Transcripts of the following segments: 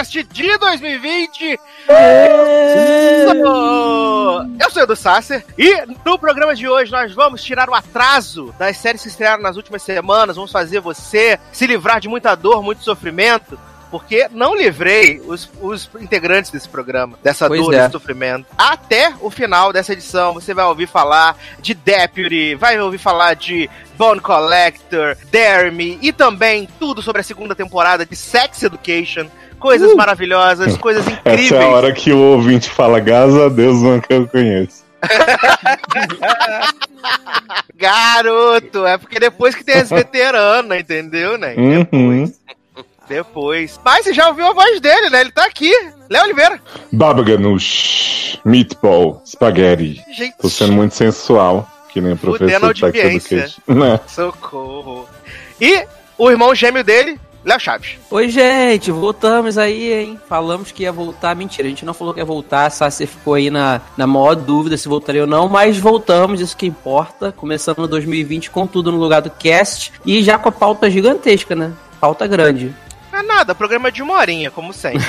primeiro Logado Cast de 2020. Eu sou o Edu Sasser e no programa de hoje nós vamos tirar o atraso das séries que estrearam nas últimas semanas. Vamos fazer você se livrar de muita dor, muito sofrimento. Porque não livrei os, os integrantes desse programa, dessa Pois dor, é. desse sofrimento. Até o final dessa edição, você vai ouvir falar de Deputy, vai ouvir falar de Bone Collector, Dare Me e também tudo sobre a segunda temporada de Sex Education. Coisas maravilhosas, coisas incríveis. Uh! Essa é a hora que o ouvinte fala, graças a Deus, uma que eu conheço. Garoto, é porque depois que tem as veteranas, entendeu, né? Uhum. Depois. Depois. Mas você já ouviu a voz dele, né? Ele tá aqui. Léo Oliveira. Baba Ganoush, meatball, spaghetti. Gente, Tô sendo muito sensual, que nem o professor Sex audiência. Education. Né? socorro. E o irmão gêmeo dele, Léo Chaves. Oi, gente, voltamos aí, hein? Falamos que ia voltar. Mentira, a gente não falou que ia voltar. A Sassi ficou aí na, na maior dúvida se voltaria ou não, mas voltamos, isso que importa. Começando 2020 com tudo no lugar do cast e já com a pauta gigantesca, né? Pauta grande. É nada, programa de uma horinha, como sempre.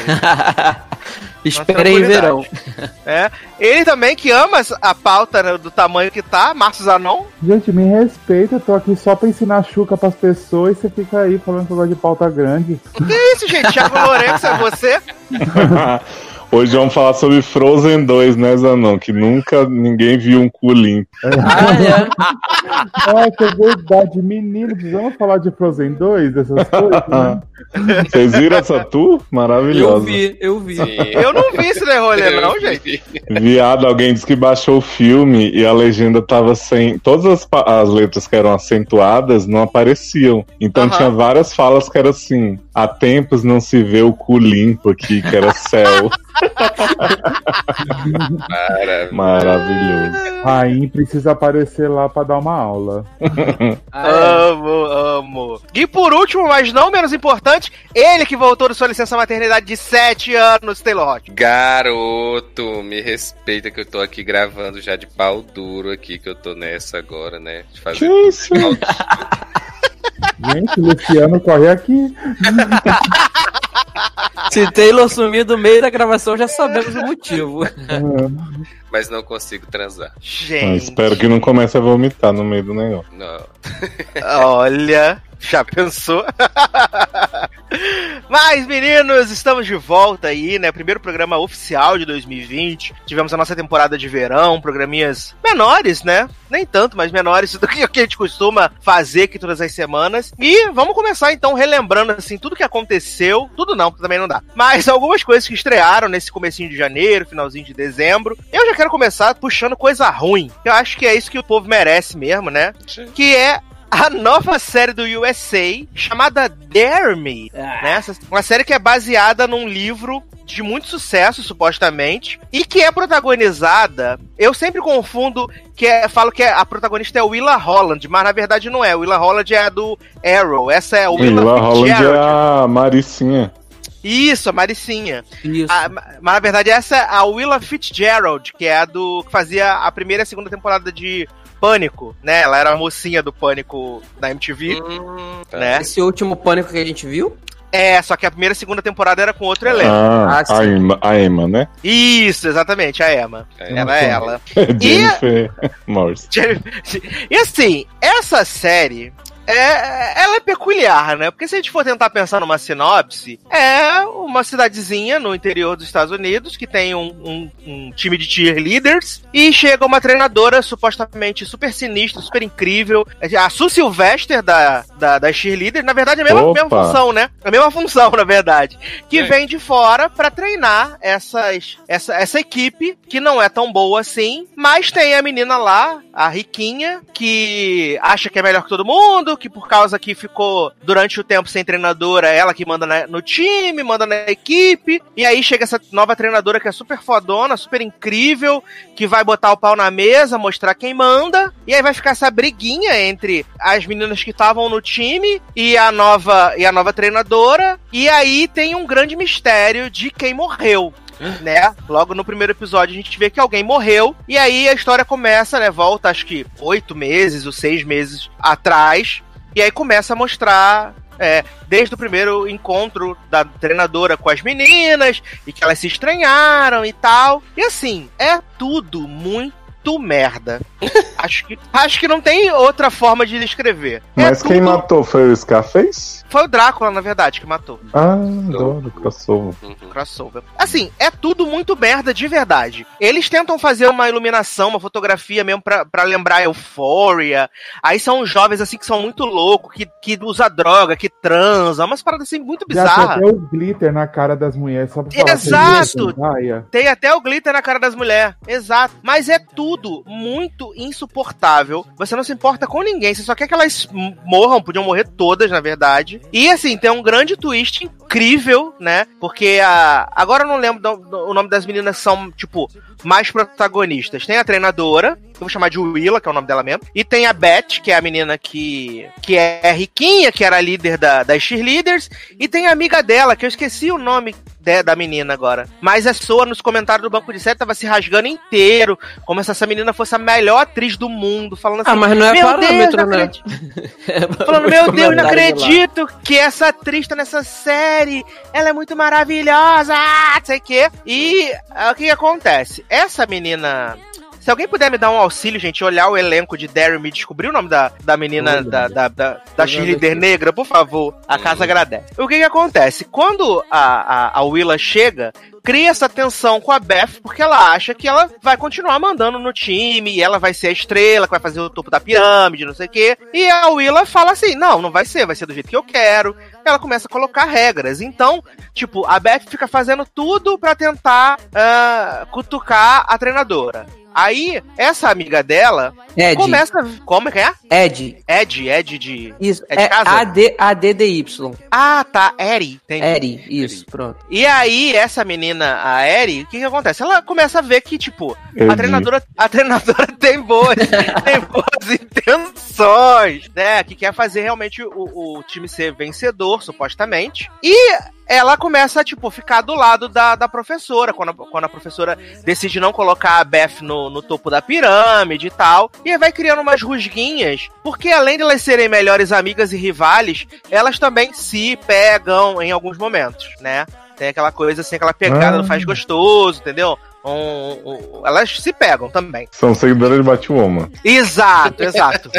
Esperem tranquilidade. verão. é. Ele também que ama a pauta né, do tamanho que tá, Márcio Zanon. Gente, me respeita, eu tô aqui só pra ensinar chuca pras pessoas e você fica aí falando que eu gosto de pauta grande. Que isso, gente? Thiago Lourenço é você? Hoje vamos falar sobre Frozen 2, né, Zanon? Que nunca ninguém viu um cu limpo. Ah, é. É, que é verdade, menino, precisamos falar de Frozen 2, dessas coisas, né? Vocês viram essa tour? Eu Maravilhosa. vi, eu vi. Eu não vi esse rolê, não, gente. Viado, alguém disse que baixou o filme e a legenda tava sem. Todas as, as letras que eram acentuadas não apareciam. Então Aham. tinha várias falas que era assim: há tempos não se vê o cu limpo aqui, que era céu. Maravilhoso. Rain precisa aparecer lá pra dar uma aula. Ah, é. Amo, amo. E por último, mas não menos importante, ele que voltou de sua licença maternidade de 7 anos, Taylor Hawk. Garoto, me respeita que eu tô aqui gravando já de pau duro aqui, que eu tô nessa agora, né? De Que fazer isso? Gente, Luciano, corre aqui. Se Taylor sumir do meio da gravação, já sabemos o motivo. Mas não consigo transar. Ah, Gente. espero que não comece a vomitar no meio do negócio. Não. Olha, já pensou? Mas, meninos, estamos de volta aí, né? Primeiro programa oficial de 2020. Tivemos a nossa temporada de verão, programinhas menores, né? Nem tanto, mas menores do que a gente costuma fazer aqui todas as semanas. E vamos começar então relembrando assim tudo que aconteceu, tudo não, porque também não dá. Mas algumas coisas que estrearam nesse comecinho de janeiro, finalzinho de dezembro. Eu já quero começar puxando coisa ruim. Eu acho que é isso que o povo merece mesmo, né? que é a nova série do USA chamada Dare Me. Ah. Né? Uma série que é baseada num livro de muito sucesso, supostamente, e que é protagonizada. Eu sempre confundo que é, falo que é- a protagonista é Willa Holland, mas na verdade não é. Willa Holland é a do Arrow. Essa é a Willa Willa Holland é a Maricinha. Isso, a Maricinha. Isso. A- mas na verdade essa é a Willa Fitzgerald, que é a do que fazia a primeira e a segunda temporada de Pânico, né? Ela era a mocinha do Pânico da MTV, Hum, né? Esse último pânico que a gente viu? É, só que a primeira e segunda temporada era com outro elenco. Ah, Ah, sim. a, Emma, a Emma, né? Isso, exatamente, a Emma. É. Era ela. Jennifer Morris. E assim, essa série. É, ela é peculiar, né? Porque se a gente for tentar pensar numa sinopse, é uma cidadezinha no interior dos Estados Unidos que tem um, um- um time de cheerleaders e chega uma treinadora supostamente super sinistra, super incrível. A Sue Sylvester da, da, da cheerleader, na verdade, é a mesma, mesma função, né? A mesma função, na verdade. Que É. vem de fora pra treinar essas, essa, essa equipe que não é tão boa assim, mas tem a menina lá, a Riquinha, que acha que é melhor que todo mundo, que por causa que ficou durante o tempo sem treinadora, ela que manda na- no time, manda na equipe, e aí chega essa nova treinadora que é super fodona, super incrível, que vai botar o pau na mesa, mostrar quem manda, e aí vai ficar essa briguinha entre as meninas que estavam no time e a nova e a nova treinadora, e aí tem um grande mistério de quem morreu. Né? Logo no primeiro episódio a gente vê que alguém morreu. E aí a história começa, né? Volta acho que oito meses ou seis meses atrás. E aí começa a mostrar. é, desde o primeiro encontro da treinadora com as meninas, e que elas se estranharam e tal. E assim, é tudo muito merda. Acho, que, acho que não tem outra forma de descrever. É Mas quem tudo- matou foi o Scarface? Foi o Drácula, na verdade, que matou. Ah, adoro crossover. Uhum. Crossover. Assim, é tudo muito merda de verdade. Eles tentam fazer uma iluminação, uma fotografia mesmo pra, pra lembrar Euphoria. Aí são jovens assim que são muito loucos, que, que usa droga, que transam, umas paradas assim muito Já tem bizarras. até o glitter na cara das mulheres, só pra falar. Exato! "Você viu, Zendaya?" Tem até o glitter na cara das mulheres. Exato. Mas é tudo muito insuportável. Você não se importa com ninguém. Você só quer que elas morram. Podiam morrer todas, na verdade. E assim, tem um grande twist incrível, né? Porque a. Agora eu não lembro do- do- o nome das meninas são, tipo, mais protagonistas. Tem a treinadora, vou chamar de Willa, que é o nome dela mesmo. E tem a Beth, que é a menina que, que é riquinha, que era a líder da, das cheerleaders. E tem a amiga dela, que eu esqueci o nome de- da menina agora. Mas a pessoa nos comentários do banco de série tava se rasgando inteiro, como se essa menina fosse a melhor atriz do mundo, falando assim. Ah, mas não é parâmetro, Deus, não né? acredito. Falando, meu Deus, não acredito que essa atriz tá nessa série. Ela é muito maravilhosa, ah, não sei o quê. E ah, o que, que acontece? Essa menina. Se alguém puder me dar um auxílio, gente, olhar o elenco de e me descobrir o nome da, da menina, Olha, da, da, da, da cheerleader negra, por favor. A casa agradece. O que que acontece? Quando a, a, a Willa chega, cria essa tensão com a Beth, porque ela acha que ela vai continuar mandando no time, e ela vai ser a estrela, que vai fazer o topo da pirâmide, não sei o quê. E a Willa fala assim: não, não vai ser, vai ser do jeito que eu quero. Ela começa a colocar regras. Então, tipo, a Beth fica fazendo tudo pra tentar ah, cutucar a treinadora. Aí, essa amiga dela Ed. começa. Como é que é? Ed. Ed, Ed de. Isso. É de É casa? AD, ADDY. Ah, tá, Eri. Entendi. Eri. Isso, pronto. E aí, essa menina, a Eri, o que que acontece? Ela começa a ver que, tipo, Eu a vi. treinadora, a treinadora tem boas, tem boas intenções, né? Que quer fazer realmente o, o time ser vencedor, supostamente. E ela começa a, tipo, ficar do lado da, da professora, quando a, quando a professora decide não colocar a Beth no, no topo da pirâmide e tal. E vai criando umas rusguinhas, porque além de elas serem melhores amigas e rivais, elas também se pegam em alguns momentos, né? Tem aquela coisa assim, aquela pegada Ah. do faz gostoso, entendeu? Um- um- elas se pegam também. São seguidoras de Batwoman. Exato, exato.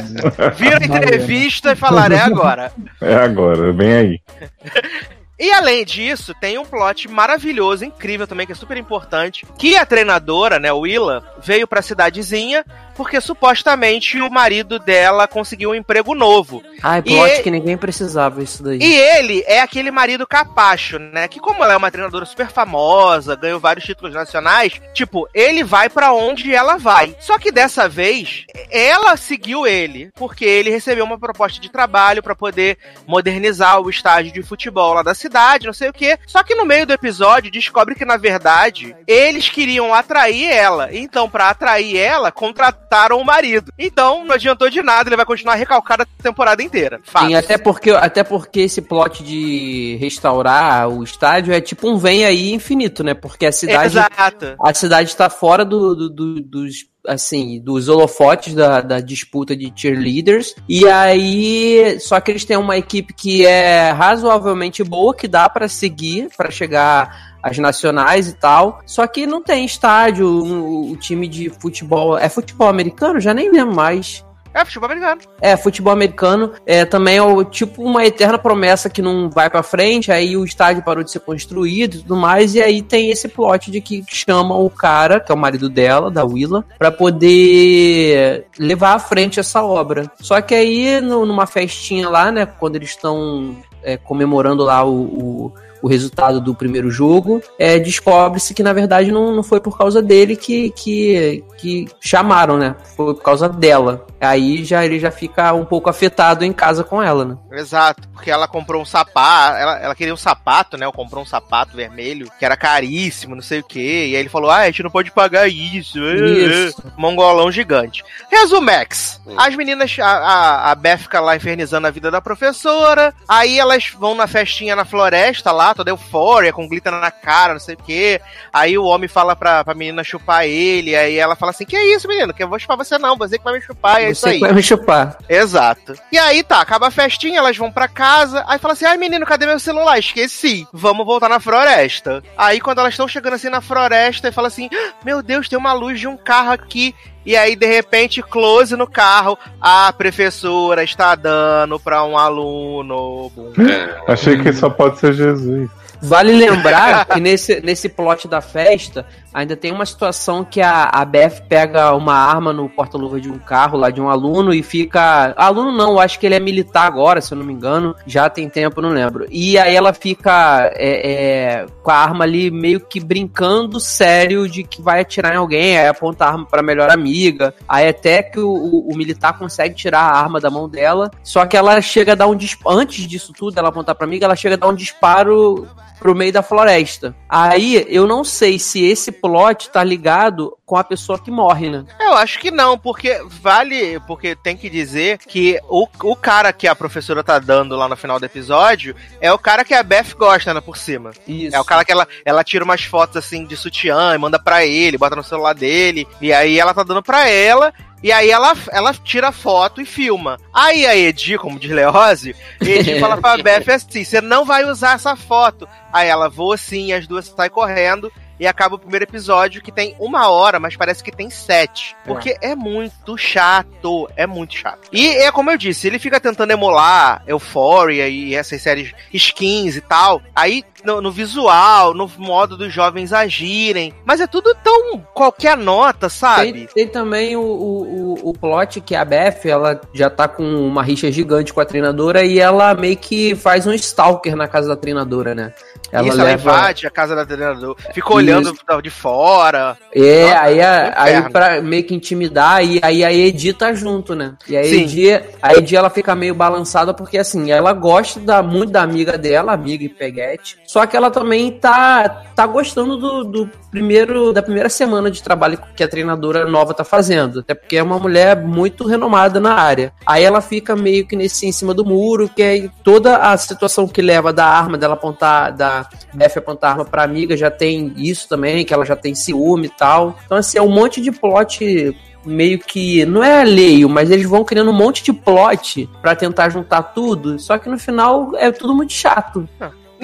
Vira a entrevista e falaram, é agora. É agora, vem aí. E além disso, tem um plot maravilhoso, incrível também, que é super importante, que a treinadora, né, Willa, veio pra cidadezinha porque supostamente o marido dela conseguiu um emprego novo. Ai, E plot que ninguém precisava isso daí. E ele é aquele marido capacho, né? Que como ela é uma treinadora super famosa, ganhou vários títulos nacionais, tipo, ele vai pra onde ela vai. Só que dessa vez, ela seguiu ele, porque ele recebeu uma proposta de trabalho pra poder modernizar o estádio de futebol lá da cidade, não sei o quê. Só que no meio do episódio descobre que na verdade eles queriam atrair ela. Então, pra atrair ela, contrataram o marido. Então, não adiantou de nada, ele vai continuar recalcado a temporada inteira. Fato. Sim, até porque, até porque esse plot de restaurar o estádio é tipo um vem aí infinito, né? Porque a cidade. Exato. A cidade está fora do, do- do- dos. Assim, dos holofotes da, da disputa de cheerleaders. E aí. Só que eles têm uma equipe que é razoavelmente boa, que dá pra seguir, pra chegar às nacionais e tal. Só que não tem estádio. O, o time de futebol. É futebol americano? Já nem lembro mais. É, futebol americano. É, futebol americano é também é o, tipo uma eterna promessa que não vai pra frente, aí o estádio parou de ser construído e tudo mais, e aí tem esse plot de que chama o cara, que é o marido dela, da Willa, pra poder levar à frente essa obra. Só que aí, no- numa festinha lá, né, quando eles estão é, comemorando lá o, o, o resultado do primeiro jogo, é, descobre-se que na verdade não, não foi por causa dele que, que, que chamaram, né? Foi por causa dela. Aí já ele já fica um pouco afetado em casa com ela, né? Exato, porque ela comprou um sapato, ela, ela queria um sapato, né? Ela comprou um sapato vermelho, que era caríssimo, não sei o quê. E aí ele falou: ah, a gente não pode pagar isso. Isso. Mongolão gigante. Resumex. Hum. As meninas, a, a, a Beth fica lá infernizando a vida da professora. Aí elas vão na festinha na floresta lá, toda eufória, com glitter na cara, não sei o quê. Aí o homem fala pra, pra menina chupar ele. Aí ela fala assim: Que é isso, menino? Que eu vou chupar você não, você que vai me chupar. É isso Você aí. que vai me chupar. Exato. E aí tá, acaba a festinha, elas vão pra casa, aí fala assim: ai menino, cadê meu celular? Esqueci. Vamos voltar na floresta. Aí quando elas estão chegando assim na floresta, e fala assim: "Ah, meu Deus, tem uma luz de um carro aqui. E aí, de repente, close no carro. A professora está dando pra um aluno. É. Achei que só pode ser Jesus. Vale lembrar que nesse, nesse plot da festa ainda tem uma situação que a, a Beth pega uma arma no porta-luva de um carro lá de um aluno e fica. Aluno não, acho que ele é militar agora, se eu não me engano. Já tem tempo, não lembro. E aí ela fica é, é, com a arma ali meio que brincando sério de que vai atirar em alguém, aí aponta a arma pra melhor amiga. Aí até que o, o- o militar consegue tirar a arma da mão dela. Só que ela chega a dar um disparo. Antes disso tudo, ela apontar pra amiga, ela chega a dar um disparo pro meio da floresta. Aí eu não sei se esse plot tá ligado com a pessoa que morre, né? Eu acho que não, porque vale. Porque tem que dizer que o, o cara que a professora tá dando lá no final do episódio é o cara que a Beth gosta, né, por cima. Isso. É o cara que ela, ela tira umas fotos assim de sutiã e manda pra ele, bota no celular dele, e aí ela tá dando pra ela. E aí ela, ela tira a foto e filma. Aí a Edi, como diz Leose, Edi fala pra Beth assim: você não vai usar essa foto. Aí ela voa assim, e as duas saem correndo. E acaba o primeiro episódio que tem uma hora, mas parece que tem sete. Porque é, muito chato. É muito chato. E é como eu disse, ele fica tentando emular Euphoria e essas séries skins e tal. Aí no, no visual, no modo dos jovens agirem. Mas é tudo tão qualquer nota, Tem, sabe? tem também o, o, o- o plot que a Beth, ela já tá com uma rixa gigante com a treinadora e ela meio que faz um stalker na casa da treinadora, né? Ela Isso, ela leva. invade a casa da treinadora, fica olhando de fora. É, Nossa, aí, a- inferno. aí pra meio que intimidar, e aí a Edi tá junto, né? E a Sim. Edi, a Edi ela fica meio balançada porque assim, ela gosta da, muito da amiga dela, amiga e peguete. Só que ela também tá, tá gostando do, do primeiro da primeira semana de trabalho que a treinadora nova tá fazendo. Até porque é uma mulher muito renomada na área. Aí ela fica meio que nesse em cima do muro, que é toda a situação que leva da arma, dela apontar, da Beth apontar a arma pra amiga, já tem isso também, que ela já tem ciúme e tal. Então, assim, é um monte de plot meio que não é alheio, mas eles vão criando um monte de plot pra tentar juntar tudo, só que no final é tudo muito chato.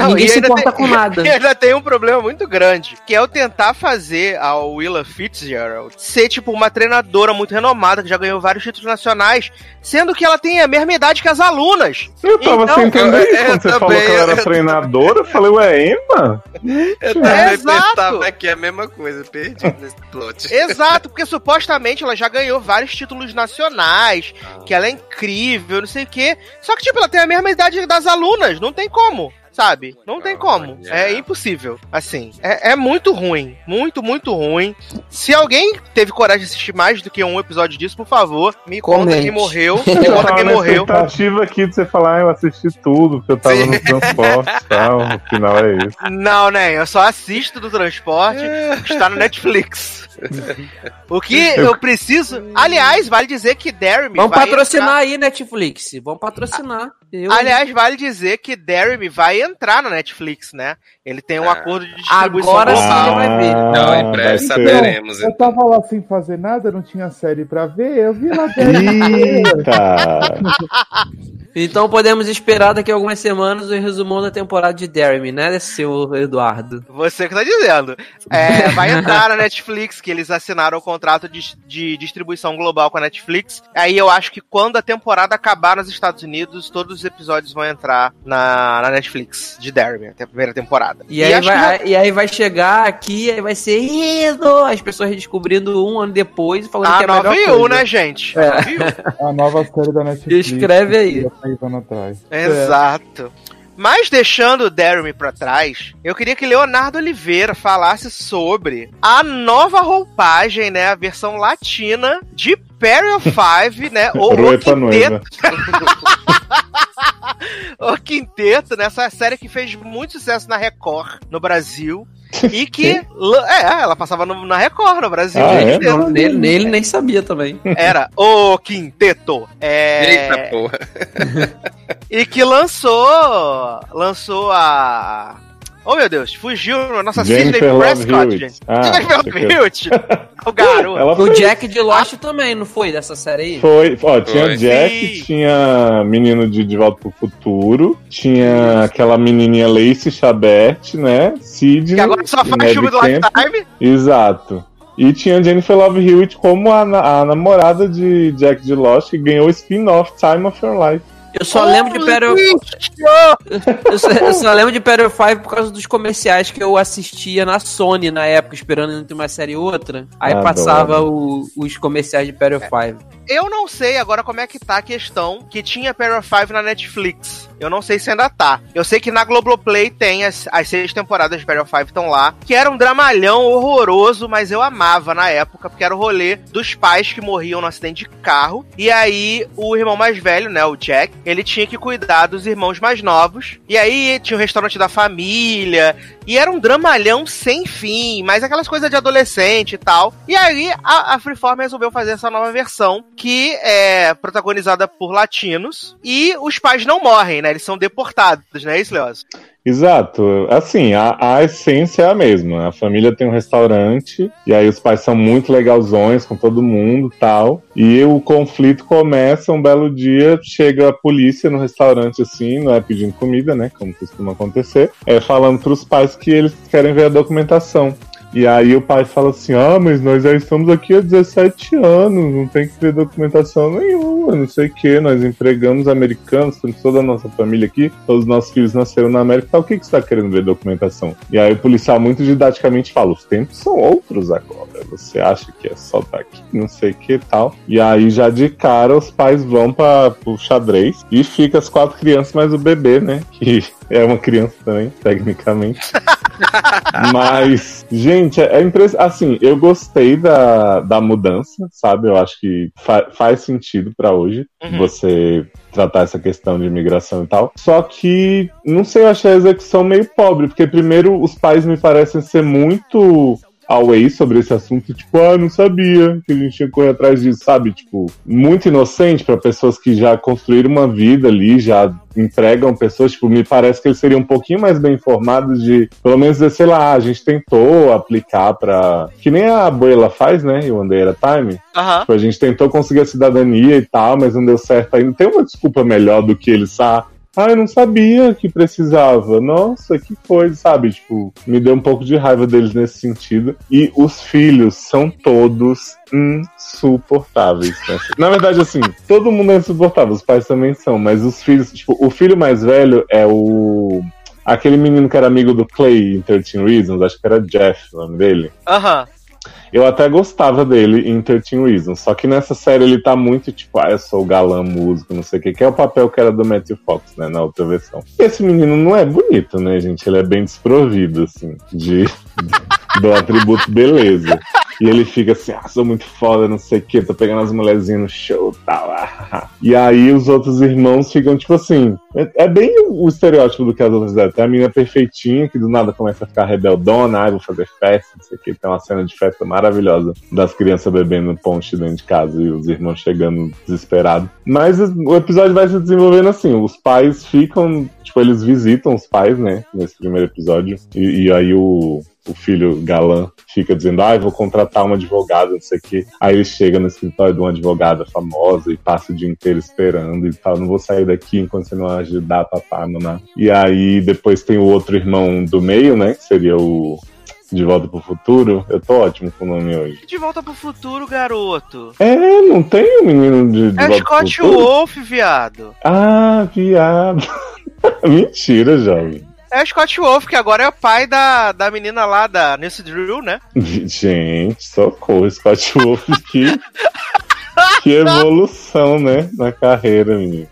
Ninguém e se ainda importa tem- com nada. E ainda tem um problema muito grande, que é eu tentar fazer a Willa Fitzgerald ser, tipo, uma treinadora muito renomada, que já ganhou vários títulos nacionais, sendo que ela tem a mesma idade que as alunas. Eu tava Então, sem entender eu- isso. Quando você falou também, que ela era eu- treinadora, eu falei, ué, Emma? Eu também Exato. pensava aqui a mesma coisa, perdi nesse plot. Exato, porque supostamente ela já ganhou vários títulos nacionais, que ela é incrível, não sei o quê. Só que, tipo, ela tem a mesma idade das alunas, não tem como. Sabe? Não tem como. Olha. É impossível. Assim, é, é muito ruim. Muito, muito ruim. Se alguém teve coragem de assistir mais do que um episódio disso, por favor, me conta Comente. quem morreu. Me conta quem na morreu. expectativa aqui de você falar, ah, eu assisti tudo, porque eu tava Sim. no transporte e tal. No final é isso. Não, né? Eu só assisto do transporte, está no Netflix. O que eu preciso. Aliás, vale dizer que Deremy. Vamos vai patrocinar aí, Netflix. Vamos patrocinar. Eu- Aliás, vale dizer que Deremy vai entrar na Netflix, né? Ele tem um Ah. acordo de distribuição Agora sim global. ele vai ver. Não, em breve saberemos. Eu tava lá sem fazer nada, não tinha série pra ver, eu vi lá! Então podemos esperar daqui a algumas semanas o resumão da temporada de Deremy, né, seu Eduardo? Você que tá dizendo. É, vai entrar na Netflix, que eles assinaram o contrato de, de distribuição global com a Netflix. Aí eu acho que quando a temporada acabar nos Estados Unidos, todos os episódios vão entrar na, na Netflix de Deremy, a primeira temporada. E, aí, acho que vai, e aí vai chegar aqui, aí vai ser Ido! As pessoas descobrindo um ano depois e falando a que é a nova melhor coisa. né, gente? É. A nova IU. A nova série da Netflix. Escreve aí. atrás. Exato. Mas deixando o Deremy pra trás, eu queria que Leonardo Oliveira falasse sobre a nova roupagem, né? A versão latina de Of Five, né? Ou o quinteto, o quinteto, né? Essa série que fez muito sucesso na Record, no Brasil. E que. É, ela passava no- na Record, no Brasil. Ah, é? Não, nele, nele nem sabia também. Era o quinteto. É... Eita porra. E que lançou. Lançou a. Oh meu Deus, fugiu a nossa Sidney Prescott, Hewitt. gente. Ah, Jennifer Hewitt. o garoto. O Jack de Lost também, não foi dessa série aí? foi. Ó, tinha Foi. Jack, Sim. tinha menino de De Volta pro Futuro, tinha aquela menininha Lacey Chabert, né? Sidney. Que agora só faz filme do. Lifetime. Exato. E tinha Jennifer Love Hewitt como a, a namorada de Jack de Lost, que ganhou o spin-off Time of Your Life. Eu só lembro de of... eu, só, eu só lembro de of Five por causa dos comerciais que eu assistia na Sony na época, esperando entre uma série e outra. Aí Adoro. passava o- os comerciais de of Five. Eu não sei agora como é que tá a questão que tinha of Five na Netflix. Eu não sei se ainda tá. Eu sei que na Globoplay tem as, as seis temporadas de Pair of Five estão lá, que era um dramalhão horroroso, mas eu amava na época, porque era o rolê dos pais que morriam no acidente de carro. E aí o irmão mais velho, né, o Jack, ele tinha que cuidar dos irmãos mais novos. E aí tinha o restaurante da família, e era um dramalhão sem fim, mas aquelas coisas de adolescente e tal. E aí a, a Freeform resolveu fazer essa nova versão, que é protagonizada por latinos, e os pais não morrem, né? Eles são deportados, não é isso, Leoz? Exato. Assim, a, a essência é a mesma. A família tem um restaurante, e aí os pais são muito legalzões com todo mundo tal. E o conflito começa um belo dia, chega a polícia no restaurante, assim, não é pedindo comida, né? Como costuma acontecer, é falando pros pais que eles querem ver a documentação. E aí o pai fala assim, ah, mas nós já estamos aqui há 17 anos, não tem que ver documentação nenhuma, não sei o que, nós empregamos americanos, temos toda a nossa família aqui, todos os nossos filhos nasceram na América, tá, o que, que você está querendo ver documentação? E aí o policial muito didaticamente fala, os tempos são outros agora, você acha que é só tá aqui, não sei o que tal. E aí já de cara os pais vão para o xadrez e fica as quatro crianças mais o bebê, né, que é uma criança também, tecnicamente. Mas, gente, é impressionante. Assim, eu gostei da, da mudança, sabe? Eu acho que fa- faz sentido pra hoje Uhum. você tratar essa questão de imigração e tal. Só que, não sei, eu achei a execução meio pobre, porque primeiro os pais me parecem ser muito away sobre esse assunto, tipo, ah, não sabia que a gente tinha que correr atrás disso, sabe? Tipo, muito inocente pra pessoas que já construíram uma vida ali, já empregam pessoas, tipo, me parece que eles seriam um pouquinho mais bem informados de, pelo menos dizer, sei lá, a gente tentou aplicar pra. Que nem a Abuela faz, né? E o One Day at a Time. Aham. Tipo, a gente tentou conseguir a cidadania e tal, mas não deu certo ainda. Tem uma desculpa melhor do que eles, ah, ah, eu não sabia que precisava. Nossa, que coisa, sabe? Tipo, me deu um pouco de raiva deles nesse sentido. E os filhos são todos insuportáveis. né? Na verdade, assim, todo mundo é insuportável, os pais também são, mas os filhos, tipo, o filho mais velho é o. Aquele menino que era amigo do Clay em 13 Reasons, acho que era Jeff o nome dele. Aham. Eu até gostava dele em 13 Reasons, só que nessa série ele tá muito tipo, ah, eu sou o galã músico, não sei o que, que é o papel que era do Matthew Fox, né, na outra versão. Esse menino não é bonito, né, gente? Ele é bem desprovido, assim, de, do atributo beleza. E ele fica assim, ah, sou muito foda, não sei o que, tô pegando as mulherzinhas no show e tal. ah. E aí os outros irmãos ficam tipo assim. É, é bem o, o estereótipo do que as outras devem. Tem a menina perfeitinha que do nada começa a ficar rebeldona, ah, vou fazer festa, não sei o que. Tem uma cena de festa maravilhosa das crianças bebendo ponche dentro de casa e os irmãos chegando desesperados. Mas o episódio vai se desenvolvendo assim: os pais ficam, tipo, eles visitam os pais, né, nesse primeiro episódio. E, e aí o, o filho galã fica dizendo, ah, eu vou contratar uma advogada, não sei o quê. Aí ele chega no escritório de uma advogada famosa e passa o dia inteiro esperando e fala, não vou sair daqui enquanto você não ajudar papá, mamãe. E aí depois tem o outro irmão do meio, né, que seria o de Volta pro Futuro. Eu tô ótimo com o nome hoje. De volta pro futuro, garoto. É, não tem o menino de, de É o Scott? Wolf, viado. Ah, viado. Mentira, jovem. É o Scott Wolf, que agora é o pai da, da menina lá da Nancy Drew, né? Gente, socorro, Scott Wolf, que, que evolução, né, na carreira, menino.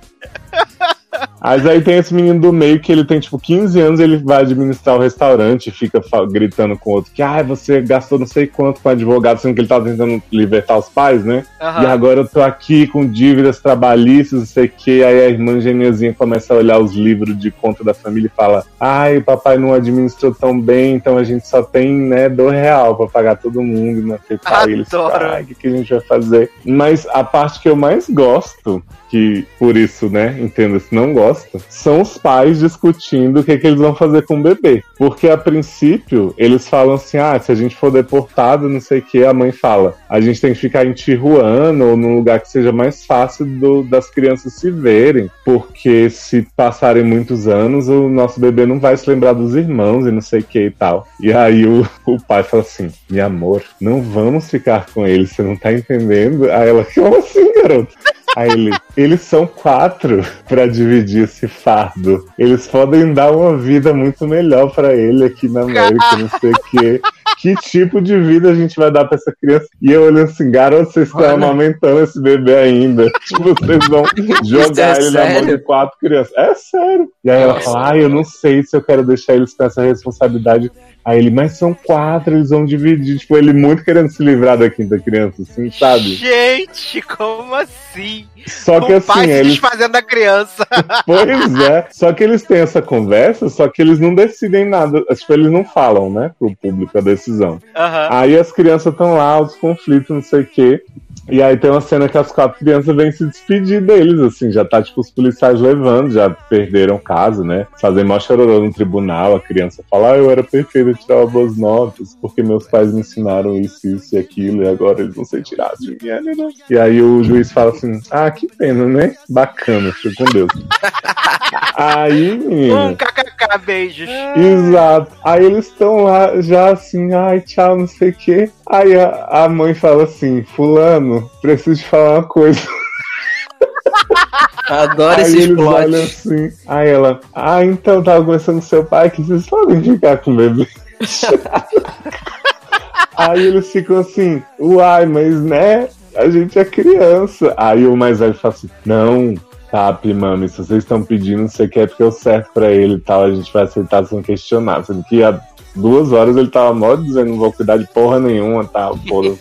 Mas aí tem esse menino do meio que ele tem, tipo, 15 anos, ele vai administrar o restaurante e fica gritando com o outro que, ah, você gastou não sei quanto com advogado, sendo que ele tava tentando libertar os pais, né? Aham. E agora eu tô aqui com dívidas trabalhistas, não sei o que. Aí a irmã gêmeazinha começa a olhar os livros de conta da família e fala: Ai, papai não administrou tão bem, então a gente só tem, né, dois real pra pagar todo mundo, não sei o que. E eles. Ai, o que, que a gente vai fazer? Mas a parte que eu mais gosto, que por isso, né, entenda-se, não gosto, são os pais discutindo o que, que eles vão fazer com o bebê. Porque a princípio, eles falam assim: ah, se a gente for deportado, não sei o que, a mãe fala, a gente tem que ficar em Tijuana ou num lugar que seja mais fácil do- das crianças se verem. Porque se passarem muitos anos, o nosso bebê não vai se lembrar dos irmãos e não sei o que e tal. E aí o, o pai fala assim: meu amor, não vamos ficar com ele, você não tá entendendo? Aí ela, como assim, garoto? Aí ele, eles são quatro pra dividir esse fardo. Eles podem dar uma vida muito melhor pra ele aqui na América, não sei o quê. Que tipo de vida a gente vai dar pra essa criança? E eu olhando assim, garoto, vocês estão amamentando esse bebê ainda. Tipo, vocês vão jogar é ele na mão sério? de quatro crianças. É sério. E aí ela fala, ai, eu não sei se eu quero deixar eles com essa responsabilidade. Aí ele, mas são quatro, eles vão dividir. Tipo, ele muito querendo se livrar da quinta criança, assim, sabe? Gente, como assim? Só que o assim, pai se eles. desfazendo da criança. Pois é. Só que eles têm essa conversa, só que eles não decidem nada. Tipo, eles não falam, né, pro público a decisão. Aham. Aí as crianças estão lá, os conflitos, não sei o quê. E aí tem uma cena que as quatro crianças vêm se despedir deles, assim, já tá, tipo, os policiais levando, já perderam o caso, né? Fazem mó chororô no tribunal, a criança fala, ah, eu era perfeita, eu tirava boas notas, porque meus pais me ensinaram isso, isso e aquilo, e agora eles vão ser tirados de mim. né, né? E aí o juiz fala assim, ah, que pena, né? Bacana, fica com Deus. aí, menina... Um kkk, beijos. Exato. Aí eles estão lá já assim, ai, tchau, não sei o quê. Aí a, a mãe fala assim, fulano, preciso te falar uma coisa. Adoro Aí esse eles olham plot. assim. Aí ela, ah, então tava conversando com seu pai que vocês podem ficar com o bebê. Aí eles ficam assim, uai, mas né, a gente é criança. Aí o mais velho fala assim, não, Tap, mami, se vocês estão pedindo, você quer porque eu certo pra ele e tal, a gente vai aceitar sem questionar. Sendo que há duas horas ele tava mó dizendo, não vou cuidar de porra nenhuma, tal, porra.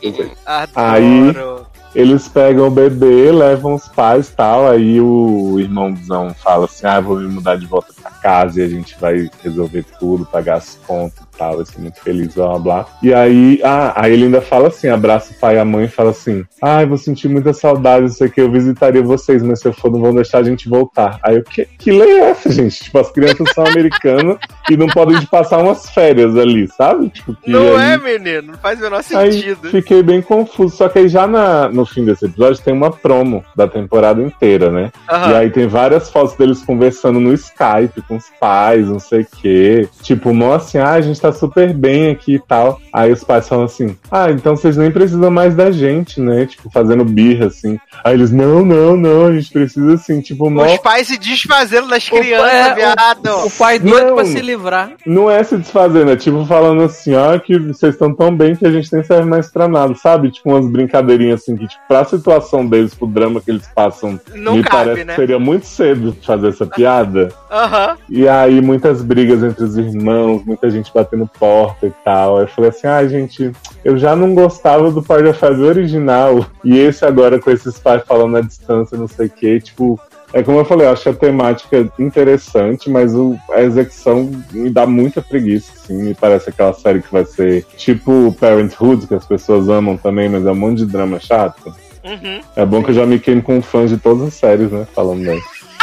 Adoro. Eles pegam o bebê, levam os pais e tal. Aí o irmãozão fala assim: Ah, vou me mudar de volta pra casa e a gente vai resolver tudo, pagar as contas tal. Ser muito feliz, blá blá blá. E aí, ah, aí ele ainda fala assim: abraça o pai e a mãe e fala assim: Ai, vou sentir muita saudade, não sei o que, eu visitaria vocês, mas se eu for, não vão deixar a gente voltar. Aí eu, que, que lei é essa, gente? Tipo, as crianças são americanas e não podem passar umas férias ali, sabe? Tipo, que Não aí- é, menino? Não faz o menor Aí sentido. fiquei bem confuso. Só que aí já na- no fim desse episódio tem uma promo da temporada inteira, né? Aham. E aí tem várias fotos deles conversando no Skype com com os pais, não sei o quê. Tipo, mó assim, ah, a gente tá super bem aqui e tal. Aí os pais falam assim, ah, então vocês nem precisam mais da gente, né? Tipo, fazendo birra, assim. Aí eles, não, não, não, a gente precisa assim, tipo, mó... Os pais se desfazendo das crianças, é, o- viado. O pai doido Não. pra se livrar. Não é se desfazendo, é tipo falando assim, ó, que vocês estão tão bem que a gente nem serve mais pra nada, sabe? Tipo umas brincadeirinhas assim, que tipo, pra situação deles, pro drama que eles passam, Não me cabe, parece né? que seria muito cedo fazer essa piada. Aham. E aí, muitas brigas entre os irmãos, muita gente batendo porta e tal. Aí eu falei assim, ah, gente, eu já não gostava do Party of Five original, e esse agora com esses pais falando à distância, não sei o que, tipo... É como eu falei, eu acho a temática interessante, mas o- a execução me dá muita preguiça, assim. Me parece aquela série que vai ser tipo Parenthood, que as pessoas amam também, mas é um monte de drama chato. Uhum. É bom que eu já me queimo com fãs de todas as séries, né? Falando bem.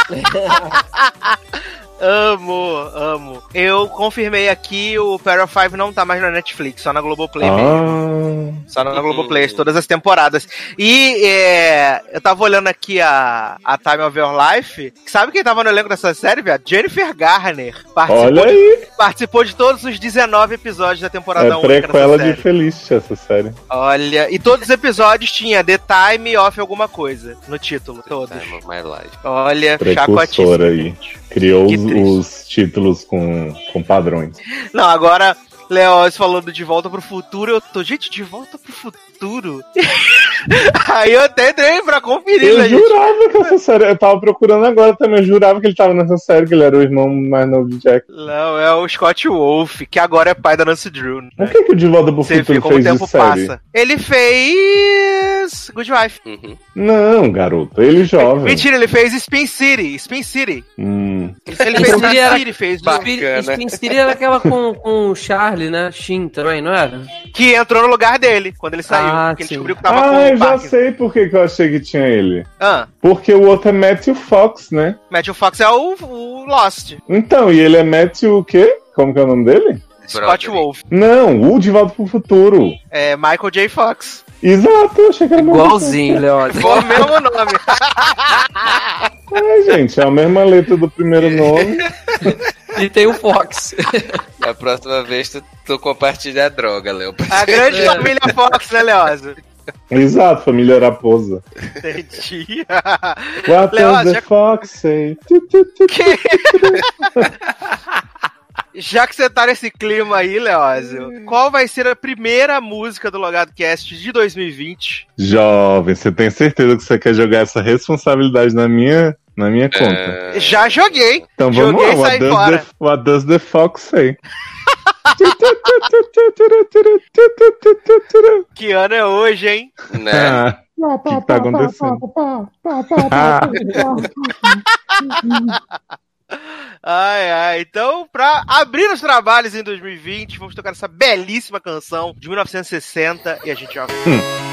Amo, amo. Eu confirmei aqui, o Pair of Five não tá mais na Netflix, só na Globoplay mesmo. Ah, Só na Globoplay, todas as temporadas. E é, eu tava olhando aqui a, a Time of Your Life. Sabe quem tava no elenco dessa série, viado? Jennifer Garner. Participou, olha de, aí! participou de todos os 19 episódios da temporada É 1. prequela dessa de série. Felicity essa série. Olha, e todos os episódios tinha The Time of alguma coisa no título, todos. Time of my life. Olha, chacotíssimo. aí. Criou os. Os títulos com, com padrões. Não, agora, Leoz falando de volta pro futuro, eu tô, gente, de volta pro futuro. Aí eu até entrei pra conferir, Eu né, gente? jurava que essa série. Eu tava procurando agora também. Eu jurava que ele tava nessa série, que ele era o irmão mais novo de Jack. Não, é o Scott Wolf, que agora é pai da Nancy Drew. Né? O que, que o De Volta pro Você Futuro como o fez de tempo série? passa. Ele fez. Good Wife. Uhum. Não, garoto. Ele jovem. Mentira, ele fez Spin City. Spin City. Hum. Ele fez Spin City, fez. Spin Bacana. Spin City era aquela com, com o Charlie, né? Shin também, não era? Que entrou no lugar dele quando ele saiu. Ah, porque ele descobriu que tava Ah, com eu o já Parkinson. sei por que, que eu achei que tinha ele. Ah, Porque o outro é Matthew Fox, né? Matthew Fox é o, o Lost. Então, e ele é Matthew o quê? Como que é o nome dele? Scott. Wolf. Não, o De Volta pro Futuro. É Michael J. Fox. Exato, eu achei que era Igualzinho, Leoz. Foi o mesmo nome. É, gente, é a mesma letra do primeiro nome. E tem o Fox. A próxima vez tu, tu compartilha a droga, Léo. A grande família Fox, né, Leozo? Exato, família Raposa. Entendi. What Leoz, does the já- fox say? Tu. Que- Já que você tá nesse clima aí, Leózio, qual vai ser a primeira música do Logado Cast de 2020? Jovem, você tem certeza que você quer jogar essa responsabilidade na minha, na minha conta? É, Já joguei. Então vamos joguei lá, e what saí does, fora. the, what does the fox say? Que ano é hoje, hein? né? Ah, O que, que tá acontecendo? Ah, Ai, ai. Então, pra abrir os trabalhos em 2020, vamos tocar essa belíssima canção de 1960 e a gente já volta.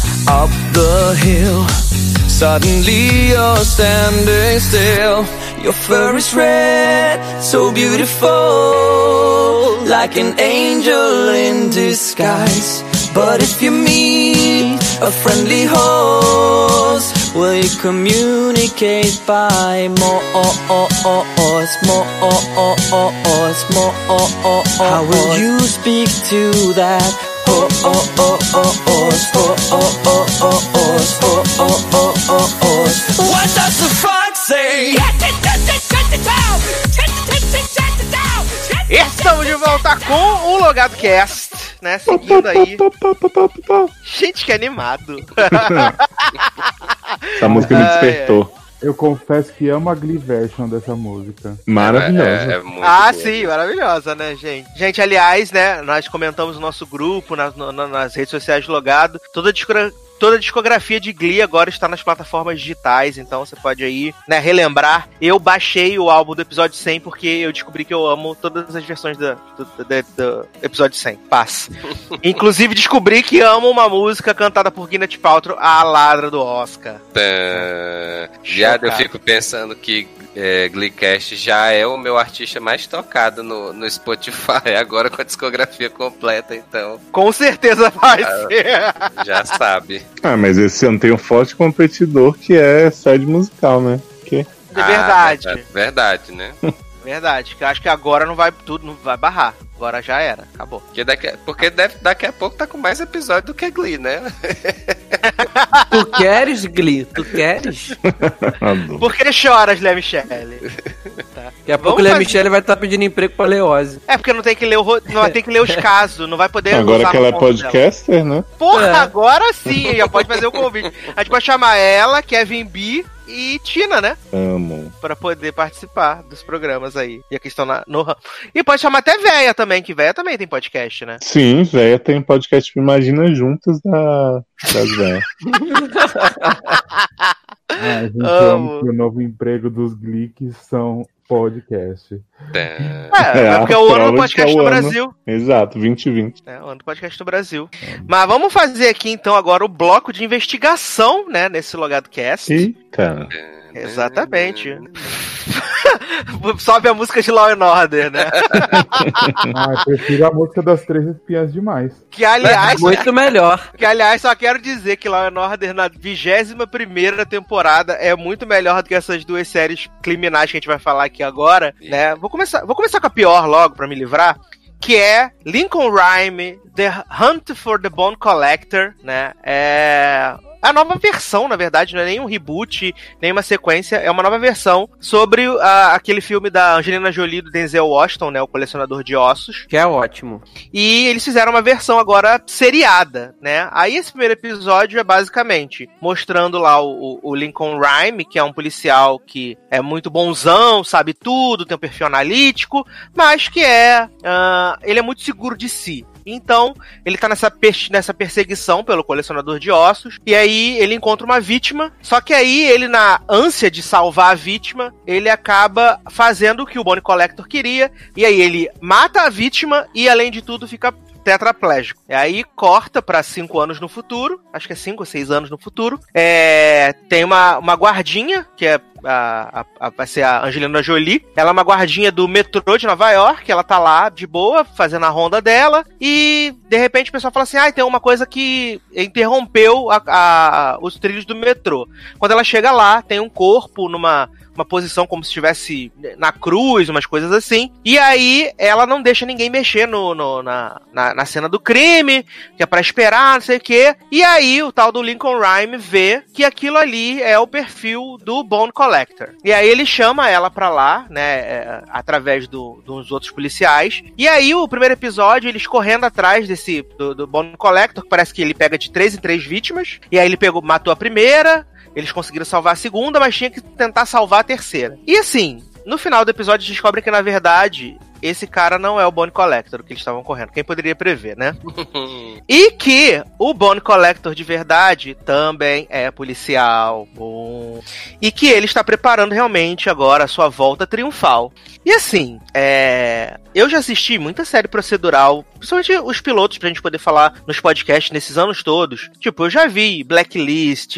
up the hill. Suddenly you're standing still. Your fur is red, so beautiful, like an angel in disguise. But if you meet a friendly host. Will you communicate by more more more How will you speak to that? Estamos de volta com o Logado Cast, né? Seguindo aí. Gente, que animado. Essa música me despertou. Eu confesso que amo a Glee version dessa música. Maravilhosa. É, é muito ah, boa. sim, maravilhosa, né, gente? Gente, aliás, né, nós comentamos no nosso grupo, nas, no- nas redes sociais do Logado, toda a discogra- Toda a discografia de Glee agora está nas plataformas digitais, então você pode aí, né, relembrar. Eu baixei o álbum do episódio 100 porque eu descobri que eu amo todas as versões do, do, do- do episódio 100. Paz. Inclusive descobri que amo uma música cantada por Gwyneth Paltrow, a ladra do Oscar. Tá. Já eu fico pensando que é, Gleecast já é o meu artista mais tocado no, no Spotify, agora com a discografia completa, então Com certeza vai ser. já sabe. Ah, mas esse ano tem um forte competidor que é sede musical, né? Que É verdade. Ah, verdade, né? Verdade, que eu acho que agora não vai tudo, não vai barrar. Agora já era, acabou. Porque daqui, a- porque deve, daqui a pouco tá com mais episódio do que Glee, né? Tu queres, Glee? Tu queres? adoro. Por que choras, Lé Michele? Daqui a pouco o Vamos fazer- Michele vai estar pedindo emprego pra Leose. É porque não tem que ler o não tem que ler os casos, não vai poder Agora usar que ela é ponto dela. podcaster, né? Porra, É. agora sim, já pode fazer o convite. A gente pode chamar ela, Kevin B e Tina, né? Amo. Pra poder participar dos programas aí. E a questão na, no ram- E pode chamar até Véia também, que Véia também tem podcast, né? Sim, véia tem podcast Imagina Juntas da, das véias. Ah, a gente Amo. que o novo emprego dos Gleeks são podcast. Tá. É, É, é porque é o ano do é podcast o no ano. Brasil. Exato, 2020. É, o ano do podcast no Brasil. Mas vamos fazer aqui então agora o bloco de investigação, né? Nesse Logado Cast. Eita. Exatamente. Sobe a música de Law and Order, né? Ah, eu prefiro a música das três espiãs demais. Que aliás, Muito melhor. que aliás, só quero dizer que Law and Order na 21 primeira temporada é muito melhor do que essas duas séries criminais que a gente vai falar aqui agora, né? Vou começar, vou começar com a pior logo pra me livrar. Que é Lincoln Rhyme, The Hunt for the Bone Collector, né? É a nova versão, na verdade, não é nem um reboot, nem uma sequência, é uma nova versão sobre ah, aquele filme da Angelina Jolie do Denzel Washington, né? O colecionador de ossos. Que é ótimo. E eles fizeram uma versão agora seriada, né? Aí esse primeiro episódio é basicamente mostrando lá o, o Lincoln Rhyme, que é um policial que é muito bonzão, sabe tudo, tem um perfil analítico, mas que é. ah, ele é muito seguro de si. Então, ele tá nessa, nessa perseguição pelo colecionador de ossos, e aí ele encontra uma vítima, só que aí ele, na ânsia de salvar a vítima, ele acaba fazendo o que o Bonnie Collector queria, e aí ele mata a vítima e, além de tudo, fica tetraplégico. E aí corta pra cinco anos no futuro, acho que é cinco ou seis anos no futuro. É, tem uma, uma guardinha, que é a, a- a- vai ser a Angelina Jolie. Ela é uma guardinha do metrô de Nova York, ela tá lá de boa, fazendo a ronda dela, e de repente o pessoal fala assim: ah, tem uma coisa que interrompeu a- os trilhos do metrô. Quando ela chega lá, tem um corpo numa uma posição como se estivesse na cruz, umas coisas assim. E aí ela não deixa ninguém mexer no, no- na, na, na cena do crime, que é pra esperar, não sei o quê. E aí o tal do Lincoln Rhyme vê que aquilo ali é o perfil do Bone Collector. E aí ele chama ela pra lá, né, é, através do, dos outros policiais. E aí o primeiro episódio, eles correndo atrás desse do, do Bone Collector, que parece que ele pega de três em três vítimas. E aí ele pegou, matou a primeira, eles conseguiram salvar a segunda, mas tinha que tentar salvar a terceira. E assim, no final do episódio descobrem que, na verdade, esse cara não é o Bone Collector que eles estavam correndo. Quem poderia prever, né? E que o Bone Collector de verdade também é policial. Bom. E que ele está preparando realmente agora a sua volta triunfal. E assim, é... eu já assisti muita série procedural, principalmente os pilotos, pra gente poder falar nos podcasts nesses anos todos. Tipo, eu já vi Blacklist,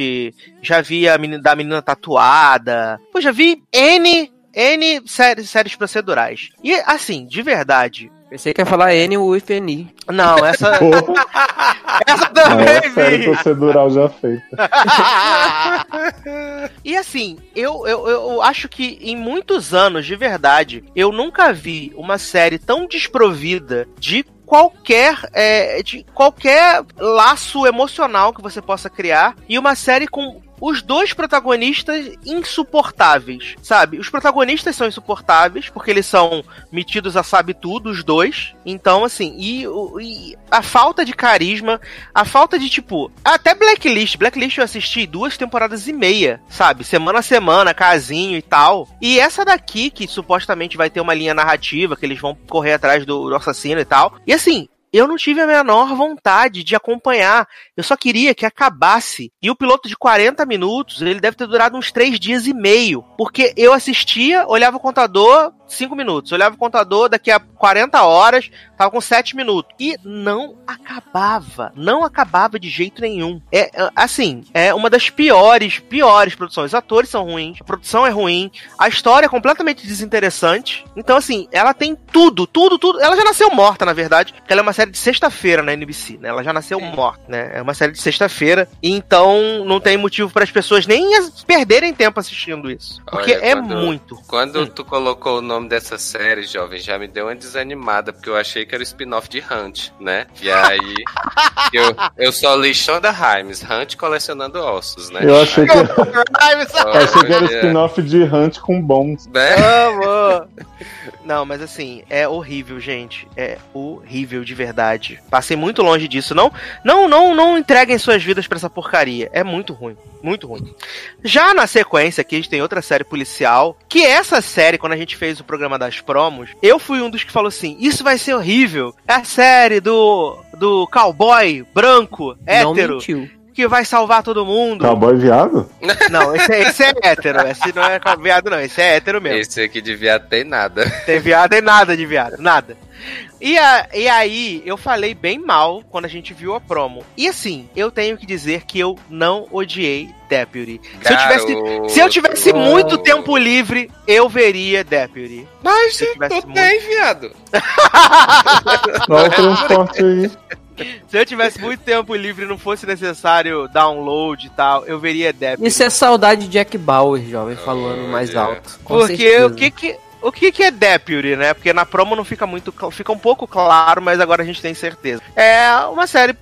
já vi a menina, da menina tatuada, pô, já vi N, N séries, séries procedurais. E assim, de verdade, Pensei que ia falar N ou FNI. Não, essa, essa também, maior série vi. procedural já feita. e assim, eu, eu, eu acho que em muitos anos, de verdade, eu nunca vi uma série tão desprovida de qualquer é, de qualquer laço emocional que você possa criar e uma série com os dois protagonistas insuportáveis, sabe? Os protagonistas são insuportáveis porque eles são metidos a sabe tudo, os dois. Então, assim, e, e a falta de carisma, a falta de tipo, até Blacklist, Blacklist eu assisti duas temporadas e meia, sabe? Semana a semana, casinho e tal. E essa daqui que supostamente vai ter uma linha narrativa que eles vão correr atrás do, do assassino e tal. E assim, eu não tive a menor vontade de acompanhar. Eu só queria que acabasse. E o piloto de 40 minutos, ele deve ter durado uns 3 dias e meio. Porque eu assistia, olhava o contador, 5 minutos. Olhava o contador, daqui a 40 horas, tava com 7 minutos. E não acabava. Não acabava de jeito nenhum. É, é, assim, é uma das piores, piores produções. Os atores são ruins, a produção é ruim, a história é completamente desinteressante. Então, assim, ela tem tudo, tudo, tudo. Ela já nasceu morta, na verdade, porque ela é uma série de sexta-feira na NBC, né? Ela já nasceu morta, né? É uma série de sexta-feira. Então, não tem motivo para as pessoas nem perderem tempo assistindo isso. Porque Olha, é quando- muito. Quando Hum. tu colocou o nome dessa série, jovem, já me deu uma desanimada, porque eu achei que era o spin-off de Hunt, né? E aí. eu, eu só li Shonda Rhimes, Hunt colecionando ossos, né? Eu achei que, eu achei que era Olha, spin-off de Hunt com bons. né? Amo! Não, mas assim, é horrível, gente. É horrível de verdade. Passei muito longe disso. Não, não, não, não entreguem suas vidas pra essa porcaria. É muito ruim, muito ruim. Já na sequência aqui a gente tem outra série policial, que essa série quando a gente fez o programa das promos, eu fui um dos que falou assim: "Isso vai ser horrível". É a série do do cowboy branco, Não hétero, mentiu. que vai salvar todo mundo. Cowboy viado? Não, esse, é- esse é hétero, esse não é viado não, esse é hétero mesmo. Esse aqui devia ter nada. Tem viado, tem nada de viado, nada. E, a- e aí, eu falei bem mal quando a gente viu a promo. E assim, eu tenho que dizer que eu não odiei Deputy. Se eu tivesse, se eu tivesse muito tempo livre, eu veria Deputy. Mas Se eu tivesse tu muito- tem, viado. Olha o transporte aí. Se eu tivesse muito tempo livre e não fosse necessário download e tal, eu veria Deputy. Isso é saudade de Jack Bauer, jovem, falando mais Olha. alto. Com Porque certeza. o que que. O que, que é Deputy, né? Porque na promo não fica muito. Fica um pouco claro, mas agora a gente tem certeza. É uma série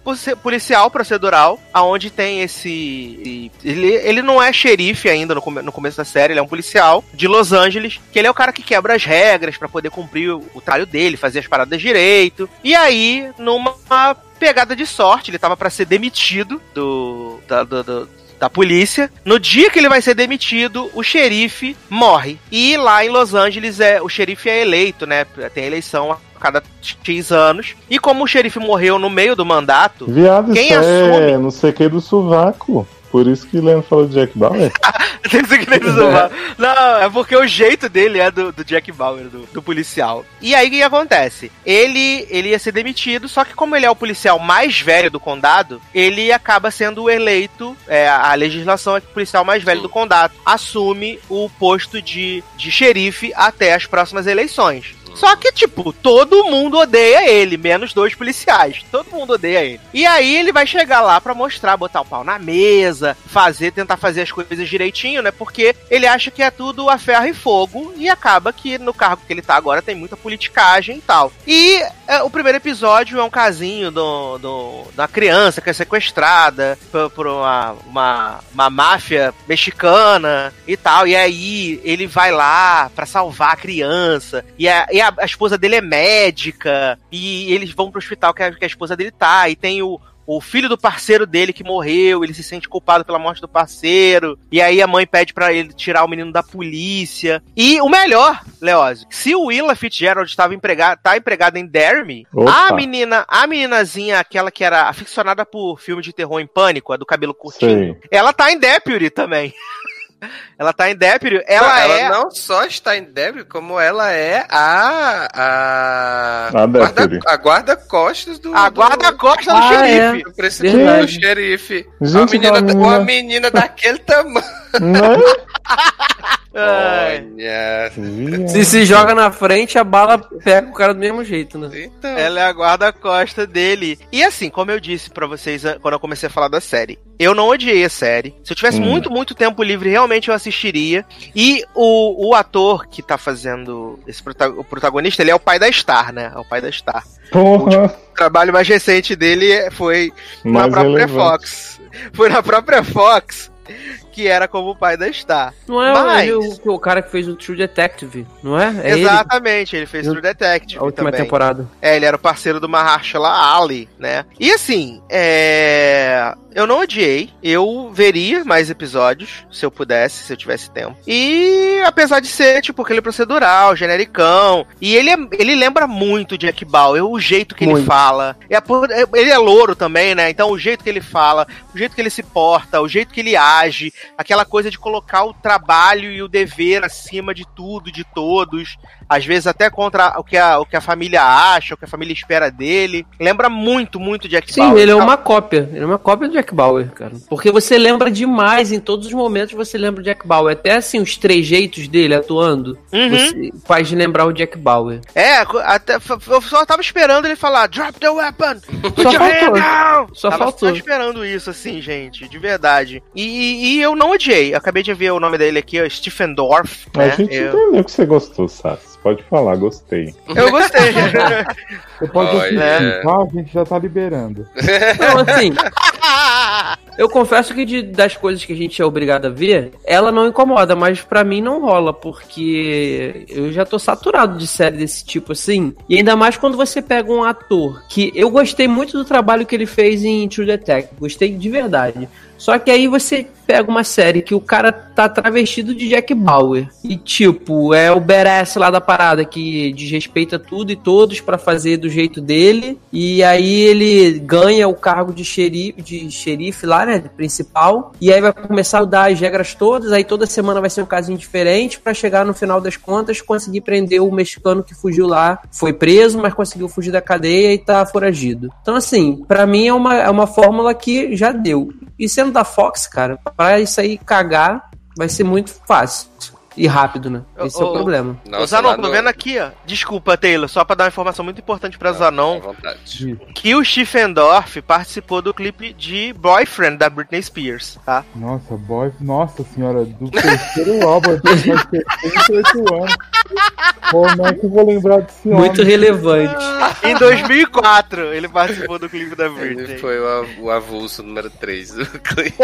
policial procedural, aonde tem esse. Ele, ele não é xerife ainda no, come- no começo da série, ele é um policial de Los Angeles, que ele é o cara que quebra as regras pra poder cumprir o, o trabalho dele, fazer as paradas direito. E aí, numa pegada de sorte, ele tava pra ser demitido do. da- do- do- da polícia. No dia que ele vai ser demitido, o xerife morre. E lá em Los Angeles é o xerife é eleito, né? Tem eleição a cada X anos. E como o xerife morreu no meio do mandato, Viado, Quem isso é assume? não sei o que do sovaco. Por isso que Leandro falou de Jack Bauer. Tem do bar. Não, é porque o jeito dele é do, do Jack Bauer, do, do policial. E aí o que acontece? Ele, ele ia ser demitido, só que como ele é o policial mais velho do condado, ele acaba sendo eleito. é, a legislação é que o policial mais velho do condado assume o posto de, de xerife até as próximas eleições. Só que, tipo, todo mundo odeia ele, menos dois policiais. Todo mundo odeia ele. E aí ele vai chegar lá pra mostrar, botar o pau na mesa, fazer, tentar fazer as coisas direitinho, né? Porque ele acha que é tudo a ferro e fogo e acaba que no cargo que ele tá agora tem muita politicagem e tal. E é, o primeiro episódio é um casinho do, do, da criança que é sequestrada por, por uma, uma, uma máfia mexicana e tal. E aí ele vai lá pra salvar a criança. E a, e a, a esposa dele é médica. E eles vão pro hospital que a, que a esposa dele tá. E tem o, o filho do parceiro dele que morreu, ele se sente culpado pela morte do parceiro. E aí a mãe pede pra ele tirar o menino da polícia. E o melhor, Leózio, se o Willa Fitzgerald estava empregado, tá empregado em Dermy, a menina, a meninazinha, aquela que era aficionada por filme de terror em pânico, a do cabelo curtinho, Sei. ela tá em Deputy também. ela tá em Deputy, ela, Não, ela é não só está em débito, como ela é a. A, A guarda, deputy. a guarda-costas do. do Ah, xerife. do presidente Verdade. do xerife. Gente, uma, menina, aquela uma menina- menina daquele tamanho. Né? Olha. Se se joga na frente, a bala pega o cara do mesmo jeito, né? Então. ela é a guarda-costa dele. E assim, como eu disse pra vocês ah, quando eu comecei a falar da série, eu não odiei a série. Se eu tivesse Hum. muito, muito tempo livre, realmente eu assistiria. E o, o ator que tá fazendo esse prota- o protagonista, ele é o pai da Star, né? É o pai da Star. Porra, O trabalho mais recente dele foi na mais própria relevante. Fox. Foi na própria Fox que era como o pai da Star. Não é Mas- ele o, o cara que fez o True Detective, não é? É Exatamente, ele, fez Eu- True Detective ele, a última também. temporada. É, ele era o parceiro do Mahershala Ali, né? E assim, é... Eu não odiei. Eu veria mais episódios, se eu pudesse, se eu tivesse tempo. E apesar de ser, tipo, aquele procedural, genericão. E ele, é- ele lembra muito Jack Bauer, o jeito que ele Muito. fala. É é- ele é louro também, né? Então o jeito que ele fala, o jeito que ele se porta, o jeito que ele age, aquela coisa de colocar o trabalho e o dever acima de tudo, de todos. Às vezes até contra o que a, o que a família acha, o que a família espera dele. Lembra muito, muito Jack Sim, Bauer. ele é Então, uma cópia. Ele é uma cópia do Jack Bauer, cara. Porque você lembra demais, em todos os momentos você lembra o Jack Bauer. Até assim, os trejeitos dele atuando, Uhum. você faz lembrar o Jack Bauer. É, até, eu só tava esperando ele falar Drop the weapon! Put Só your hand faltou. down! Só tava faltou. só esperando isso, assim, gente, de verdade. E, e- e eu não odiei. Acabei de ver o nome dele aqui, ó, Stephen Dorff. A Né? gente Eu, entendeu que você gostou, Sassi. Pode falar, gostei. eu gostei. Você pode Olha. assistir, tá? A gente já tá liberando. Então, assim, eu confesso que de- das coisas que a gente é obrigado a ver, ela não incomoda, mas pra mim não rola, porque eu já tô saturado de série desse tipo assim. E ainda mais quando você pega um ator que eu gostei muito do trabalho que ele fez em True Detective, gostei de verdade. Só que aí você pega uma série que o cara tá travestido de Jack Bauer. E tipo, é o badass lá da parada que desrespeita tudo e todos pra fazer do jeito dele. E aí ele ganha o cargo de xerife, de xerife lá, né? Principal. E aí vai começar a mudar as regras todas. Aí toda semana vai ser um casinho diferente pra chegar no final das contas conseguir prender o mexicano que fugiu lá. Foi preso, mas conseguiu fugir da cadeia e tá foragido. Então, assim, pra mim é uma, é uma fórmula que já deu. E sendo da Fox, cara, pra isso aí cagar vai ser muito fácil. E rápido, né? Esse é o ô, problema. Ô, Zanon, lá tô vendo aqui, ó. Desculpa, Taylor, só pra dar uma informação muito importante pra Zanon. À vontade. Que o Stephen Dorff participou do clipe de Boyfriend da Britney Spears, tá? Nossa, boy, nossa senhora, do terceiro álbum, eu tenho mais 78 anos. Como é que eu vou lembrar desse homem? Muito relevante. Em 2004, ele participou do clipe da Ele Britney. foi o, av- o avulso número 3 do clipe.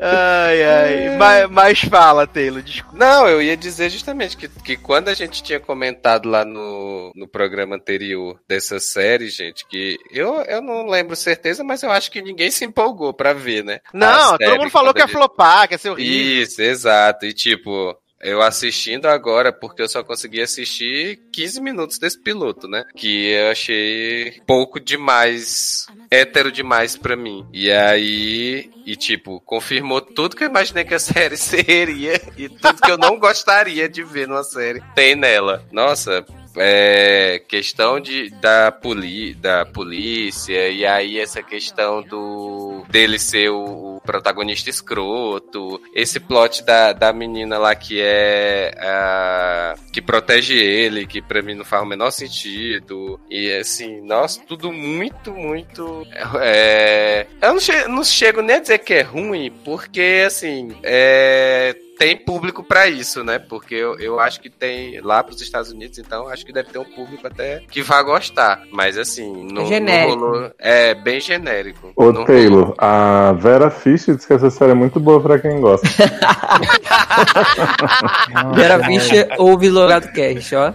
ai, ai. Mas, mas fala, Taylor, desculpa. Não, eu ia dizer justamente que, que quando a gente tinha comentado lá no, no programa anterior dessa série, gente, que eu, eu não lembro certeza, mas eu acho que ninguém se empolgou pra ver, né? Não, todo mundo falou que ia flopar, que ia ser horrível. Isso, exato. E tipo, eu assistindo agora, porque eu só consegui assistir 15 minutos desse piloto, né? Que eu achei pouco demais, hétero demais pra mim. E aí, e tipo, confirmou tudo que eu imaginei que a série seria e tudo que eu não gostaria de ver numa série tem nela. Nossa, é, questão de, da, poli, da polícia, e aí essa questão do dele ser o protagonista escroto, esse plot da, da menina lá que é a, que protege ele, que pra mim não faz o menor sentido, e assim, nossa, tudo muito, muito. É, eu não, che não chego nem a dizer que é ruim, porque assim, é tem público pra isso, né? Porque eu, eu acho que tem lá pros Estados Unidos, então acho que deve ter um público até que vai gostar. Mas assim, não, É genérico. não rolou. É bem genérico. Ô, Taylor, a Vera Fish diz que essa série é muito boa pra quem gosta. Vera. Fischer ouve Logado Cash, ó.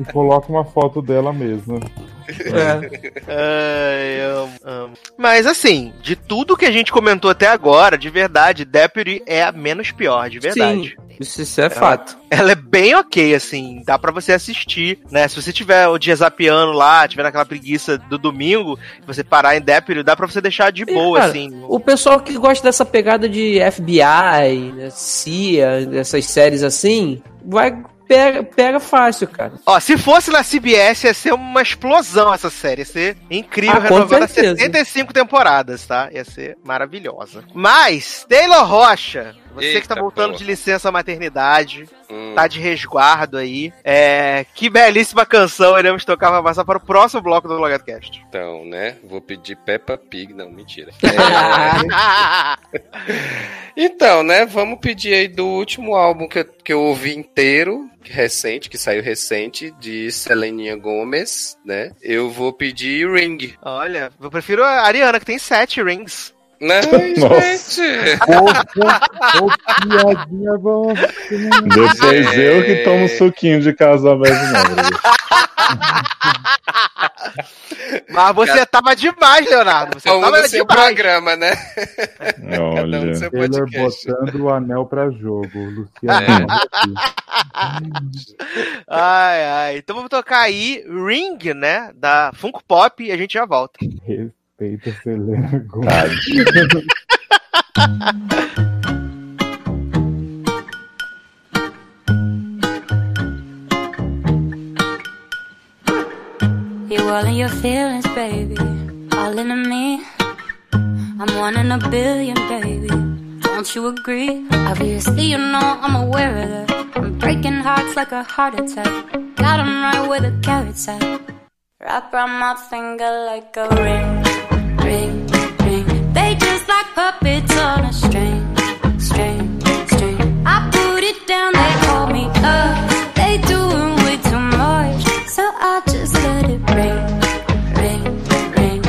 E coloca uma foto dela mesmo. É. Ai, amo, amo. Mas assim, de tudo que a gente comentou até agora, de verdade, Deputy é a menos pior, de verdade. Sim, isso, isso é fato. Ela é bem ok, assim, dá pra você assistir, né? Se você tiver o dia zapeando lá, tiver naquela preguiça do domingo, você parar em Deputy, dá pra você deixar de boa, cara, assim. O pessoal que gosta dessa pegada de FBI, né, CIA, dessas séries assim, vai pega, pega fácil, cara. Ó, se fosse na CBS, ia ser uma explosão essa série. Ia ser incrível, Ah, renovada certeza. 75 temporadas, tá? Ia ser maravilhosa. Mas, Taylor Rocha, Você que tá Eita, voltando porra. de licença maternidade, Hum. tá de resguardo aí. É, que belíssima canção iremos tocar pra passar para o próximo bloco do LogadoCast. Então, né? Vou pedir Peppa Pig. Não, mentira. É, então, né? Vamos pedir aí do último álbum que eu, que eu ouvi inteiro, recente, que saiu recente, de Seleninha Gomes, né? Eu vou pedir Ring. Olha, eu prefiro a Ariana, que tem sete rings. Não, Nossa. gente. Ô, piadinha bom. Depois É. eu que tomo suquinho de casal mesmo, não. Mas você tava demais, Leonardo. Você Cada um tava no seu demais. programa, né? Cada um no Olha. seu Taylor podcast. botando o anel pra jogo. Luciano. Ai, ai. Então vamos tocar aí Ring, né? Da Funko Pop e a gente já volta. Respeita a Selena Gomez. Tadinho. You all in your feelings, baby. All into me. I'm one in a billion, baby. Don't you agree? Obviously, you know I'm aware of that. I'm breaking hearts like a heart attack. Got 'em right where the carrots at. Wrap around my finger like a ring, ring, ring. They just like puppets on a string, string, string. I put it down, they call me up. They doing way too much, so I just let it ring, ring, ring.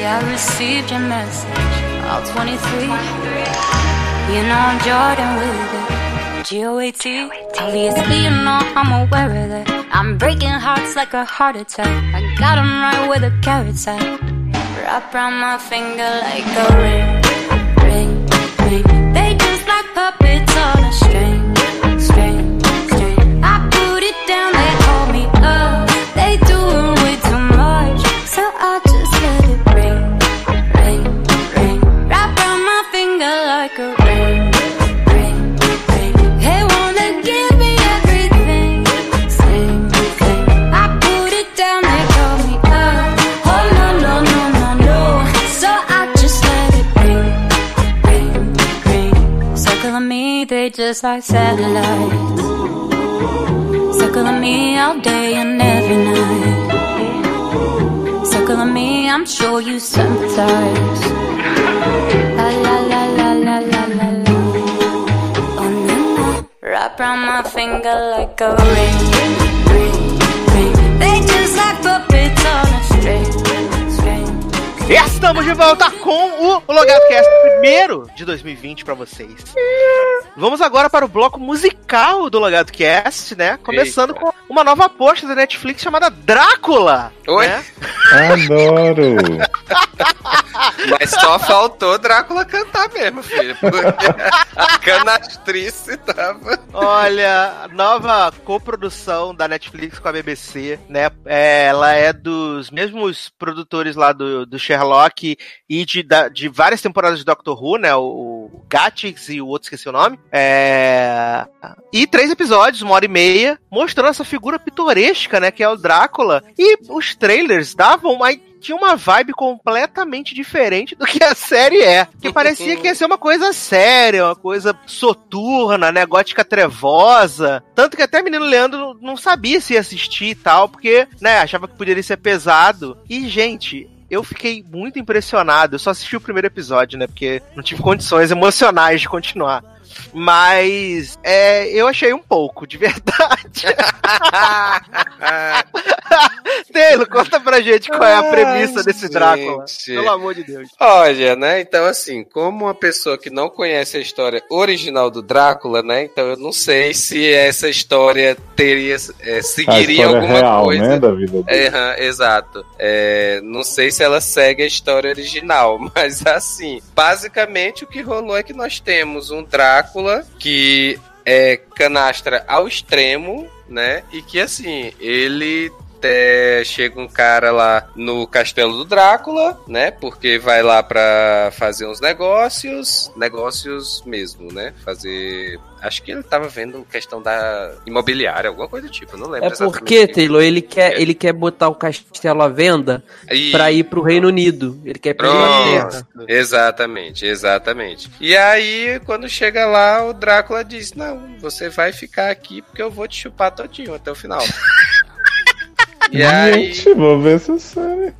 Yeah, I received your message, all 23. You know I'm Jordan with it. G-O-A-T. Obviously, you know I'm aware of that. I'm breaking hearts like a heart attack. I got 'em right where the carrots at. Wrap around my finger like a ring, ring, ring. They just like satellites. Circling me all day and every night. Circling me, I'm sure you sympathize. La la la la la la la la. Oh no no. Wrap around my finger like a ring, ring, ring. They just like puppets on a string. Estamos de volta com o LogadoCast primeiro de 2020 pra vocês. Vamos agora para o bloco musical do LogadoCast, né? Começando Eita. com uma nova aposta da Netflix chamada Drácula. Oi? né? Adoro! Mas só faltou Drácula cantar mesmo, filho. Porque a canastrice tava. Olha, nova coprodução da Netflix com a BBC, né? É, ela é dos mesmos produtores lá do, do Sherlock e de, de várias temporadas de Doctor Who, né? O, o Gatix e o outro esqueci o nome. É, e três episódios, uma hora e meia, mostrando essa figura pitoresca, né? Que é o Drácula. E os trailers davam uma tinha uma vibe completamente diferente do que a série é. Que parecia que ia ser uma coisa séria, uma coisa soturna, né? Gótica trevosa. Tanto que até menino Leandro não sabia se ia assistir e tal, porque, né, achava que poderia ser pesado. E, gente. Eu fiquei muito impressionado. Eu só assisti o primeiro episódio, né? Porque não tive condições emocionais de continuar. Mas é, eu achei um pouco, de verdade. Taylor, conta pra gente qual é a premissa Ai, desse Drácula. gente. Pelo amor de Deus. Olha, né? Então, assim, como uma pessoa que não conhece a história original do Drácula, né? Então eu não sei se essa história teria. é, A seguiria história alguma real, coisa. né, da vida dele. É, exato. É, não sei se ela segue a história original, mas assim, basicamente o que rolou é que nós temos um Drácula que é canastra ao extremo, né? E que assim, ele até chega um cara lá no castelo do Drácula, né? Porque vai lá pra fazer uns negócios, negócios mesmo, né? Fazer Acho que ele tava vendo questão da imobiliária, alguma coisa do tipo, não lembro É porque. Taylor, ele quer, É. ele quer botar o castelo à venda E- pra ir pro Reino Unido. Ele quer ir pra Inglaterra. Exatamente, exatamente. E aí, quando chega lá, o Drácula diz: Não, você vai ficar aqui porque eu vou te chupar todinho até o final. e aí. Gente, vou ver essa série.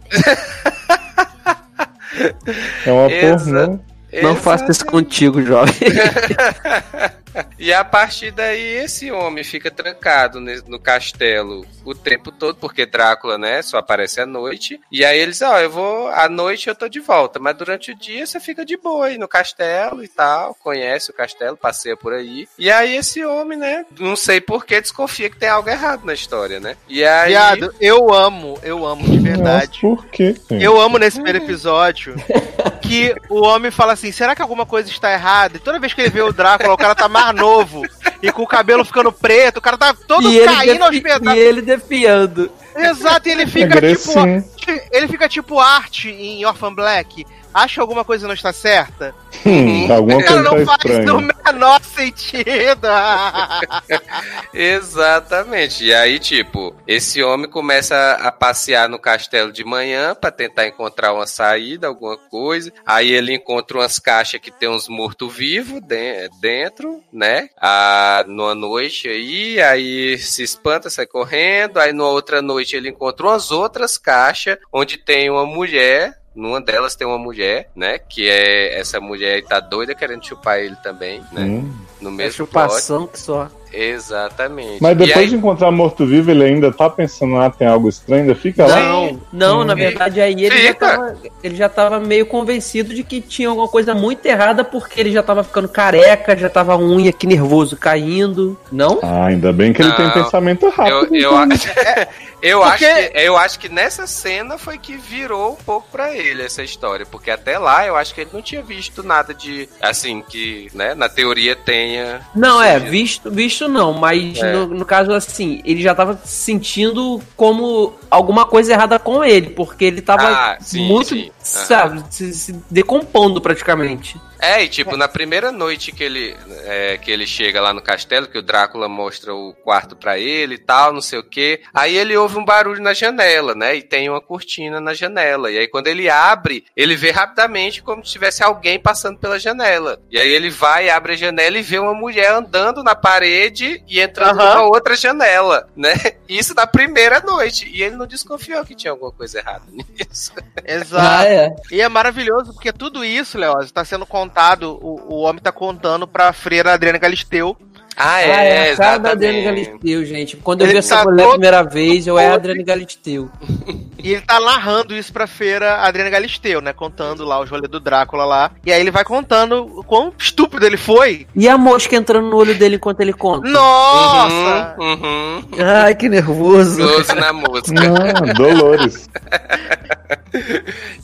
É uma Exa- pornô. Não faça isso contigo, jovem. E a partir daí, esse homem fica trancado no castelo o tempo todo, porque Drácula, né, só aparece à noite. E aí eles, ó, eu vou, à noite eu tô de volta, mas durante o dia você fica de boa aí no castelo e tal, conhece o castelo, passeia por aí. E aí esse homem, né, não sei por que desconfia que tem algo errado na história, né? E aí. Viado, eu amo, eu amo de verdade. Nossa, por quê? Eu amo nesse primeiro episódio que o homem fala assim: será que alguma coisa está errada? E toda vez que ele vê o Drácula, o cara tá novo e com o cabelo ficando preto, o cara tá todo e, ele caindo aos pedaços. e ele defiando. Exato, e ele fica Agressivo. tipo. Ele fica tipo arte em Orphan Black. Acha que alguma coisa não está certa? Hum, alguma O cara coisa não tá faz no estranha. menor sentido. Exatamente. E aí, tipo, esse homem começa a passear no castelo de manhã pra tentar encontrar uma saída, alguma coisa. Aí ele encontra umas caixas que tem uns mortos-vivos dentro, né? Ah, numa noite aí, aí se espanta, sai correndo. Aí numa outra noite ele encontra umas outras caixas onde tem uma mulher. Numa delas tem uma mulher, né? Que é essa mulher tá doida querendo chupar ele também, né? Hum. No É mesmo plot. chupação que só. Exatamente. Mas depois aí- de encontrar morto-vivo, ele ainda tá pensando, ah, tem algo estranho, ainda fica lá. Não, não, na verdade aí ele já, tava, ele já tava meio convencido de que tinha alguma coisa muito errada porque ele já tava ficando careca, já tava unha aqui nervoso caindo. Não? Ah, ainda bem que ele tem Não. pensamento Eu, rápido. eu, então. acho, eu, Porque- acho que, eu acho que nessa cena foi que virou um pouco pra ele essa história. Porque até lá eu acho que ele não tinha visto nada de. Assim, que, né, na teoria tenha. Não, é, visto, visto não, mas É. no, no caso assim, ele já tava se sentindo como alguma coisa errada com ele, porque ele tava Ah, sim, muito, sim. Sabe, se, se decompondo praticamente. É, e tipo, na primeira noite que ele, é, que ele chega lá no castelo, que o Drácula mostra o quarto pra ele e tal, não sei o que. Aí ele ouve um barulho na janela, né? E tem uma cortina na janela. E aí quando ele abre, ele vê rapidamente como se tivesse alguém passando pela janela. E aí ele vai, abre a janela e vê uma mulher andando na parede e entrando Aham. numa outra janela, né? Isso na primeira noite. E ele não desconfiou que tinha alguma coisa errada nisso. Exato. é. E é maravilhoso porque tudo isso, Léo, está sendo contado, o, o homem tá contando pra freira Adriana Galisteu. Ah, Ah, é, é a cara da Adriane exatamente. Galisteu, gente. Quando eu Ele vi essa tá mulher a primeira vez, eu é a Adriane Galisteu. E ele tá narrando isso pra feira Adriana Galisteu, né? Contando lá os rolês do Drácula lá. E aí ele vai contando o quão estúpido ele foi. E a mosca entrando no olho dele enquanto ele conta? Nossa! Uhum, uhum. Ai, que nervoso. Gozo na música. Ah, Dolores.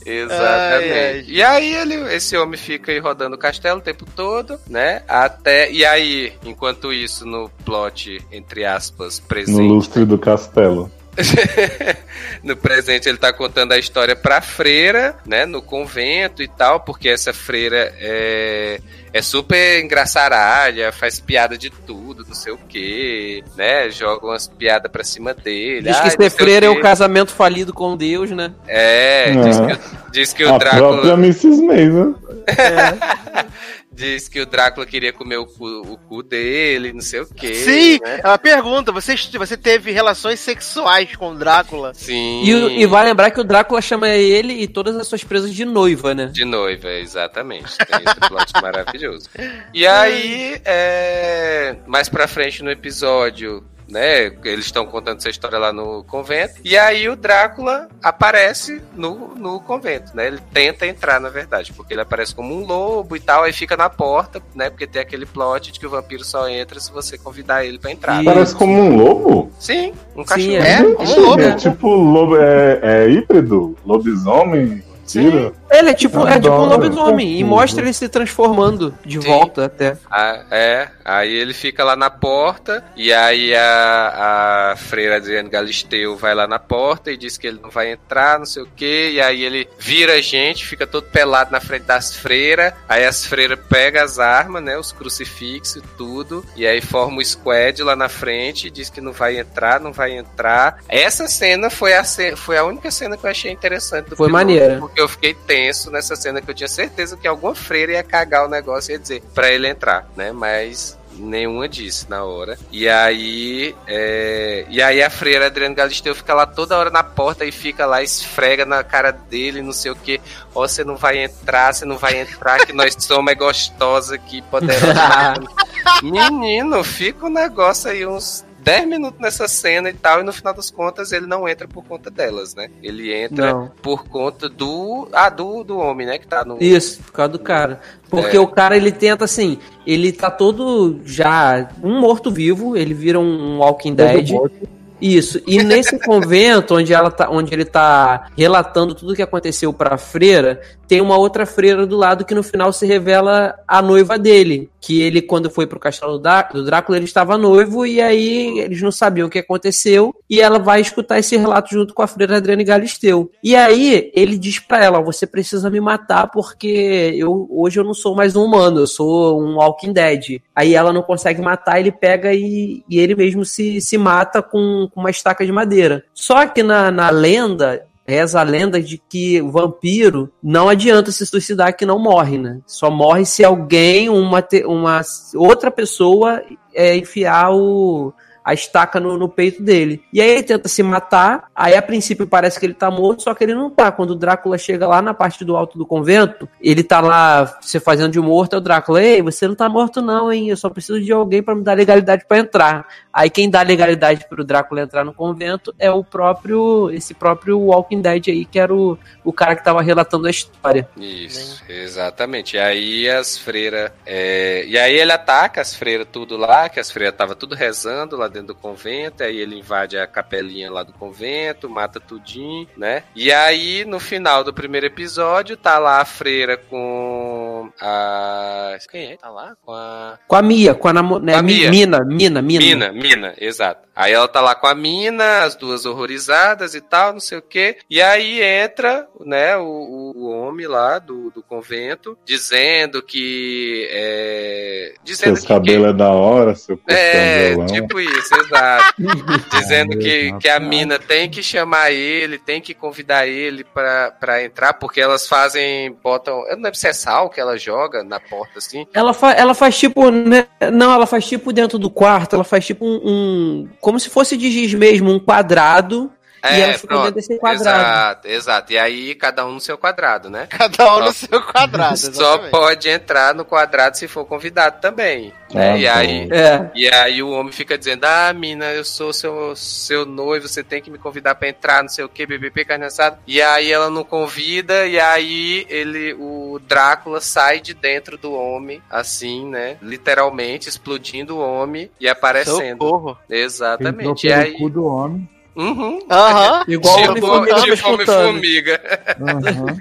Exatamente. Ai, ai. E aí ele, esse homem fica aí rodando o castelo o tempo todo, né? Até e aí, enquanto isso no plot entre aspas No presente, lustre do castelo. no presente ele tá contando a história pra freira, né, no convento e tal, porque essa freira é é super engraçaralha, faz piada de tudo, não sei o que, né? Joga umas piadas pra cima dele. Diz que não ser sei o freira é quê. um casamento falido com Deus, né? É, É. diz que, diz que o A Drácula. própria Mrs. Mason. Diz que o Drácula queria comer o cu, o cu dele, não sei o quê. Sim, né? ela pergunta: você, você teve relações sexuais com o Drácula? Sim. E, e vai lembrar que o Drácula chama ele e todas as suas presas de noiva, né? De noiva, exatamente. Tem esse plot maravilhoso. E aí, é... mais pra frente no episódio, né? Eles estão contando essa história lá no convento. E aí o Drácula aparece no, no convento, né? Ele tenta entrar, na verdade, porque ele aparece como um lobo e tal, aí fica na porta, né? Porque tem aquele plot de que o vampiro só entra se você convidar ele pra entrar. E- Parece como um lobo. Sim, um Sim, cachorro. É, Gente, como um lobo. É tipo lobo, é, é híbrido, lobisomem, tira. Ele é tipo, é tipo um lobisomem. E mostra ele se transformando de Sim. volta até. Ah, é, aí ele fica lá na porta, e aí a, a freira Adriane Galisteu vai lá na porta e diz que ele não vai entrar, não sei o que, e aí ele vira a gente, fica todo pelado na frente das freiras, aí as freiras pegam as armas, né, os crucifixos e tudo, e aí forma o squad lá na frente, e diz que não vai entrar, não vai entrar. Essa cena foi a, ce- foi a única cena que eu achei interessante do Foi piloto, maneira. Porque eu fiquei tenso nessa cena que eu tinha certeza que alguma freira ia cagar o negócio e ia dizer pra ele entrar, né? Mas nenhuma disse na hora. E aí, é, e aí a freira Adriano Galisteu fica lá toda hora na porta e fica lá, esfrega na cara dele, não sei o que. Ó, você não vai entrar, você não vai entrar, que nós somos é gostosa aqui, poderosa. Menino, fica um negócio aí uns 10 minutos nessa cena e tal, e no final das contas ele não entra por conta delas, né? Ele entra Não. por conta do. Ah, do, do homem, né? Que tá no. Isso, por causa do cara. Porque É. o cara, ele tenta assim, ele tá todo já um morto-vivo, ele vira um Walking Dead. Todo morto. Isso. E nesse convento onde ela tá, onde ele tá relatando tudo o que aconteceu pra freira, tem uma outra freira do lado que no final se revela a noiva dele, que ele quando foi pro castelo do Drácula, ele estava noivo e aí eles não sabiam o que aconteceu e ela vai escutar esse relato junto com a freira Adriane Galisteu. E aí ele diz pra ela, você precisa me matar porque eu hoje eu não sou mais um humano, eu sou um Walking Dead. Aí ela não consegue matar, ele pega e, e ele mesmo se, se mata com, com uma estaca de madeira. Só que na, na lenda, reza a lenda de que o vampiro não adianta se suicidar que não morre, né? Só morre se alguém, uma, uma outra pessoa é, enfiar o, a estaca no, no peito dele. E aí ele tenta se matar, aí a princípio parece que ele tá morto, só que ele não tá. Quando o Drácula chega lá na parte do alto do convento, ele tá lá se fazendo de morto, é o Drácula, ei, você não tá morto não, hein? Eu só preciso de alguém pra me dar legalidade pra entrar. Aí quem dá legalidade pro Drácula entrar no convento é o próprio, esse próprio Walking Dead aí, que era o, o cara que tava relatando a história. Isso, exatamente. E aí as freiras. é, E aí ele ataca as freiras tudo lá, que as freiras estavam tudo rezando lá dentro do convento. Aí ele invade a capelinha lá do convento, mata tudinho, né? E aí, no final do primeiro episódio, tá lá a freira com a. Quem é? Tá lá? Com a. Com a Mia, com a, namo... né, Com. Mina, Mina, Mina. Mina, Mina, exato. Aí ela tá lá com a Mina, as duas horrorizadas e tal, não sei o quê. E aí entra, né, o, o- o homem lá do, do convento, dizendo que. É, dizendo Seus que, cabelos é da hora, seu é tipo isso, exato. Dizendo que, que a mina tem que chamar ele, tem que convidar ele pra, pra entrar, porque elas fazem, botam. Eu não lembro se é sal que ela joga na porta assim. Ela, fa ela faz tipo. né, Não, ela faz tipo dentro do quarto, ela faz tipo um. um- como se fosse de giz mesmo, um quadrado. E ela fica dentro desse quadrado. Exato, exato. E aí cada um no seu quadrado, né? Cada um no Só- seu quadrado. Só pode entrar no quadrado se for convidado também. Ah, e, bom. aí, É. e aí o homem fica dizendo: Ah, mina, eu sou seu, seu noivo, você tem que me convidar pra entrar, não sei o que, BBP, carne assada. E aí ela não convida, e aí ele, o Drácula sai de dentro do homem, assim, né? Literalmente explodindo o homem e aparecendo. Socorro. Entrou Exatamente. E pelo aí. cu do homem. Uhum. Aham. Igual Tipo, Homem-Formiga tipo. Homem-Formiga. Aham.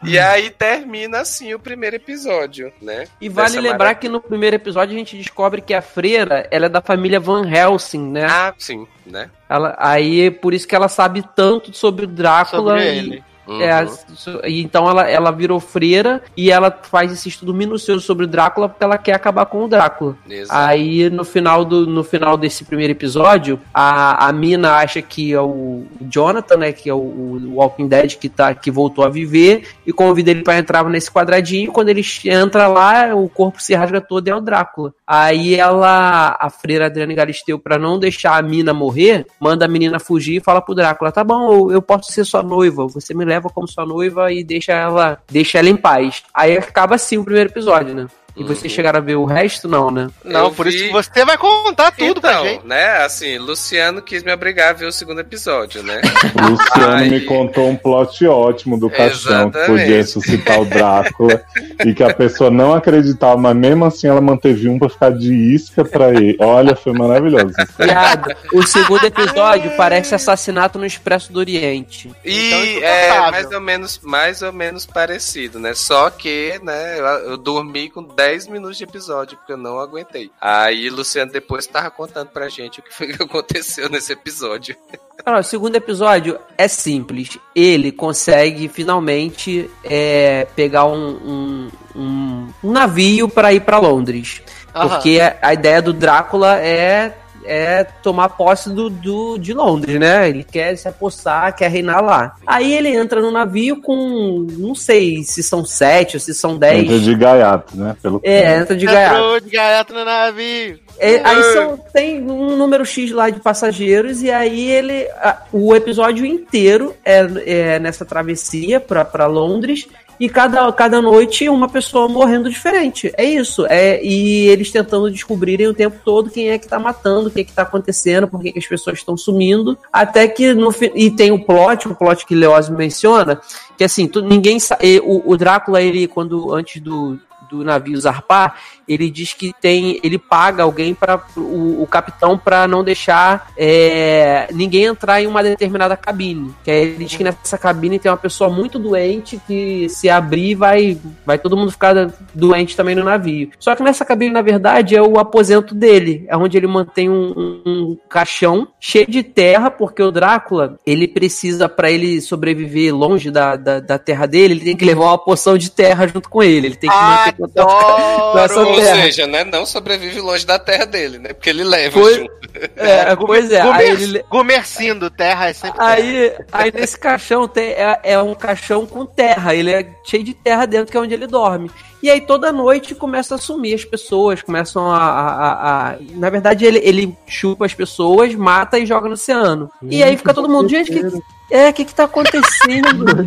E aí termina assim o primeiro episódio, né? E vale Dessa lembrar maravilha. que no primeiro episódio a gente descobre que a freira ela é da família Van Helsing, né? Ah, sim, né? Ela, aí por isso que ela sabe tanto sobre o Drácula. Sobre e- ele. Uhum. É, isso- e então ela, ela virou freira e ela faz esse estudo minucioso sobre o Drácula porque ela quer acabar com o Drácula. Exato. Aí no final, do, no final desse primeiro episódio, a, a Mina acha que é o Jonathan, né? Que é o, o Walking Dead que, tá, que voltou a viver, e convida ele pra entrar nesse quadradinho. Quando ele entra lá, o corpo se rasga todo e é o Drácula. Aí ela, a freira Adriana Galisteu, pra não deixar a Mina morrer, manda a menina fugir e fala pro Drácula: tá bom, eu, eu posso ser sua noiva, você me leva como sua noiva e deixa ela, deixa ela em paz. Aí acaba assim o primeiro episódio, né? E vocês chegaram a ver o resto, não, né? Não, Eu por vi- isso que você vai contar tudo então, pra gente. né, assim, Luciano quis me obrigar a ver o segundo episódio, né? Luciano Ai. me contou um plot ótimo do caixão que podia ressuscitar o Drácula e que a pessoa não acreditava, mas mesmo assim ela manteve um pra ficar de isca pra ele. Olha, foi maravilhoso. Viado, o segundo episódio parece assassinato no Expresso do Oriente. E Então, é insuportável. mais ou menos mais ou menos parecido, né? Só que, né, eu, eu dormi com 10 minutos de episódio porque eu não aguentei. Aí Luciano depois tava contando pra gente o que foi que aconteceu nesse episódio. Cara, o segundo episódio é simples. Ele consegue finalmente é, pegar um, um, um- um navio para ir para Londres. Aham. Porque a ideia do Drácula é, é tomar posse do, do, de Londres, né? Ele quer se apossar, quer reinar lá. Aí ele entra no navio com, não sei se são sete ou se são dez. Entra de gaiato, né? Pelo É, entra de gaiato. Entrou de gaiato no navio. É, aí são, tem um número X lá de passageiros, e aí ele. a- o episódio inteiro é, é nessa travessia pra, pra Londres. E cada, cada noite uma pessoa morrendo diferente. É isso. É, e eles tentando descobrirem o tempo todo quem é que tá matando, o que é que tá acontecendo, por que, que as pessoas estão sumindo. Até que no E tem o plot, o plot que Leoz menciona, que assim, tu, ninguém sabe. O, o Drácula, ele, quando antes do, do navio zarpar, ele diz que tem, ele paga alguém para o, o capitão para não deixar é, ninguém entrar em uma determinada cabine. Que aí ele diz que nessa cabine tem uma pessoa muito doente que se abrir vai, vai todo mundo ficar doente também no navio. Só que nessa cabine na verdade é o aposento dele, é onde ele mantém um, um- caixão cheio de terra, porque o Drácula ele precisa para ele sobreviver longe da, da, da terra dele, ele tem que levar uma poção de terra junto com ele. Ele tem que manter contato com essa Adoro! Ou terra. seja, né, não sobrevive longe da terra dele, né? Porque ele leva Foi- junto. É, pois é. Aí, ele, Gumercindo, terra é sempre terra. aí, aí nesse caixão tem, é, é um caixão com terra. Ele é cheio de terra dentro, que é onde ele dorme. E aí toda noite começa a sumir as pessoas, começam a. a- a- Na verdade, ele, ele chupa as pessoas, mata e joga no oceano. e aí fica todo mundo, gente, que, é, o que que tá acontecendo?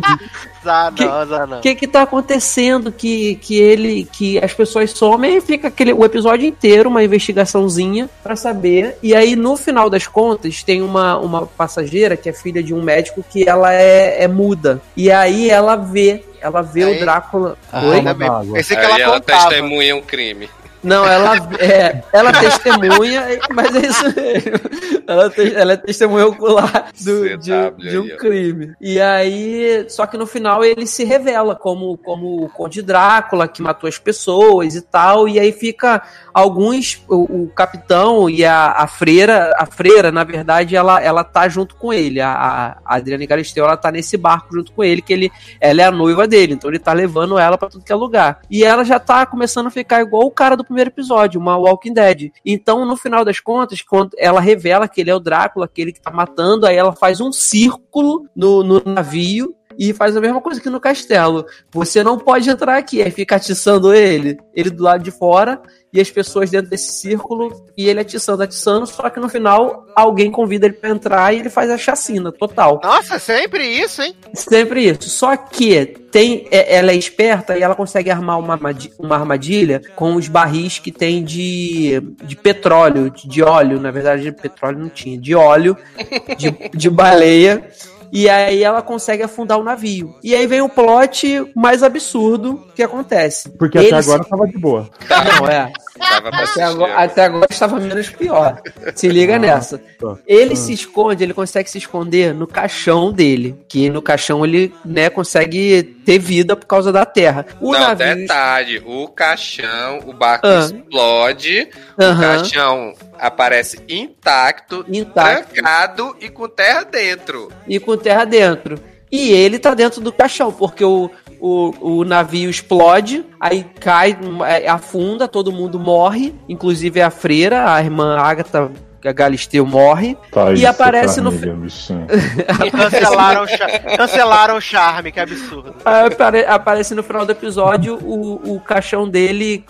Ah, Que-. O que que tá acontecendo que, que ele que as pessoas somem e fica aquele o episódio inteiro uma investigaçãozinha pra saber e aí no final das contas tem uma, uma passageira que é filha de um médico que ela é, é muda e aí ela vê ela vê Aí- o Drácula Ah, Oi? Pensei que Aí ela ela testemunha um crime. Não, ela é, ela testemunha, mas é isso mesmo. Ela, te- ela é testemunha ocular do, de, de um crime. E aí, só que no final ele se revela como, como o Conde Drácula, que matou as pessoas e tal. E aí fica alguns, o, o capitão e a, a freira, a freira, na verdade, ela, ela tá junto com ele. A, a Adriana Galisteu, ela tá nesse barco junto com ele, que ele, ela é a noiva dele, então ele tá levando ela pra tudo que é lugar. E ela já tá começando a ficar igual o cara do primeiro episódio, uma Walking Dead. Então, no final das contas, quando ela revela que ele é o Drácula, aquele que tá matando, aí ela faz um círculo no, no navio e faz a mesma coisa que no castelo. Você não pode entrar aqui, aí fica atiçando ele, ele do lado de fora e as pessoas dentro desse círculo e ele atiçando, atiçando, só que no final alguém convida ele pra entrar e ele faz a chacina total. Nossa, sempre isso, hein? Sempre isso. Só que tem, é- ela é esperta e ela consegue armar uma, armadi- uma armadilha com os barris que tem de, de petróleo, de, de óleo. Na verdade, de petróleo não tinha, de óleo, de, de baleia. E aí ela consegue afundar o navio. E aí vem o plot mais absurdo que acontece. Porque Ele até agora tava de boa. Não, é. Até agora, até agora estava menos pior. Se liga nessa. tá. Ele se esconde, ele consegue se esconder no caixão dele. Que no caixão ele, né, consegue ter vida por causa da terra. O Não, navio. detalhe, o caixão, o barco Ah. explode, o caixão aparece intacto, Intacto. trancado e com terra dentro. e com terra dentro. E ele tá dentro do caixão, porque o, o, o navio explode, aí cai, é, afunda, todo mundo morre, inclusive a freira, a irmã Agatha a Galisteu morre. Tá E isso, aparece no. E cancelaram, o cancelaram o charme, que absurdo. Apare- aparece no final do episódio o, o caixão dele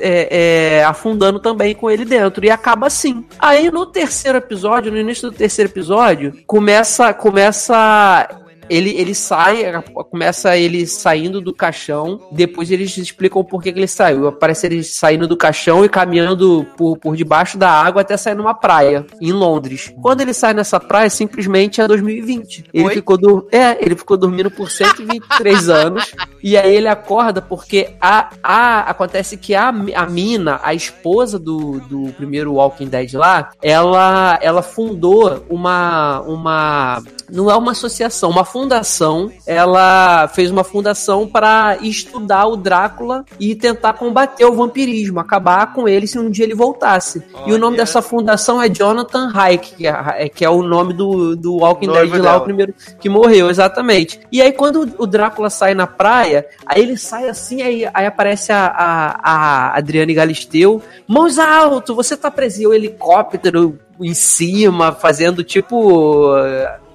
é, é, afundando também com ele dentro. E acaba assim. Aí no terceiro episódio, no início do terceiro episódio, começa. começa ele, ele sai, começa ele saindo do caixão, depois eles explicam por que, que ele saiu. Aparece ele saindo do caixão e caminhando por, por debaixo da água até sair numa praia, em Londres. Quando ele sai nessa praia, simplesmente é 2020. Ele Oi? ficou do, é, ele ficou dormindo por 123 anos e aí ele acorda porque a, a acontece que a, a mina, a esposa do, do primeiro Walking Dead lá, ela ela fundou uma uma não é uma associação, uma fundação. Ela fez uma fundação para estudar o Drácula e tentar combater o vampirismo, acabar com ele se um dia ele voltasse. E o nome dessa fundação é Jonathan Hayek, que é, que é o nome do, do Walking Dead lá, dela. o primeiro que morreu, exatamente. E aí, quando o Drácula sai na praia, aí ele sai assim, aí, aí aparece a, a, a Adriane Galisteu, mãos alto, você tá preso. E o helicóptero em cima, fazendo tipo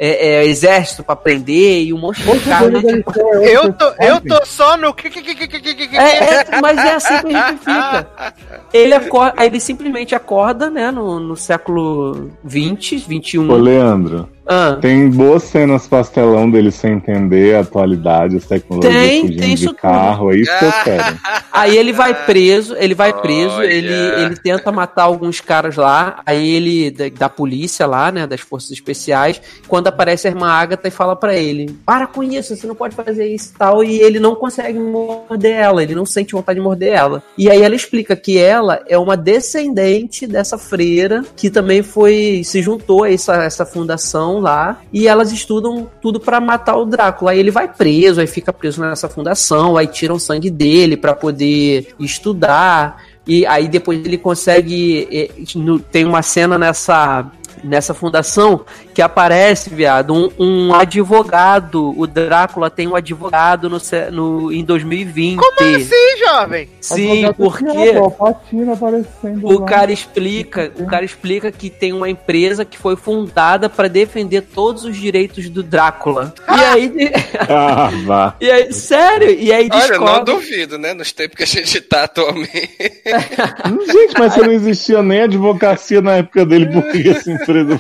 é, é, exército pra prender e um monte de cara. Né, tipo, eu, tô, eu tô só no. É, é, mas é assim que a gente fica. Ele, acorda, ele simplesmente acorda, né, no, no século 20, 21. Ô, Leandro. Ah. Tem boas cenas pastelão dele sem entender a atualidade, as tecnologias tem, tem de carro, tudo. é isso que eu quero. Aí ele vai preso, ele vai preso, oh, ele, yeah. ele tenta matar alguns caras lá, aí ele da, da polícia lá, né, das forças especiais, quando aparece a irmã Agatha e fala pra ele, para com isso, você não pode fazer isso e tal, e ele não consegue morder ela, ele não sente vontade de morder ela. E aí ela explica que ela é uma descendente dessa freira, que também foi, se juntou a essa, essa fundação lá, e elas estudam tudo pra matar o Drácula. Aí ele vai preso, aí fica preso nessa fundação, aí tiram sangue dele pra poder estudar. E aí depois ele consegue. eh, Tem uma cena nessa. Nessa fundação que aparece, viado, um, um advogado. O Drácula tem um advogado no, no, em 2020. Como assim, jovem? Sim, porque. O lá. cara explica, o cara explica que tem uma empresa que foi fundada para defender todos os direitos do Drácula. E aí, Ah, vá. e aí, sério? E aí Olha, não duvido, né? Nos tempos que a gente tá atualmente. Gente, mas você não existia nem advocacia na época dele, por que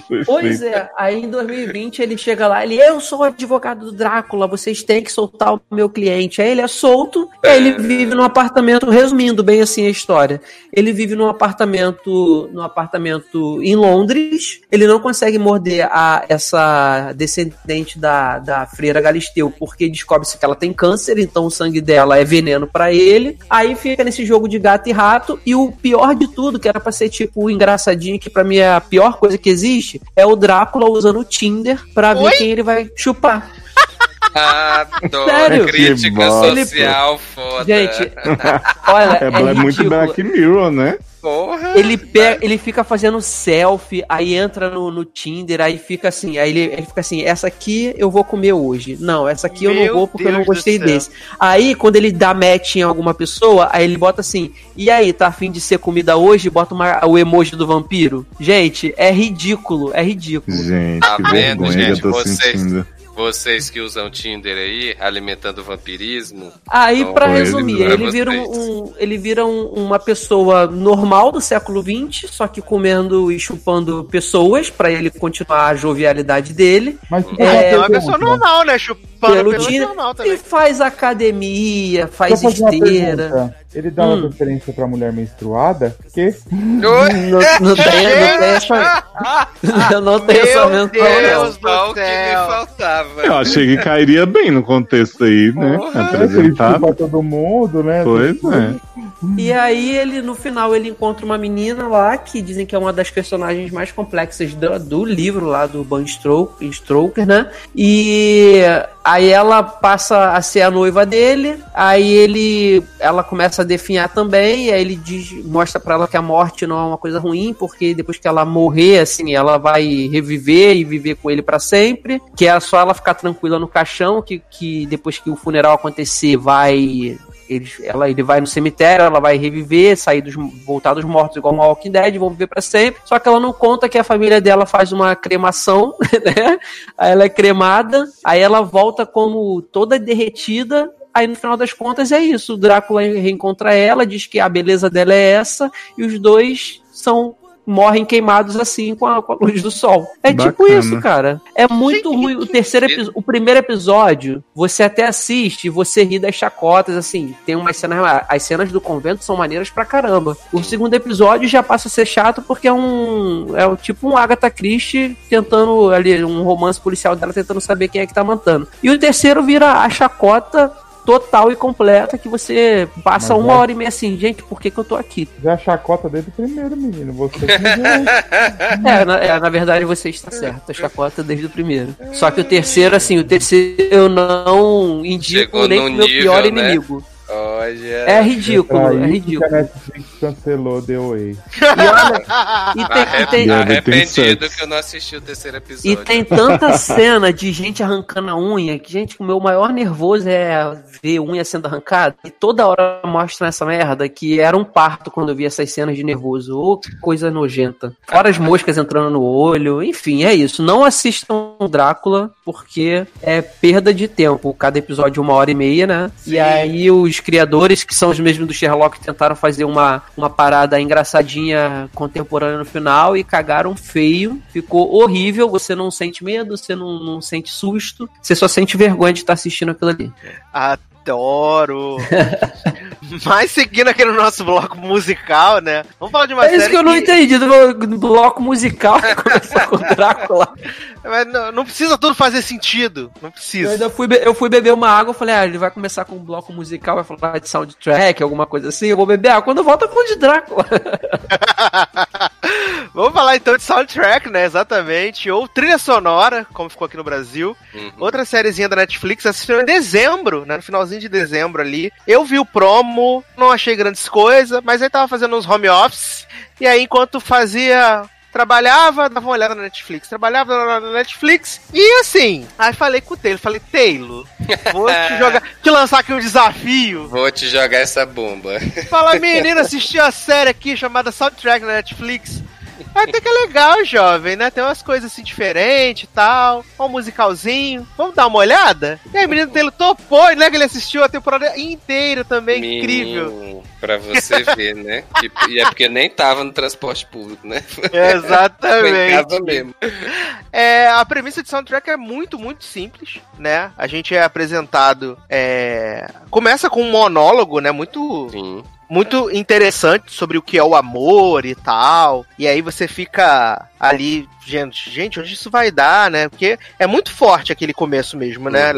foi Pois feita? é, aí em 2020 ele chega lá, ele, eu sou o advogado do Drácula, vocês têm que soltar o meu cliente. Aí ele é solto, e aí ele vive num apartamento, resumindo bem assim a história. Ele vive num apartamento, num apartamento em Londres, ele não consegue morder a essa descendente da, da freira Galisteu, porque descobre-se que ela tem câncer, então o sangue dela é veneno pra ele. Aí fica nesse jogo de gato e rato, e o pior de tudo, que era pra ser tipo o engraçadinho, que pra mim é a pior coisa que existe, é o Drácula usando o Tinder pra ver Oi? quem ele vai chupar. Adoro Sério? crítica social foda. Gente, olha, É, é, é muito. Black Mirror, né? Porra. Ele, pega, ele fica fazendo selfie, aí entra no, no Tinder, aí fica assim, aí ele, ele fica assim, essa aqui eu vou comer hoje. Não, essa aqui eu não Meu vou porque eu não Deus gostei desse. Aí, quando ele dá match em alguma pessoa, aí ele bota assim, e aí, tá afim de ser comida hoje? Bota uma- o emoji do vampiro. Gente, é ridículo, é ridículo. Gente, Tá que vendo, vergonha gente? que eu tô Vocês- sentindo. Vocês que usam Tinder aí, alimentando o vampirismo. Aí, Então, pra foi resumir, ele ele vira, um, ele vira um- uma pessoa normal do século XX, só que comendo e chupando pessoas, pra ele continuar a jovialidade dele. Mas fica É, É uma pessoa normal, né? Pelo normal E faz academia, faz eu esteira. Ele dá Hum. uma preferência pra mulher menstruada? Porque Oi? Não, não tem, não tem essa. não tem Meu essa menção, Deus. não. O que me faltava. Eu achei que cairia bem no contexto aí, né? Ele Apresentar. chupa todo mundo, né? Pois é. E aí ele, no final, ele encontra uma menina lá que dizem que é uma das personagens mais complexas do, do livro lá do Bram Stoker, Stoker, né? E aí ela passa a ser a noiva dele, aí ele ela começa a definhar também, aí ele diz, mostra pra ela que a morte não é uma coisa ruim, porque depois que ela morrer, assim, ela vai reviver e viver com ele pra sempre, que é só ela ficar tranquila no caixão, que, que depois que o funeral acontecer, vai ele, ela, ele vai no cemitério, ela vai reviver, sair dos, voltar dos mortos igual uma Walking Dead, vão viver pra sempre. Só que ela não conta que a família dela faz uma cremação, né? Aí ela é cremada, aí ela volta como toda derretida. Aí no final das contas é isso. O Drácula reencontra ela, diz que a beleza dela é essa, e os dois são morrem queimados assim com a, com a luz do sol. É tipo Bacana. isso, cara. É muito ruim. O terceiro episódio, o primeiro episódio, você até assiste e você ri das chacotas, assim. Tem umas cenas. As cenas do convento são maneiras pra caramba. O segundo episódio já passa a ser chato porque é um. É um- tipo um Agatha Christie tentando ali, um romance policial dela tentando saber quem é que tá matando. E o terceiro vira a chacota total e completa que você passa Mas uma é- hora e meia assim, gente, por que, que eu tô aqui? Já chacota desde o primeiro, menino. Você. É na, é, na verdade você está certo, a chacota desde o primeiro. Só que o terceiro, assim, o terceiro eu não indico Chegou nem meu nível, pior né? inimigo. Olha. É ridículo, é ridículo. que a Netflix cancelou The Way. E olha, e tem, e tem- Arrependido que eu não assisti o terceiro episódio. E tem tanta cena de gente arrancando a unha que, gente, o meu maior nervoso é ver unha sendo arrancada. E toda hora mostra essa merda que era um parto quando eu vi essas cenas de nervoso. Ô, que coisa nojenta. Fora as moscas entrando no olho. Enfim, é isso. Não assistam Drácula porque é perda de tempo. Cada episódio uma hora e meia, né? E aí os criadores, que são os mesmos do Sherlock, tentaram fazer uma, uma parada engraçadinha contemporânea no final e cagaram feio. Ficou horrível. Você não sente medo, você não, não sente susto, você só sente vergonha de estar assistindo aquilo ali. Adoro! Mas seguindo aqui no nosso bloco musical, né? Vamos falar de uma É série isso que eu não entendi do, bloco musical que começou com o Drácula. Mas não, não precisa tudo fazer sentido. Não Eu precisa. ainda fui, eu fui beber uma água, eu falei, ah, ele vai começar com um bloco musical, vai falar de soundtrack, alguma coisa assim, eu vou beber água. Quando volta, eu falo de Drácula. Vamos falar então de soundtrack, né? Exatamente. Ou trilha sonora, como ficou aqui no Brasil. Uhum. Outra sériezinha da Netflix assistiu em dezembro, né? No finalzinho de dezembro ali. Eu vi o promo, não achei grandes coisas, mas aí tava fazendo uns home office. E aí, enquanto fazia. Trabalhava, dava uma olhada na Netflix. Trabalhava na Netflix. E assim, aí falei com o Taylor, falei, Taylor, vou te jogar, te lançar aqui um desafio. Vou te jogar essa bomba. Fala, menino, assisti a série aqui chamada Soundtrack na Netflix. Até que é legal, jovem, né? Tem umas coisas assim diferentes e tal. Um musicalzinho. Vamos dar uma olhada? E aí, menino Taylor topou, né? Que ele assistiu a temporada inteira também. Incrível. Menino, Pra você ver, né? Tipo, e é porque nem tava no transporte público, né? Em Exatamente. casa mesmo. É, a premissa de soundtrack é muito, muito simples, né? A gente é apresentado. é, Começa com um monólogo, né? Muito Sim. Muito interessante sobre o que é o amor e tal. E aí você fica ali, gente, gente, onde isso vai dar, né? Porque é muito forte aquele começo mesmo, né?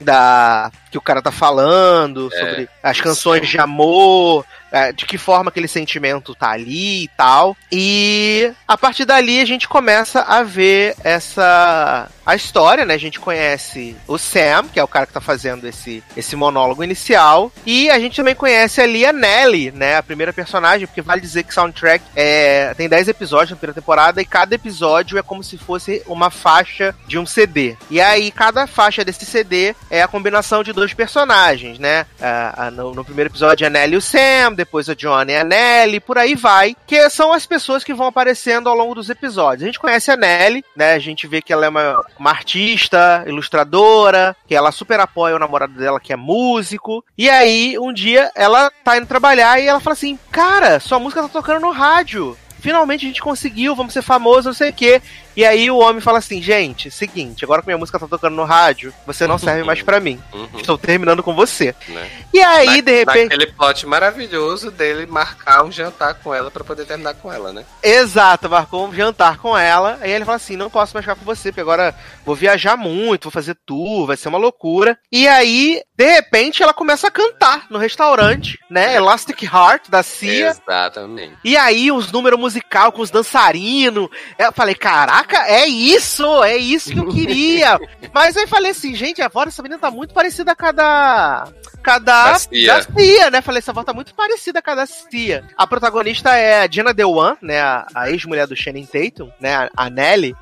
Da que o cara tá falando É. sobre as canções de amor, é, de que forma aquele sentimento tá ali e tal. E a partir dali a gente começa a ver essa a história, né? A gente conhece o Sam, que é o cara que tá fazendo esse, esse monólogo inicial, e a gente também conhece ali a Nelly, né? A primeira personagem, porque vale dizer que Soundtrack é, tem 10 episódios na primeira temporada e cada episódio é como se fosse uma faixa de um CD. E aí cada faixa desse CD é a combinação de dois personagens, né? Ah, no, no primeiro episódio é a Nelly e o Sam, depois a Johnny e a Nelly, por aí vai, que são as pessoas que vão aparecendo ao longo dos episódios. A gente conhece a Nelly, né? A gente vê que ela é uma, uma artista, ilustradora, que ela super apoia o namorado dela, que é músico. E aí, um dia, ela tá indo trabalhar e ela fala assim: Cara, sua música tá tocando no rádio. Finalmente a gente conseguiu, vamos ser famosos, não sei o quê. E aí o homem fala assim, gente, seguinte, agora que minha música tá tocando no rádio, você não serve mais pra mim. Uhum, Estou terminando com você. né? E aí, Na- de repente. Naquele plot maravilhoso dele marcar um jantar com ela pra poder terminar com ela, né? Exato, marcou um jantar com ela. Aí ele fala assim: não posso mais ficar com você, porque agora vou viajar muito, vou fazer tour, vai ser uma loucura. E aí, de repente, ela começa a cantar no restaurante, né? Elastic Heart, da Cia. Exatamente. E aí, os números musical com os dançarinos. Eu falei, caraca, é isso! É isso que eu queria! Mas aí falei assim, gente, a voz dessa menina tá muito parecida com a da. Com a da, Da Cia. Cia, né? Falei, essa voz tá muito parecida com a da Cia. A protagonista é a Jenna Dewan, né? A, a ex-mulher do Shannon Tatum, né? A, a Nelly.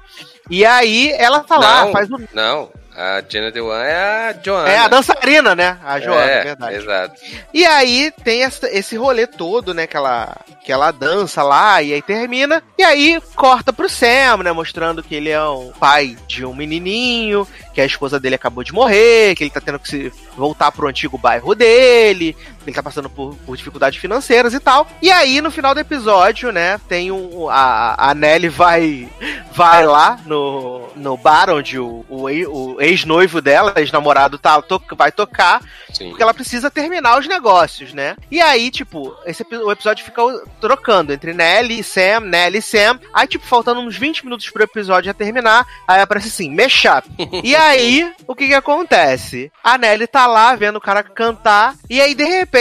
E aí ela ah, Não, faz o. não. A Jenna Dewan é a Joanna. É a dançarina, né? A Joana, é, é verdade. Exato. E aí tem essa- esse rolê todo, né? Que ela, que ela dança lá e aí termina. E aí corta pro Sam, né? Mostrando que ele é um pai de um menininho, que a esposa dele acabou de morrer, que ele tá tendo que se voltar pro antigo bairro dele, ele tá passando por, por dificuldades financeiras e tal. E aí, no final do episódio, né? Tem um. A, a Nelly vai, vai lá no, no bar onde o, o, o ex-noivo dela, ex-namorado, tá, to- vai tocar Sim. porque ela precisa terminar os negócios, né? E aí, tipo, esse, o episódio fica trocando entre Nelly e Sam, Nelly e Sam. Aí, tipo, faltando uns 20 minutos pro episódio já terminar, aí aparece assim, mashup. e aí, o que que acontece? A Nelly tá lá vendo o cara cantar, e aí, de repente,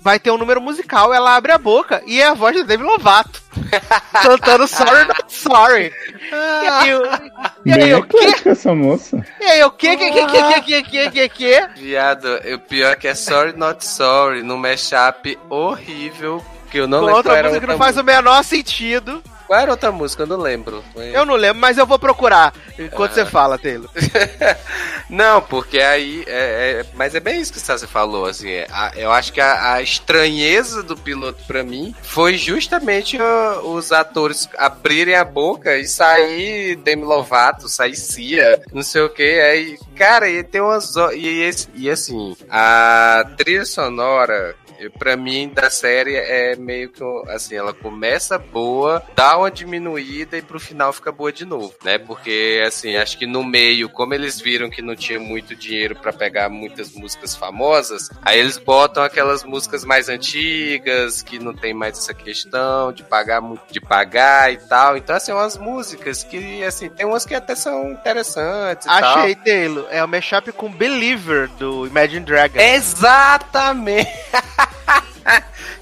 vai ter um número musical, ela abre a boca, e é a voz da Demi Lovato. cantando Sorry Not Sorry. E aí, o- e aí, Bem o quê? eclética essa moça. E aí, o quê? Que, que, que, que, que, que, que, que? Viado, o pior é que é Sorry Not Sorry, num mashup horrível, que eu não lembro outra música que não faz música. o menor sentido. Qual era outra música? Eu não lembro. Foi- Eu não lembro, mas eu vou procurar enquanto você fala, Taylor. Não, porque aí. É, é- mas é bem isso que você falou, assim. é, a- eu acho que a, a estranheza do piloto pra mim foi justamente ó, os atores abrirem a boca e sair Demi Lovato, sair Cia, não sei o que. Aí, cara, e tem umas. E, esse- e assim, a trilha sonora. Pra mim, da série, é meio que assim, ela começa boa, dá uma diminuída e pro final fica boa de novo, né? Porque, assim, acho que no meio, como eles viram que não tinha muito dinheiro pra pegar muitas músicas famosas, aí eles botam aquelas músicas mais antigas, que não tem mais essa questão de pagar muito, de pagar e tal. Então, assim, umas músicas que, assim, tem umas que até são interessantes e tal. Achei, Taylor. É o mashup com Believer do Imagine Dragons. Exatamente!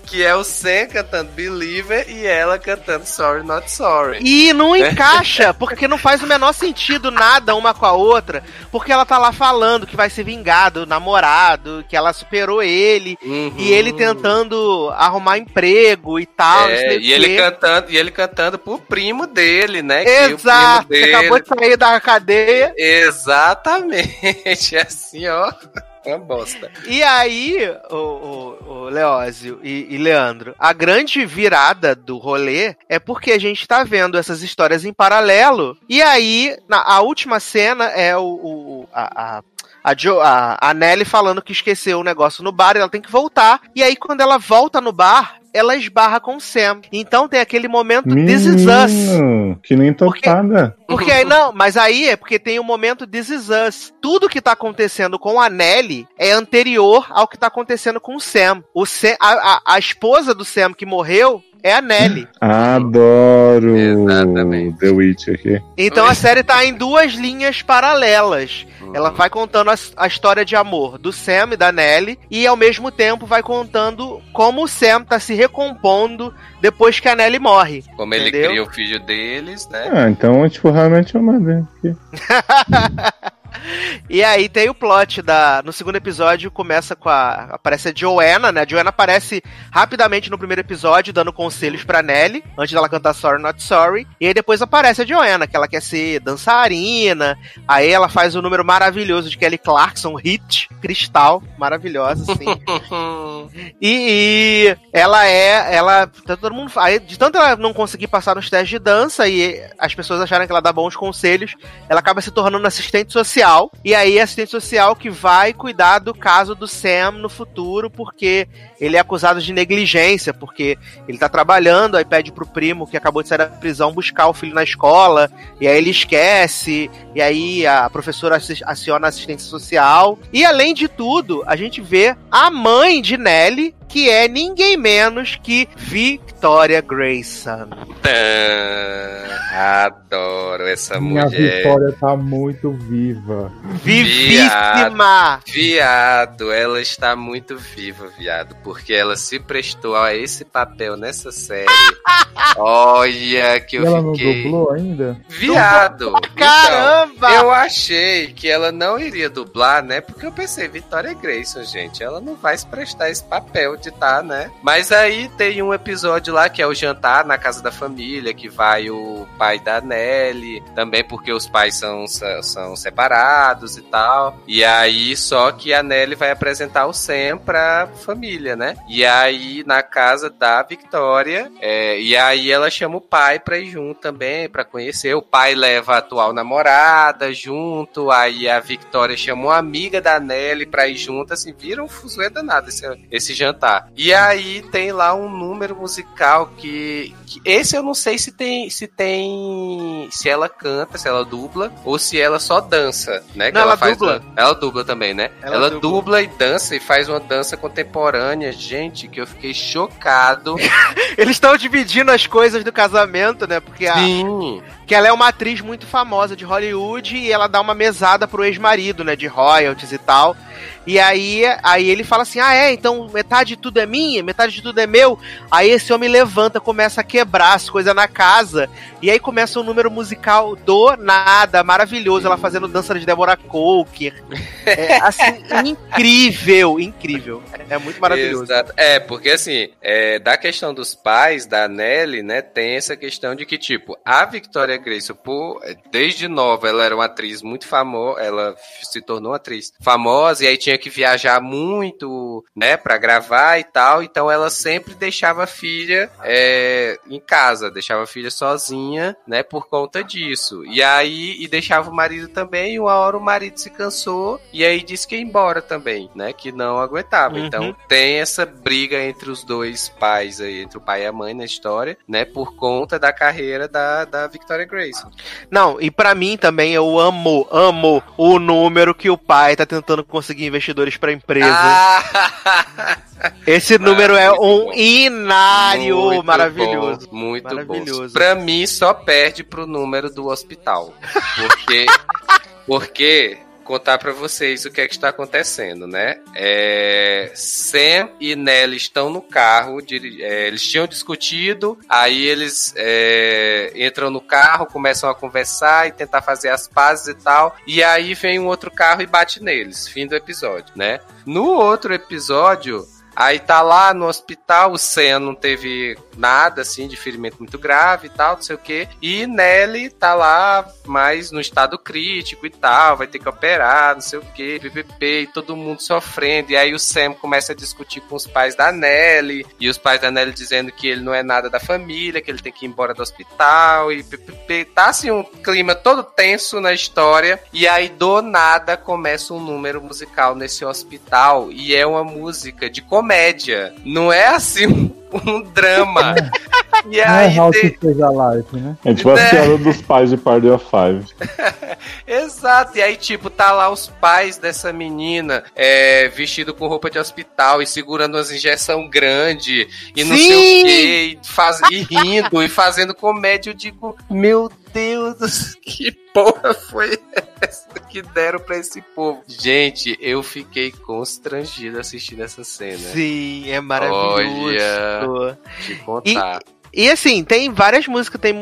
que é o Sam cantando Believer e ela cantando Sorry Not Sorry. E não encaixa, porque não faz o menor sentido nada uma com a outra, porque ela tá lá falando que vai se vingar do namorado, que ela superou ele, Uhum. e ele tentando arrumar emprego e tal, É, e ele cantando, e ele cantando pro primo dele, né? Exato, que acabou de sair da cadeia. Exatamente, assim, ó. Uma bosta. E aí, o, o, o Leózio e, e Leandro, a grande virada do rolê é porque a gente tá vendo essas histórias em paralelo. E aí, na, a última cena é o, o- a, a, a, Jo- a, a Nelly falando que esqueceu o negócio no bar e ela tem que voltar. E aí, quando ela volta no bar, ela esbarra com o Sam. Então tem aquele momento This is Us. Menino, que nem topada. Porque aí, não, mas aí é porque tem o momento This Is Us. Tudo que tá acontecendo com a Nelly é anterior ao que tá acontecendo com o Sam. O Sam a, a, a esposa do Sam que morreu é a Nelly. Adoro Exatamente. The Witch aqui. Então a série tá em duas linhas paralelas. Ela vai contando a, a história de amor do Sam e da Nelly, e ao mesmo tempo vai contando como o Sam tá se recompondo depois que a Nelly morre. Como ele Entendeu? cria o filho deles, né? Ah, então, tipo, realmente é uma dele. E aí tem o plot da. No segundo episódio começa com a. Aparece a Joanna, né? A Joanna aparece rapidamente no primeiro episódio, dando conselhos pra Nelly, antes dela cantar Sorry Not Sorry. E aí depois aparece a Joanna, que ela quer ser dançarina. Aí ela faz o número maravilhoso de Kelly Clarkson, hit, cristal, maravilhosa, assim. E, e ela é. Ela. Todo mundo. aí, De tanto ela não conseguir passar nos testes de dança e as pessoas acharem que ela dá bons conselhos, ela acaba se tornando assistente social. E aí, é assistente social que vai cuidar do caso do Sam no futuro, porque ele é acusado de negligência, porque ele tá trabalhando, aí pede pro primo que acabou de sair da prisão buscar o filho na escola, e aí ele esquece, e aí a professora aciona a assistência social. E além de tudo, a gente vê a mãe de Nelly, que é ninguém menos que Victoria Grayson. Tã, Adoro essa Minha mulher. Vitória tá muito viva. Vivíssima! Viado, ela está muito viva, viado, porque ela se prestou a esse papel nessa série. Olha que E eu ela não fiquei. dublou ainda? Viado! Caramba! Então, eu achei que ela não iria dublar, né? Porque eu pensei, Vitória Grayson, gente, ela não vai se prestar esse papel estar, né? Mas aí tem um episódio lá que é o jantar na casa da família, que vai o pai da Nelly, também porque os pais são, são separados e tal. E aí, só que a Nelly vai apresentar o Sam pra família, né? E aí, na casa da Victoria, é, e aí ela chama o pai pra ir junto também, pra conhecer. O pai leva a atual namorada junto, aí a Victoria chama uma amiga da Nelly pra ir junto, assim, vira um fuzuê danado esse, esse jantar. E aí tem lá um número musical que, que, esse eu não sei se tem se tem se ela canta, se ela dubla ou se ela só dança, né? Não, ela, ela faz dubla. Ela dubla também, né? Ela Ela, dubla. dubla. e dança e faz uma dança contemporânea, gente, que eu fiquei chocado. Eles estão dividindo as coisas do casamento, né? Porque a, Sim. que ela é uma atriz muito famosa de Hollywood e ela dá uma mesada pro ex-marido, né? De royalties e tal. E aí, aí ele fala assim: Ah, é, então metade de tudo é minha, metade de tudo é meu. Aí esse homem levanta, começa a quebrar as coisas na casa. E aí começa um número musical do nada, maravilhoso. Ela fazendo dança de Deborah Coker. É, assim, incrível, incrível. É muito maravilhoso. Exato. É, porque assim, é, da questão dos pais da Nelly, né, tem essa questão de que, tipo, a Victoria Grace, por, desde nova, ela era uma atriz muito famosa, ela se tornou uma atriz famosa, e aí tinha que viajar muito, né, pra gravar e tal, então ela sempre deixava a filha é, em casa, deixava a filha sozinha, né, por conta disso. E aí, e deixava o marido também, e uma hora o marido se cansou, e aí disse que ia embora também, né, que não aguentava. Uhum. Então, tem essa briga entre os dois pais aí, entre o pai e a mãe na história, né? Por conta da carreira da, da Victoria Grace. Não, e pra mim também eu amo, amo o número que o pai tá tentando conseguir investidores pra empresa. Ah! Esse número é um bom. inário Muito maravilhoso. bom, muito Maravilhoso. bom. Pra mim, só perde pro número do hospital. Porque. porque. Contar pra vocês o que é que está acontecendo, né? É, Sam e Nelly estão no carro, diri- é, eles tinham discutido, aí eles é, entram no carro, começam a conversar e tentar fazer as pazes e tal, e aí vem um outro carro e bate neles. Fim do episódio, né? No outro episódio, Aí tá lá no hospital, o Sam não teve nada, assim, de ferimento muito grave e tal, não sei o quê. E Nelly tá lá, mais no estado crítico e tal, vai ter que operar, não sei o quê, PPP, e todo mundo sofrendo. E aí o Sam começa a discutir com os pais da Nelly, e os pais da Nelly dizendo que ele não é nada da família, que ele tem que ir embora do hospital, e PPP. Tá, assim, um clima todo tenso na história. E aí, do nada, começa um número musical nesse hospital, e é uma música de comédia. Não é assim um, um drama. E Não é aí, How de- to a Life, né? É tipo a Né? piada dos pais de Party of Five. Exato, e aí, tipo, tá lá os pais dessa menina é, vestido com roupa de hospital e segurando umas injeção grande e não sei Sim! o que, e, faz, e rindo e fazendo comédia. Eu digo, meu Deus, que porra foi essa que deram pra esse povo? Gente, eu fiquei constrangido assistindo essa cena. Sim, é maravilhoso. Te contar. E assim, tem várias músicas, tem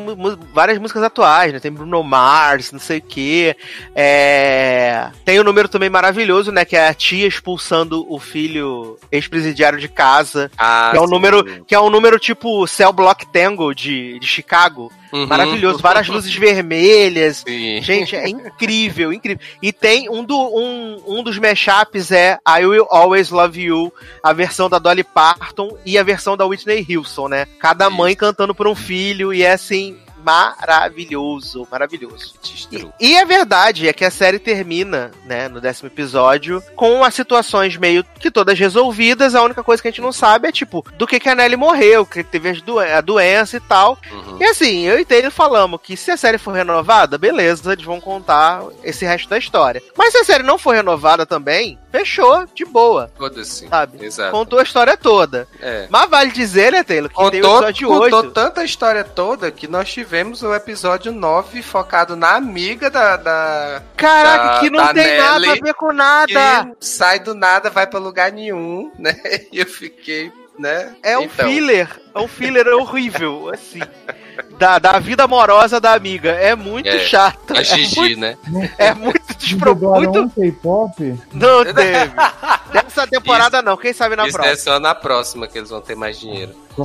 várias músicas atuais, né? Tem Bruno Mars, não sei o quê. É... Tem um número também maravilhoso, né? Que é a tia expulsando o filho ex-presidiário de casa. Ah, Que é um sim. número, que é um número tipo Cell Block Tango de, de Chicago. Uhum. Maravilhoso, várias luzes vermelhas. Sim. Gente, é incrível, incrível. E tem um, do, um, um dos mashups é I Will Always Love You, a versão da Dolly Parton e a versão da Whitney Houston, né? Cada mãe cantando por um filho e é assim maravilhoso, maravilhoso. E, e a verdade é que a série termina, né, no décimo episódio, com as situações meio que todas resolvidas. A única coisa que a gente não sabe é, tipo, do que, que a Nelly morreu, que teve doen- a doença e tal. Uhum. E assim, eu e Taylor falamos que se a série for renovada, beleza, eles vão contar esse resto da história. Mas se a série não for renovada também, fechou, de boa, Foda-se. sabe? Exato. Contou a história toda. É. Mas vale dizer, né, Taylor, que tem o Contou, episódio contou 8. tanta história toda que nós tivemos o episódio 9 focado na amiga da. da Caraca, da- que não tem Nelly, nada a ver com nada. sai do nada, vai pra lugar nenhum, né? E eu fiquei, né? É um Então, filler, é um filler horrível, assim. Da, da vida amorosa da amiga. É muito É, chato. A É Gigi, muito, né? é muito desproposito. um K-pop? Não teve. Dessa temporada não, quem sabe na Isso próxima. é só na próxima que eles vão ter mais dinheiro.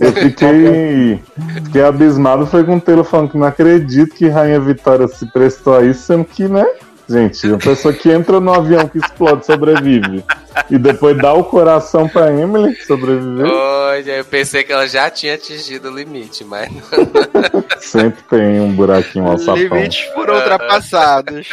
Eu fiquei, fiquei abismado foi com o Taylor falando que não acredito que Rainha Vitória se prestou a isso, sendo que, né? Gente, uma pessoa que entra no avião que explode sobrevive. E depois dá o coração pra Emily sobreviver. Olha, eu pensei que ela já tinha atingido o limite, mas. Sempre tem um buraquinho ao sapão. Limites foram ultrapassados.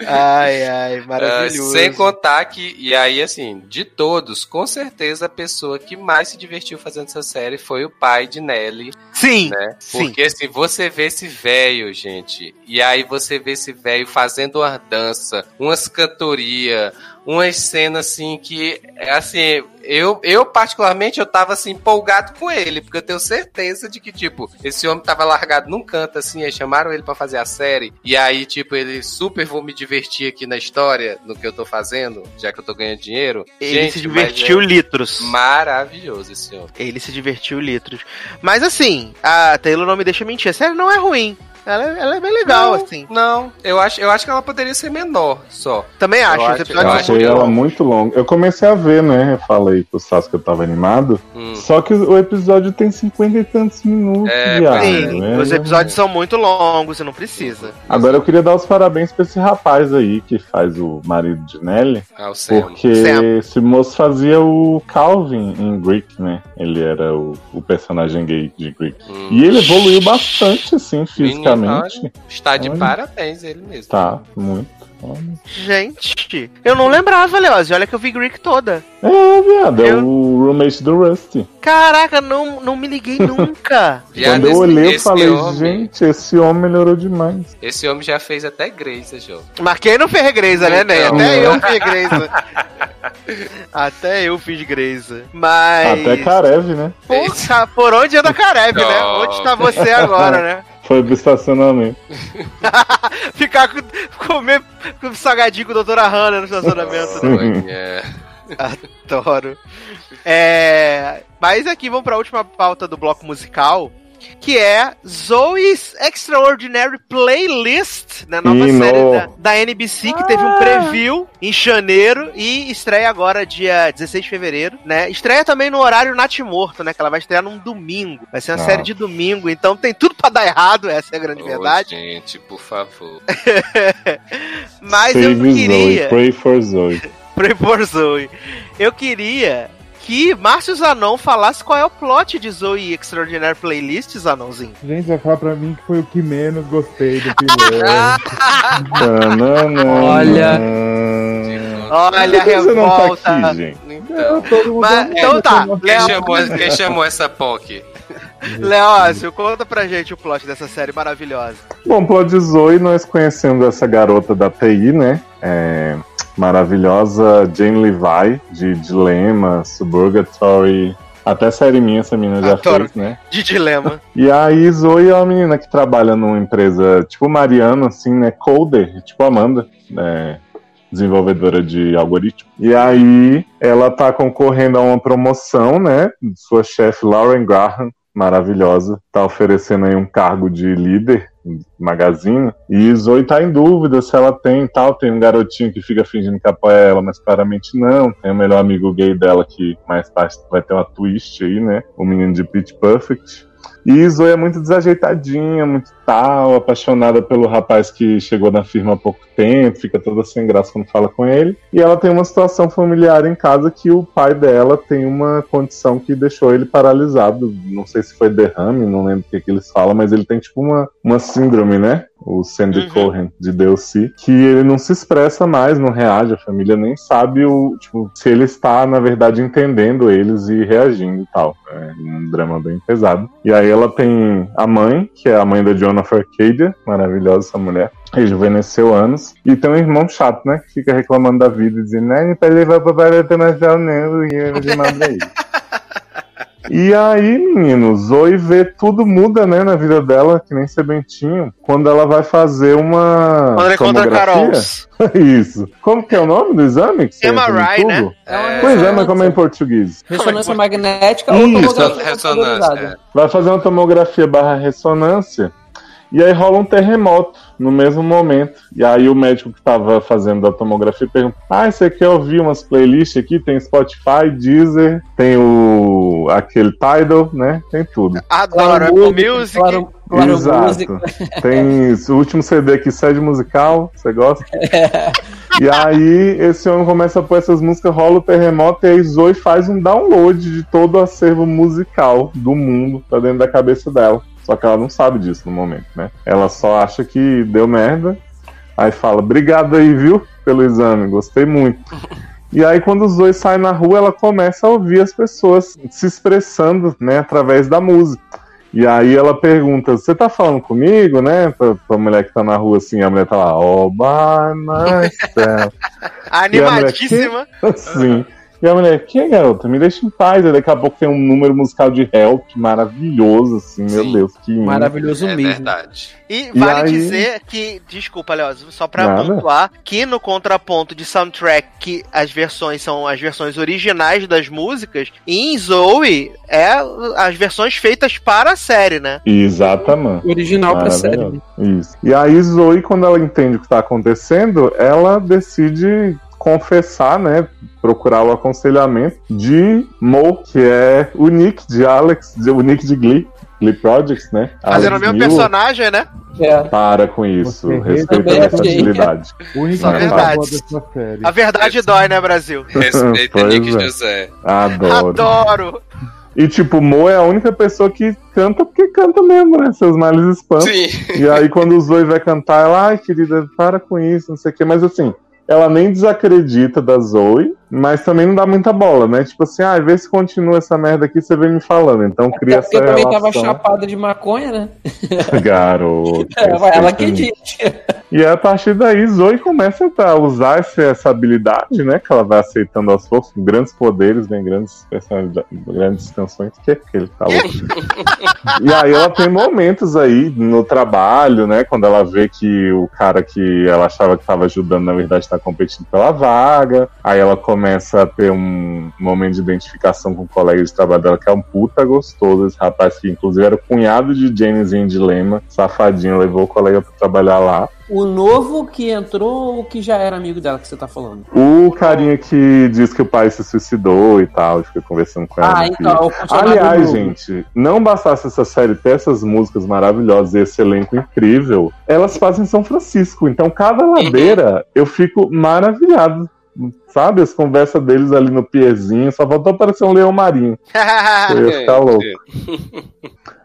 Ai, ai, maravilhoso. sem contar que, e aí assim, de todos, com certeza a pessoa que mais se divertiu fazendo essa série foi o pai de Nelly, Sim, né? sim. Porque assim, você vê esse velho, gente, e aí você vê esse velho fazendo uma dança, umas cantoria, umas cenas assim que, assim, eu, eu particularmente eu tava assim empolgado com ele, porque eu tenho certeza de que, tipo, esse homem tava largado num canto assim, aí chamaram ele pra fazer a série, e aí, tipo, ele super vou me divertir aqui na história, no que eu tô fazendo, já que eu tô ganhando dinheiro. Ele Gente, se divertiu mas litros. é maravilhoso esse homem. Ele se divertiu litros. Mas assim, a Taylor não me deixa mentir. A série não é ruim. Ela, ela é bem legal, Não, assim. Não, eu acho, eu acho que ela poderia ser menor só. Também acho. acho- Os Eu episódios eu achei muito ela muito longa. Eu comecei a ver, né? Eu falei pro Sassi que eu tava animado. Hum. Só que o episódio tem cinquenta e tantos minutos, É, viado. Sim, né? os episódios são muito longos, você não precisa. Agora eu queria dar os parabéns pra esse rapaz aí que faz o marido de Nelly. Ah, o Sam. Porque Sam. esse moço fazia o Calvin em Greek, né? Ele era o, o personagem gay de Greek. Hum. E ele evoluiu bastante, assim, fisicamente. Menino, Está de Olha. parabéns ele mesmo. Tá, muito. Olha. Gente, eu não lembrava, Leoz. Olha que eu vi Greek toda. É, viado, é Eu- o roommate do Rusty. Caraca, não, não me liguei nunca. Viado, Quando eu olhei, eu falei, homem- gente, esse homem melhorou demais. Esse homem já fez até Grace, João. Mas quem não fez Greisa, né, Ney? Então. Até eu fiz Greisa. Até eu fiz Greisa. Mas. Até Karev, né? Porra, por onde anda Karev, né? Onde está você agora, né? Foi pro estacionamento. Ficar com, comer com salgadinho com a doutora Hanna no estacionamento. né? Olha. Adoro. É, mas aqui vamos para a última pauta do bloco musical, que é Zoe's Extraordinary Playlist, na nova série no. da, da NBC, que teve um preview em janeiro e estreia agora dia 16 de fevereiro, né? Estreia também no horário Natimorto, né? Que ela vai estrear num domingo. Vai ser uma Nossa. série de domingo, então tem tudo pra dar errado, essa é a grande Ô, verdade. gente, por favor. Mas eu Save queria... Zoe, pray for Zoe. Pray for Zoe. Eu queria que Márcio Zanon falasse qual é o plot de Zoe Extraordinary Playlist, Zanonzinho. Gente, vai falar pra mim que foi o que menos gostei do piloto. Olha. Olha a tá revolta. aqui, gente? Então, Todo mundo Mas- então tá, quem chamou, quem chamou essa POC? Leócio, conta pra gente o plot dessa série maravilhosa. Bom, plot de Zoe, nós conhecemos essa garota da TI, né? É, maravilhosa Jane Levi, de Dilema, Suburgatory. Até série minha essa menina já Adoro. fez, né? De dilema. E aí, Zoe é uma menina que trabalha numa empresa tipo Mariana, assim, né? Coder, tipo Amanda, né? desenvolvedora de algoritmo. E aí, ela tá concorrendo a uma promoção, né? Sua chefe, Lauren Graham, maravilhosa, tá oferecendo aí um cargo de líder magazine. E Zoe tá em dúvida se ela tem tal. Tem um garotinho que fica fingindo que apoia ela, mas claramente não. Tem o melhor amigo gay dela que mais tarde vai ter uma twist aí, né? O menino de Pitch Perfect. E Zoe é muito desajeitadinha, muito tal, apaixonada pelo rapaz que chegou na firma há pouco tempo, fica toda sem graça quando fala com ele. E ela tem uma situação familiar em casa que o pai dela tem uma condição que deixou ele paralisado. Não sei se foi derrame, não lembro o que, que eles falam, mas ele tem tipo uma, uma síndrome, né? O Sandy Uhum. Cohen de Delcy, que ele não se expressa mais, não reage, a família nem sabe o, tipo, se ele está, na verdade, entendendo eles e reagindo e tal. É um drama bem pesado. E aí ela tem a mãe, que é a mãe da Jonathan Arcadia, maravilhosa essa mulher. Rejuvenesceu anos. E tem um irmão chato, né? Que fica reclamando da vida, dizendo, ai, pra levar pra barata internacional, não, e de nada aí. E aí, menino, Zoe vê tudo muda, né, na vida dela, que nem sebentinho, quando ela vai fazer uma. Quando ele encontra a Carol. tomografia. Isso. Como que é o nome do exame? Que MRI, né? É Pois é, mas como é em português? Ressonância magnética Isso, ou tomografia Ressonância. é. Vai fazer uma tomografia barra ressonância. E aí rola um terremoto no mesmo momento. E aí o médico que estava fazendo a tomografia pergunta: Ah, você quer ouvir umas playlists aqui? Tem Spotify, Deezer, tem o aquele Tidal, né? Tem tudo. Adoro Apple Music. Claro, claro, Exato. música. Tem o último CD aqui, sede musical, você gosta? E aí esse homem começa a pôr essas músicas, rola o terremoto e aí Zoe faz um download de todo o acervo musical do mundo pra dentro da cabeça dela. Só que ela não sabe disso no momento, né? Ela só acha que deu merda. Aí fala, obrigado aí, viu, pelo exame, gostei muito. E aí, quando os dois saem na rua, ela começa a ouvir as pessoas se expressando, né, através da música. E aí ela pergunta, você tá falando comigo, né? Pra, pra mulher que tá na rua assim, a mulher tá lá, oh, by myself. Animadíssima. Sim. E a mulher, que garota? Me deixa em paz. E daqui a pouco tem um número musical de Help maravilhoso, assim, meu Sim. Deus, que lindo. Maravilhoso É mesmo. verdade. E vale aí- dizer que, desculpa, Léo, só pra Nada. pontuar, que no contraponto de soundtrack, que as versões são as versões originais das músicas, e em Zoe é as versões feitas para a série, né? Exatamente. Original pra série. Maravilhoso. Isso. E aí Zoe, quando ela entende o que tá acontecendo, ela decide confessar, né? Procurar o aconselhamento de Mo, que é o Nick de Alex, o Nick de Glee, Glee Projects, né? Fazendo o mesmo personagem, né? É. Para com isso, Você respeita a versatilidade. Única verdade. A verdade dói, né, Brasil? Respeita Nick é. José. Adoro. Adoro! E tipo, Mo é a única pessoa que canta porque canta mesmo, né? Seus males espantam. Sim. E aí, quando o Zoe vai cantar, ela, ai, querida, para com isso, não sei o quê. Mas assim, ela nem desacredita da Zoe, mas também não dá muita bola, né? Tipo assim, ah, vê se continua essa merda aqui, você vem me falando. Então cria Porque essa também tava relação. chapada de maconha, né? Garoto. Ela, ela que diz. E aí, a partir daí, Zoe começa a usar essa, essa habilidade, né? Que ela vai aceitando aos poucos. Grandes poderes, vem grandes personalidades, grandes canções. Que que ele tá louco? e aí ela tem momentos aí no trabalho, né? Quando ela vê que o cara que ela achava que estava ajudando, na verdade, está competindo pela vaga. Aí ela começa a ter um momento de identificação com o colega de trabalho dela, que é um puta gostoso. Esse rapaz que, inclusive, era o cunhado de Jamesinho de Lema, safadinho, levou o colega pra trabalhar lá. O novo que entrou ou que já era amigo dela que você tá falando? O carinha que diz que o pai se suicidou e tal, e fica conversando com ela. Ah, então, funcionário Aliás, gente, não bastasse essa série ter essas músicas maravilhosas e esse elenco incrível, elas fazem em São Francisco. Então, cada ladeira eu fico maravilhado. Sabe, as conversas deles ali no pierzinho, só faltou aparecer um leão marinho. Eu ia ficar louco.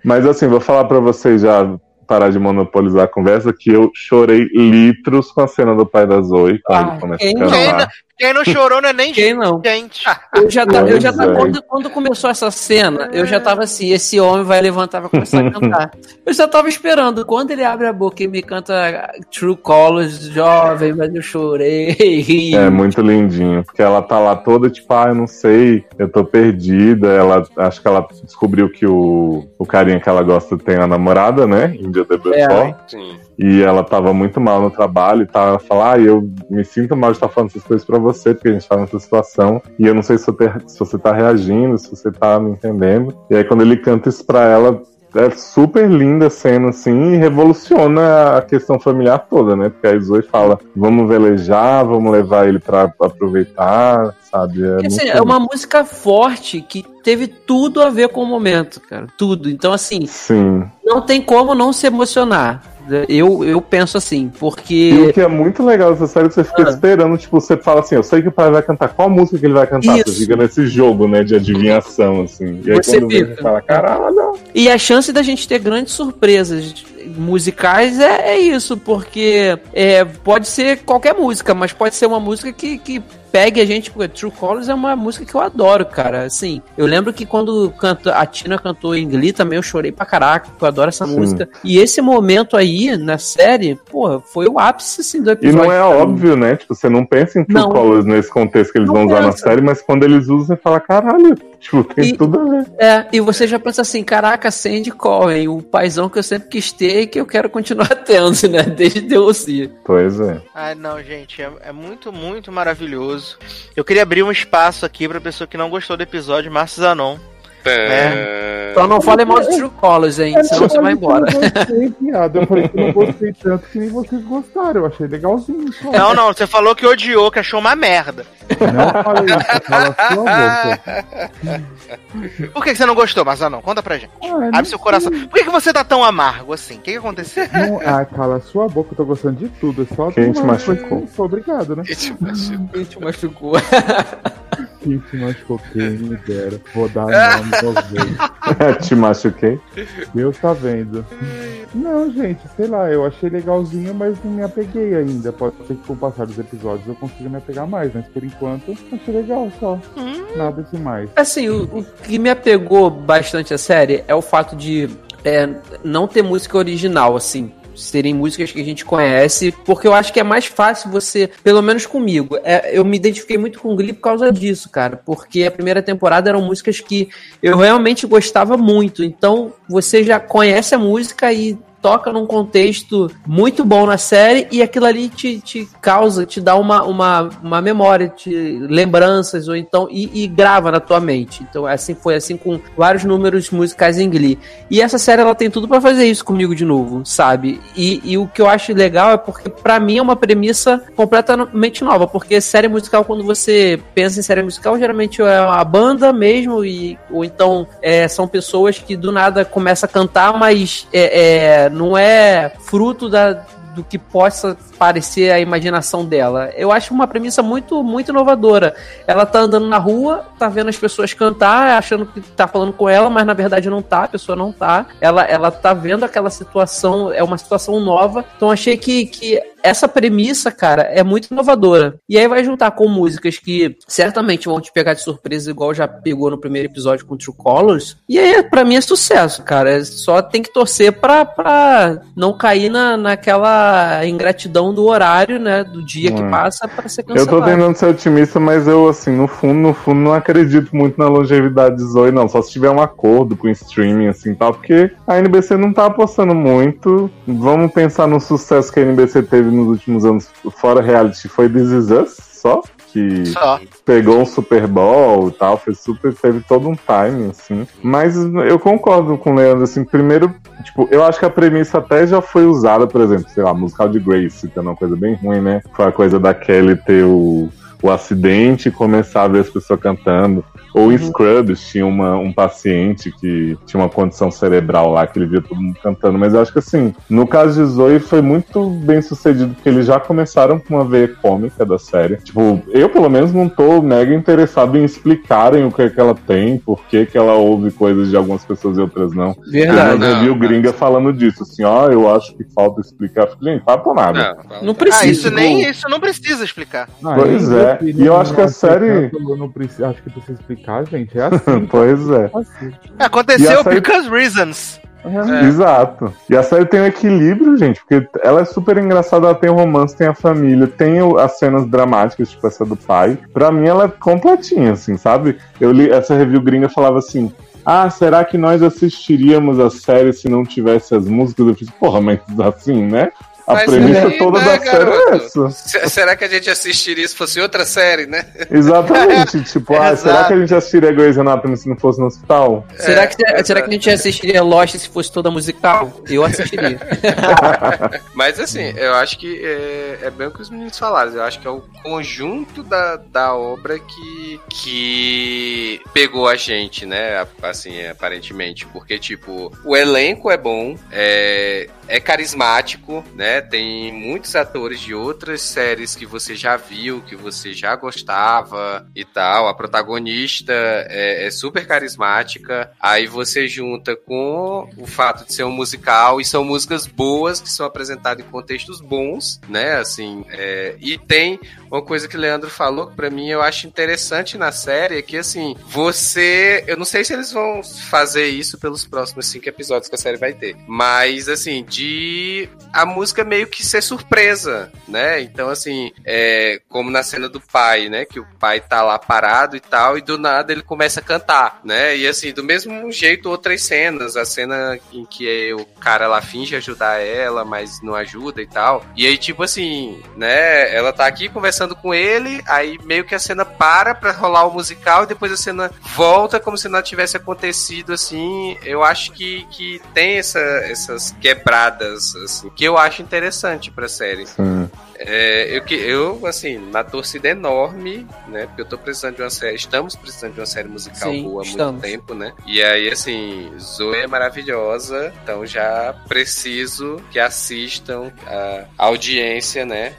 Mas assim, vou falar pra vocês já parar de monopolizar a conversa que eu chorei litros com a cena do pai da Zoe quando Ah, ele começa quem a cantar. Quem não chorou não é nem Quem não? gente. Eu já tava, eu já tava é. quando, quando começou essa cena, eu já tava assim, esse homem vai levantar e vai começar a cantar. Eu já tava esperando, quando ele abre a boca e me canta True Colors, jovem, mas eu chorei. É muito lindinho, porque ela tá lá toda tipo, ah, eu não sei, eu tô perdida. Ela acho que ela descobriu que o, o carinha que ela gosta tem uma namorada, né? Índia de Beaufort. Sim. E ela tava muito mal no trabalho e tal. Ela fala, ah, eu me sinto mal de estar falando essas coisas pra você, porque a gente tá nessa situação. E eu não sei se te- se você tá reagindo, se você tá me entendendo. E aí quando ele canta isso pra ela, é super linda a cena, assim, e revoluciona a questão familiar toda, né? Porque a Zoe fala, vamos velejar, vamos levar ele pra aproveitar, sabe? É assim, é uma música forte que teve tudo a ver com o momento, cara. Tudo. Então, assim, Sim. não tem como não se emocionar. Eu, eu penso assim, E o porque. que é muito legal dessa série é que você fica Ah. esperando, tipo, você fala assim, eu sei que o pai vai cantar, qual música que ele vai cantar? Isso. Você fica nesse jogo, né, de adivinhação, assim. E aí Você quando fica. você fala, caralho, E a chance da gente ter grandes surpresas musicais é, é isso, porque é, pode ser qualquer música, mas pode ser uma música que, que pegue a gente, porque True Colors é uma música que eu adoro, cara. Assim, eu lembro que quando canta, a Tina cantou em Glee também, eu chorei pra caraca, porque eu adoro essa Sim. música. E esse momento aí, na série, porra, foi o ápice, assim, do E episódio. não é óbvio, né? Tipo, você não pensa em True Não. Colors nesse contexto que eles vão usar na série, mas quando eles usam, você fala, caralho, tipo, tem E- tudo a ver. É, e você já pensa assim, caraca, Sandy Cohen, o paizão que eu sempre quis ter e que eu quero continuar tendo, né? Desde DLC. Pois é. Ai, não, gente, é, é muito, muito maravilhoso. Eu queria abrir um espaço aqui pra pessoa que não gostou do episódio, Márcio Zanon. Né? Só não fale mal de True Colors, hein? Senão você vai embora. Eu não gostei, piada. Eu falei que eu não gostei tanto que nem vocês gostaram. Eu achei legalzinho. Só. Não, não, você falou que odiou, que achou uma merda. Não falei isso. Cala a sua boca. Por que você não gostou, Mazanão? Conta pra gente. Ah, Abre seu coração. Por que, você tá tão amargo assim? O que, que aconteceu? Não, ah, cala a sua boca, eu tô gostando de tudo. É só Quem te machucou? Obrigado, né? Que tipo assim, Quem te machucou? Quem te machucou, quem me dera. Vou dar nome pra vocês. Te machuquei. Deus tá vendo. Não, gente, sei lá, eu achei legalzinho, mas não me apeguei ainda. Pode ser que com o passar dos episódios eu consiga me apegar mais, mas por enquanto achei legal só. Nada demais. Assim, o, o que me apegou bastante a série é o fato de é, não ter música original, assim. Serem músicas que a gente conhece, porque eu acho que é mais fácil você, pelo menos comigo, é, eu me identifiquei muito com o Glee por causa disso, cara. Porque a primeira temporada eram músicas que eu realmente gostava muito. Então você já conhece a música e toca num contexto muito bom na série e aquilo ali te, te causa, te dá uma, uma, uma memória, te, lembranças, ou então, e, e grava na tua mente. Então, assim foi assim com vários números musicais em Glee. E essa série ela tem tudo pra fazer isso comigo de novo, sabe? E, e o que eu acho legal é porque, pra mim, é uma premissa completamente nova. Porque série musical, quando você pensa em série musical, geralmente é uma banda mesmo, e, ou então é, são pessoas que do nada começam a cantar, mas é, é, não é fruto da, do que possa parecer a imaginação dela. Eu acho uma premissa muito, muito inovadora. Ela tá andando na rua, tá vendo as pessoas cantar, achando que tá falando com ela, mas na verdade não tá, a pessoa não tá. Ela, ela tá vendo aquela situação, é uma situação nova. Então achei que, que essa premissa, cara, é muito inovadora. E aí vai juntar com músicas que certamente vão te pegar de surpresa, igual já pegou no primeiro episódio com True Colors. E aí, pra mim, é sucesso, cara. Só tem que torcer pra, pra não cair na, naquela ingratidão do horário, né? Do dia que Hum. passa pra ser Eu cancelado. tô tentando ser otimista, mas eu, assim, no fundo, no fundo, não acredito muito na longevidade de Zoe, não. Só se tiver um acordo com o streaming, assim, tal, porque a NBC não tá apostando muito. Vamos pensar no sucesso que a NBC teve nos últimos anos, fora reality, foi This Is Us, só. Que Só. pegou um Super Bowl e tal, foi super, teve todo um timing, assim. Mas eu concordo com o Leandro, assim, primeiro, tipo, eu acho que a premissa até já foi usada, por exemplo, sei lá, musical de Grace, que é uma coisa bem ruim, né? Foi a coisa da Kelly ter o, o acidente e começar a ver as pessoas cantando. Ou em Scrubs tinha uma, um paciente que tinha uma condição cerebral lá, que ele via todo mundo cantando. Mas eu acho que assim, no caso de Zoe foi muito bem sucedido, porque eles já começaram com uma veia cômica da série. Tipo, eu pelo menos não tô mega interessado em explicarem o que, é que ela tem, por que, que ela ouve coisas de algumas pessoas e outras não. Verdade. Eu Não, já vi o gringa falando disso, assim, ó, eu acho que falta explicar. Gente, fala por nada. Não, Não Ah, precisa. isso nem isso não precisa explicar. Ah, Pois eu é, e eu não acho que a série- Não precisa, acho que precisa explicar, gente. É assim. pois é. assim. Aconteceu série- because reasons. É. Exato. E a série tem um equilíbrio, gente, porque ela é super engraçada, ela tem o romance, tem a família, tem o- as cenas dramáticas, tipo essa do pai. Pra mim, ela é completinha, assim, sabe? Eu li essa review gringa falava assim. Ah, será que nós assistiríamos a série se não tivesse as músicas? Eu fiz, porra, mas assim, né? A Mas premissa toda né, da série é essa. Se- Será que a gente assistiria se fosse outra série, né? Exatamente. tipo, ah, será que a gente assistiria Grey's Anatomy se não fosse no hospital? Será, que, É, será que a gente assistiria Lost se fosse toda musical? Eu assistiria. Mas assim, eu acho que é, é bem o que os meninos falaram. Eu acho que é o conjunto da, da obra que, que pegou a gente, né? Assim, aparentemente. Porque, tipo, o elenco é bom, é, é carismático, né? Tem muitos atores de outras séries que você já viu, que você já gostava e tal. A protagonista é, é super carismática. Aí você junta com o fato de ser um musical e são músicas boas que são apresentadas em contextos bons, né? Assim, é, e tem uma coisa que o Leandro falou que pra mim eu acho interessante na série é que assim, você, eu não sei se eles vão fazer isso pelos próximos cinco episódios que a série vai ter, mas assim, de a música meio que ser surpresa, né? Então, assim, é, como na cena do pai, né? Que o pai tá lá parado e tal, e do nada ele começa a cantar, né? E assim, do mesmo jeito, outras cenas. A cena em que o cara lá finge ajudar ela, mas não ajuda e tal. E aí, tipo assim, né? Ela tá aqui conversando com ele, aí meio que a cena para pra rolar o musical e depois a cena volta como se nada tivesse acontecido, assim. Eu acho que, que tem essa, essas quebradas, assim, que eu acho interessante pra série. Sim. É, eu, que- eu, assim, na torcida enorme, né? Porque eu tô precisando de uma série. Estamos precisando de uma série musical Sim, boa há estamos. muito tempo, né? E aí, assim, Zoe é maravilhosa, então já preciso que assistam a audiência, né?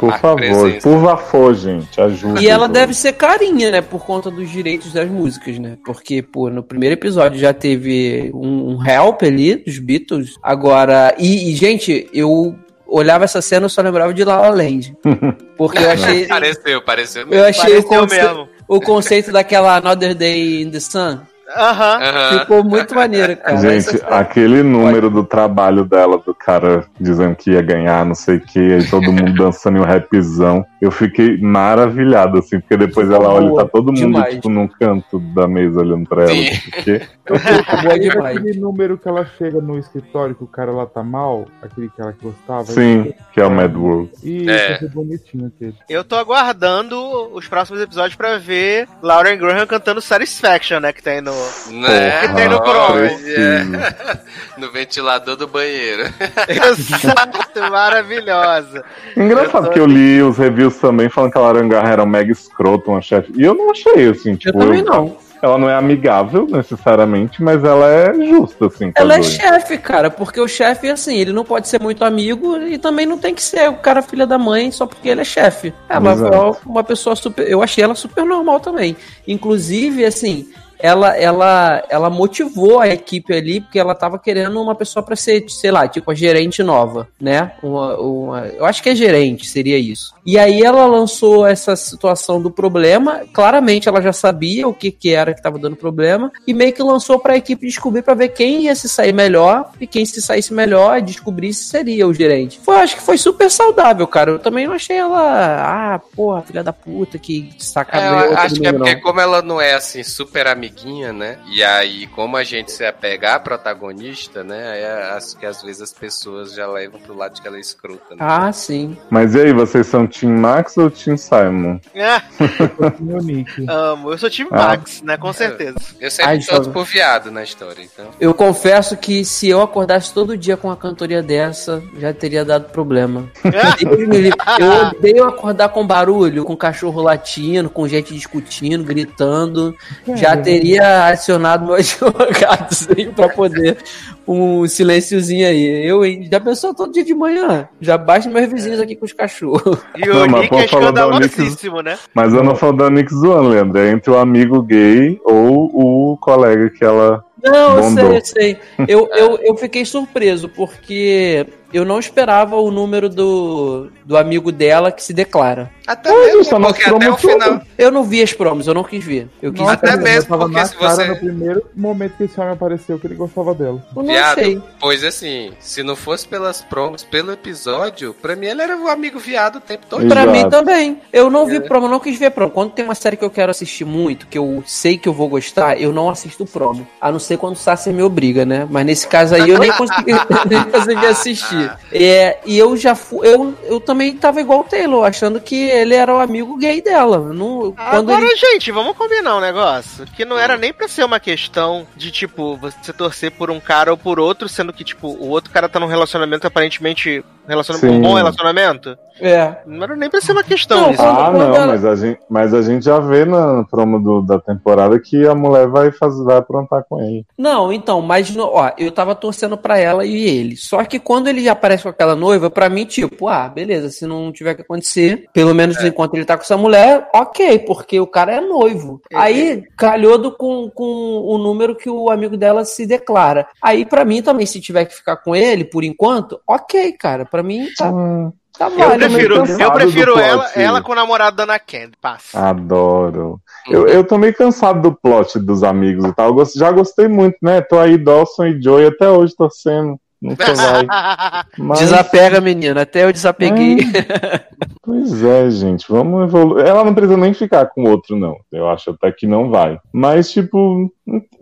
Por favor, presença. por favor, gente, ajuda. E ela deve ser carinha, né? Por conta dos direitos das músicas, né? Porque, pô, no primeiro episódio já teve um, um help ali dos Beatles. Agora. E, e, gente, eu olhava essa cena e só lembrava de La La Land. Porque eu achei. Pareceu, pareceu mesmo. Eu achei o Pareceu conceito, mesmo. o conceito daquela Another Day in the Sun. Aham. Ficou muito maneiro, cara. Gente, aquele número do trabalho dela, do cara dizendo que ia ganhar, não sei o que, aí todo mundo dançando em um rapzão. Eu fiquei maravilhado, assim, porque depois ela olha e tá todo mundo, Demais. tipo, num canto da mesa olhando pra ela. Sim. Porque Boa E demais. aquele número que ela chega no escritório que o cara lá tá mal, aquele que ela gostava. sim, que é o Mad World. E É. é. bonitinho aquele. Eu tô aguardando os próximos episódios pra ver Lauren Graham cantando Satisfaction, né? Que tem no. Né? Que tem no. Preciso. no ventilador do banheiro. Exato, maravilhosa. Engraçado Eu tô- que eu li os reviews também falando que a Lauren Garra era um mega escroto, uma chefe. E eu não achei, assim, Eu tipo. também não. Ela não é amigável, necessariamente, mas ela é justa, assim, Ela é chefe, cara, porque o chefe, assim, ele não pode ser muito amigo e também não tem que ser o cara filha da mãe só porque ele é chefe. Ela Exato. é uma pessoa super. Eu achei ela super normal também. Inclusive, assim. Ela, ela, ela motivou a equipe ali porque ela tava querendo uma pessoa pra ser, sei lá, tipo a gerente nova, né? Uma, uma, eu acho que é gerente, seria isso. E aí ela lançou essa situação do problema. Claramente ela já sabia o que, que era que tava dando problema e meio que lançou pra equipe descobrir pra ver quem ia se sair melhor e quem se saísse melhor descobrisse seria o gerente. Foi, acho que foi super saudável, cara. Eu também não achei ela, ah, porra, filha da puta que É, eu todo acho que é porque não. como ela não é assim super amiguinha, né? E aí como a gente se apegar à protagonista, né? Aí acho que às vezes as pessoas já levam pro lado de que ela é escrota. Né? Ah, sim. Mas e aí, vocês são Team Max ou Team Simon? Ah, E o Nick. amo. Eu sou time Ah. Max, né? Com certeza. Eu sempre jovem. por viado na história, então. Eu confesso que se eu acordasse todo dia com uma cantoria dessa, já teria dado problema. Eu odeio acordar com barulho, com cachorro latindo, com gente discutindo, gritando. Já teria acionado meu advogado pra poder um silenciozinho aí. Eu? Já pensou todo dia de manhã? Já basta meus vizinhos aqui com os cachorros. E Não, o mas Nick é pode falar da Onyx- escandalosíssimo, né? Mas eu não falo da Nick zoando, Leandro. É entre o amigo gay ou o colega que ela. Não, eu Bondou. sei, eu sei. Eu, eu, eu fiquei surpreso, porque eu não esperava o número do, do amigo dela que se declara. Até mesmo, a porque até o promo final. Eu não vi as promos, eu não quis ver. Eu quis Até mas mesmo tava porque na se cara você- no primeiro momento que esse homem apareceu que ele gostava dela. Eu não Viado, sei. pois assim, se não fosse pelas promos, pelo episódio, pra mim ele era o amigo viado o tempo todo. Pra Exato. mim também. Eu não vi promo, eu não quis ver promo. Quando tem uma série que eu quero assistir muito, que eu sei que eu vou gostar, eu não assisto promo. A não ser quando o Sassi me obriga, né? Mas nesse caso aí eu nem consegui, nem consegui assistir. É, e eu já fui. Eu, eu também tava igual o Taylor, achando que ele era o amigo gay dela. Não, Agora, ele gente, vamos combinar um negócio. Que não era nem pra ser uma questão de, tipo, você torcer por um cara ou por outro, sendo que, tipo, o outro cara tá num relacionamento aparentemente. Relacionamento, um bom relacionamento. É. Não era nem pra ser uma questão Não, isso. Ah, não, ela- mas, a gente, mas a gente já vê na promo do- da temporada que a mulher vai, fazer, vai aprontar com ele. Não, então, mas no- ó, eu tava torcendo pra ela e ele. Só que quando ele já aparece com aquela noiva, pra mim, tipo, ah, beleza, se não tiver que acontecer, pelo menos enquanto ele tá com essa mulher, ok, porque o cara é noivo. É, Aí calhou do, com, com o número que o amigo dela se declara. Aí pra mim também, se tiver que ficar com ele por enquanto, ok, cara, pra mim tá, tá Eu prefiro, eu prefiro ela, plot. ela com o namorado da Ana Candy. Passa. Adoro. Eu, eu tô meio cansado do plot dos amigos e tal. Eu já gostei muito, né? Tô aí, Dawson e Joey até hoje torcendo. Nunca vai. Mas, Desapega, menina. Até eu desapeguei. pois é, gente, vamos evoluir. Ela não precisa nem ficar com outro, não. Eu acho até que não vai. Mas, tipo,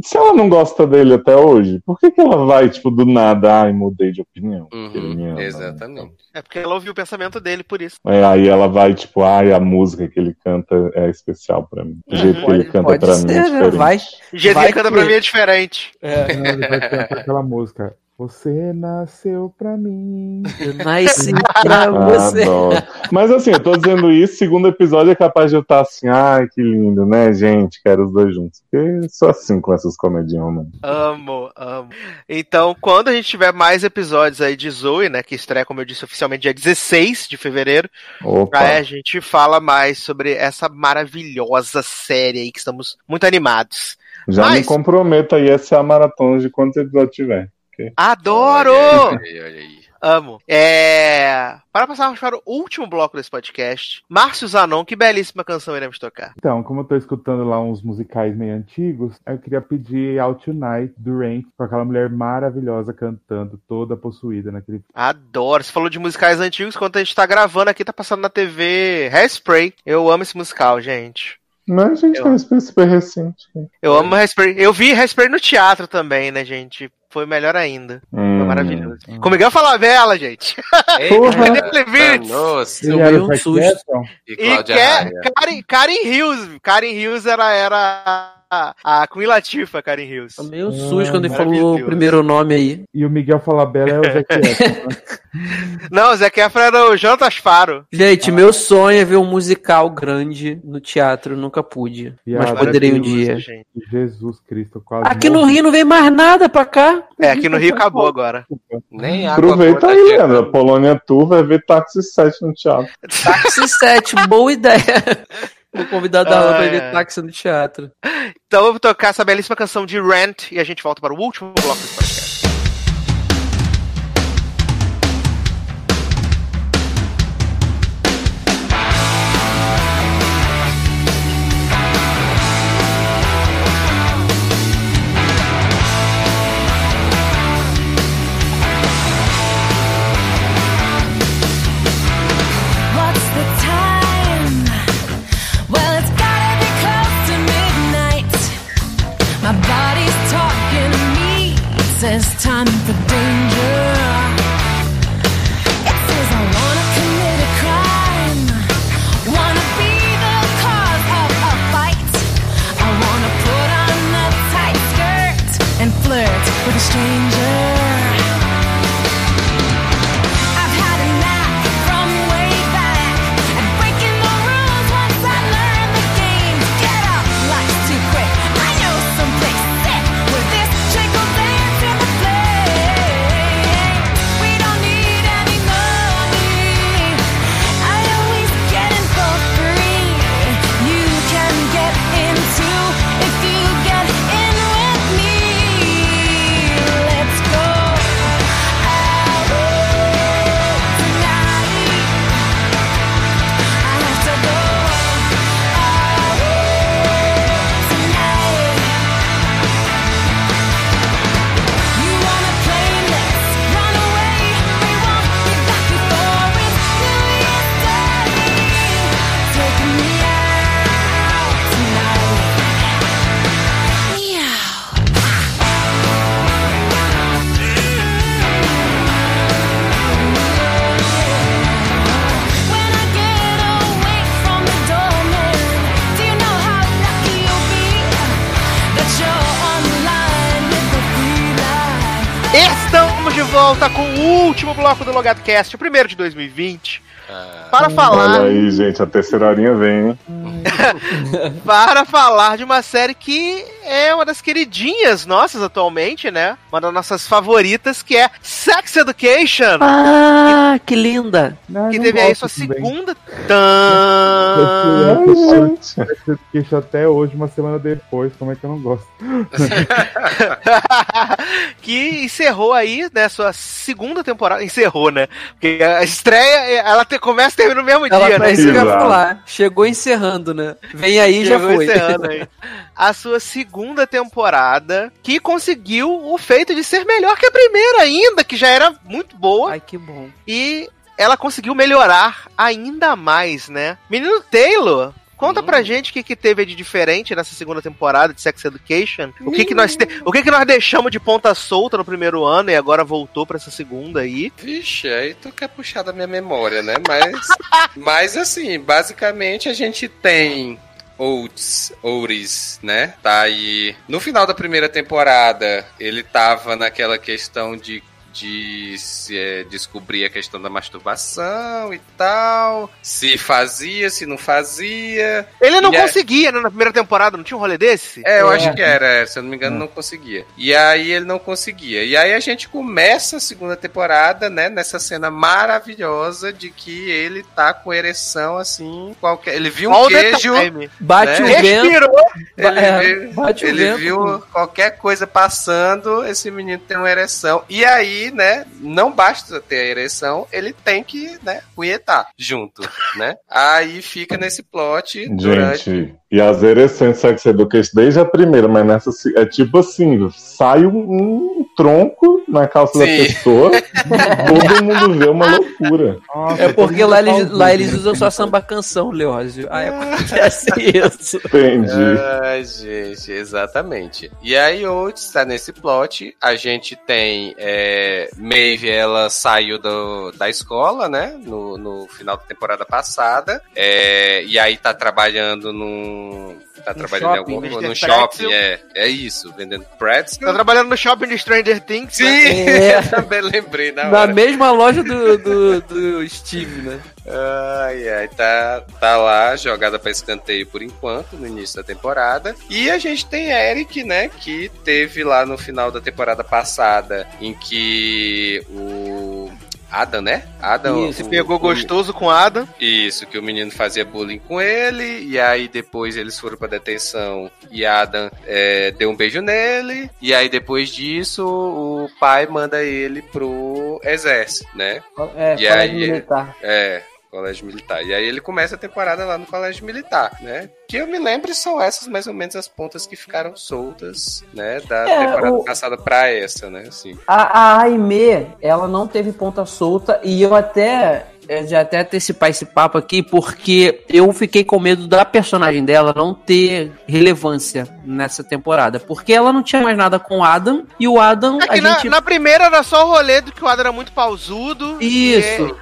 se ela não gosta dele até hoje, por que, que ela vai, tipo, do nada, ai, mudei de opinião? Uhum, ama, né? exatamente. É porque ela ouviu o pensamento dele, por isso. É, aí ela vai, tipo, ai, a música que ele canta é especial pra mim. O jeito que ele canta pode pra ser, mim é né? diferente. Vai. O jeito que ele canta que- pra mim é diferente. Não, ele vai cantar aquela música. Você nasceu pra mim. Nasci pra você. Adoro. Mas assim, eu tô dizendo isso, segundo episódio é capaz de eu estar assim, ai, que lindo, né, gente? Quero os dois juntos. Porque sou assim com essas comedias, mano. Amo, amo. Então, quando a gente tiver mais episódios aí de Zoe, né, que estreia, como eu disse, oficialmente dia 16 de fevereiro, Opa. aí a gente fala mais sobre essa maravilhosa série aí que estamos muito animados. Já Mas- me comprometo aí, essa é a maratona de quantos episódios tiver. Adoro! Olha aí, olha aí. Amo. É... Para passarmos para o último bloco desse podcast, Márcio Zanon, que belíssima canção iremos tocar. Então, como eu tô escutando lá uns musicais meio antigos, eu queria pedir Out Tonight do Rain, com aquela mulher maravilhosa cantando, toda possuída naquele. Adoro. Você falou de musicais antigos, enquanto a gente tá gravando aqui, tá passando na TV Hairspray. Eu amo esse musical, gente. Mas, gente, Eu- é super, super recente. Eu amo Hairspray. Eu vi Hairspray no teatro também, né, gente? Foi melhor ainda. Foi Hum. maravilhoso. Com Miguel Falabella, gente. Porra. Nossa. Eu o um susto. E E Cláudia que Raia. Karen, Karen Hughes. Karen Hughes era, era a, a Queen Latifah, Karen Hughes. Tomei um susto quando ele falou o primeiro nome aí. E o Miguel Falabella é o Zac Efron. né? Não, o Zac Efron era o Jonatas Faro. Gente, meu sonho é ver um musical grande no teatro. Nunca pude. E Mas poderei um dia. gente. Jesus Cristo, quase. Aqui no. Rio não vem mais nada pra cá. É, aqui no Rio acabou agora. Nem água Aproveita aí, Leandro. Polônia Tour vai ver Táxi 7 no teatro. Táxi 7, boa ideia. Vou convidar a Darlan pra Ah, ver é. táxi no teatro. Então eu vou tocar essa belíssima canção de Rant e a gente volta para o último bloco volta com o último bloco do Logado Cast, o primeiro de 2020. Ah, Para falar, Olha aí, gente, a terceira horinha vem, hein? para falar de uma série que é uma das queridinhas nossas atualmente, né? Uma das nossas favoritas, que é Sex Education. Ah, que linda. Não, que não teve aí sua também. segunda. Tã... Queixo até hoje, uma semana depois, como é que eu não gosto? que encerrou aí, né, sua segunda temporada. Encerrou, né? Porque a estreia, ela te- começa e termina no mesmo Ela dia, né? isso que eu ia falar. Chegou encerrando, né? Vem aí já Chegou foi. encerrando aí. A sua segunda temporada, que conseguiu o feito de ser melhor que a primeira ainda, que já era muito boa. Ai, que bom. E ela conseguiu melhorar ainda mais, né? Menino Taylor, conta pra gente o que, que teve de diferente nessa segunda temporada de Sex Education. O que, que nós te- o que, que nós deixamos de ponta solta no primeiro ano e agora voltou pra essa segunda aí. Vixe, aí tu quer puxar da minha memória, né? Mas, mas assim, basicamente a gente tem Oates, Ouris, né? Tá aí. No final da primeira temporada, ele tava naquela questão de de se, é, descobrir a questão da masturbação e tal, se fazia, se não fazia. Ele não E é- conseguia, né? Na primeira temporada, não tinha um rolê desse? É, eu É. acho que era, é, se eu não me engano, não conseguia. E aí ele não conseguia. E aí a gente começa a segunda temporada, né, nessa cena maravilhosa de que ele tá com ereção assim, qualquer. Ele viu um All the queijo. time. Bate Né? o vento. Respirou. Ele, É, viu, bate o ele vento, viu qualquer coisa passando, esse menino tem uma ereção. E aí, né, não basta ter a ereção, ele tem que, né, punhetar junto, né? Aí fica nesse plot durante. Gente, e as ereções de Sex Education desde a primeira, mas nessa é tipo assim, sai um, um tronco na calça da Sim. pessoa, todo mundo vê uma loucura. Nossa, É porque lá eles, lá eles usam só samba canção, Leózio. Aí acontece isso. Entendi. Ai, gente, exatamente. E aí, Oates tá nesse plot. A gente tem é, Maeve, ela saiu do, da escola, né? No, no final da temporada passada. É, e aí tá trabalhando num. Tá No trabalhando shopping, em algum Mr. no shopping, Pretzel. é, é isso, vendendo pretzel. Tá trabalhando no shopping de Stranger Things. Sim, né? É. também lembrei na Na hora. mesma loja do, do, do Steve, né? Ai, ai, tá, tá lá, jogada pra escanteio por enquanto, no início da temporada. E a gente tem Eric, né, que teve lá no final da temporada passada, em que o Adam, né? Adam Se o- pegou o- gostoso com Adam. Isso, que o menino fazia bullying com ele, e aí depois eles foram pra detenção e Adam é, deu um beijo nele, e aí depois disso o pai manda ele pro exército, né? É, E aí? militar. É, colégio militar. E aí ele começa a temporada lá no colégio militar, né? Que eu me lembro são essas mais ou menos as pontas que ficaram soltas, né? Da É, temporada o- passada pra essa, né? Assim. A, a Aimee, ela não teve ponta solta e eu até. Eu já até antecipar esse papo aqui, porque eu fiquei com medo da personagem dela não ter relevância nessa temporada. Porque ela não tinha mais nada com o Adam, e o Adam, É a que na, gente. na primeira era só o rolê do que o Adam era muito pausudo. Isso.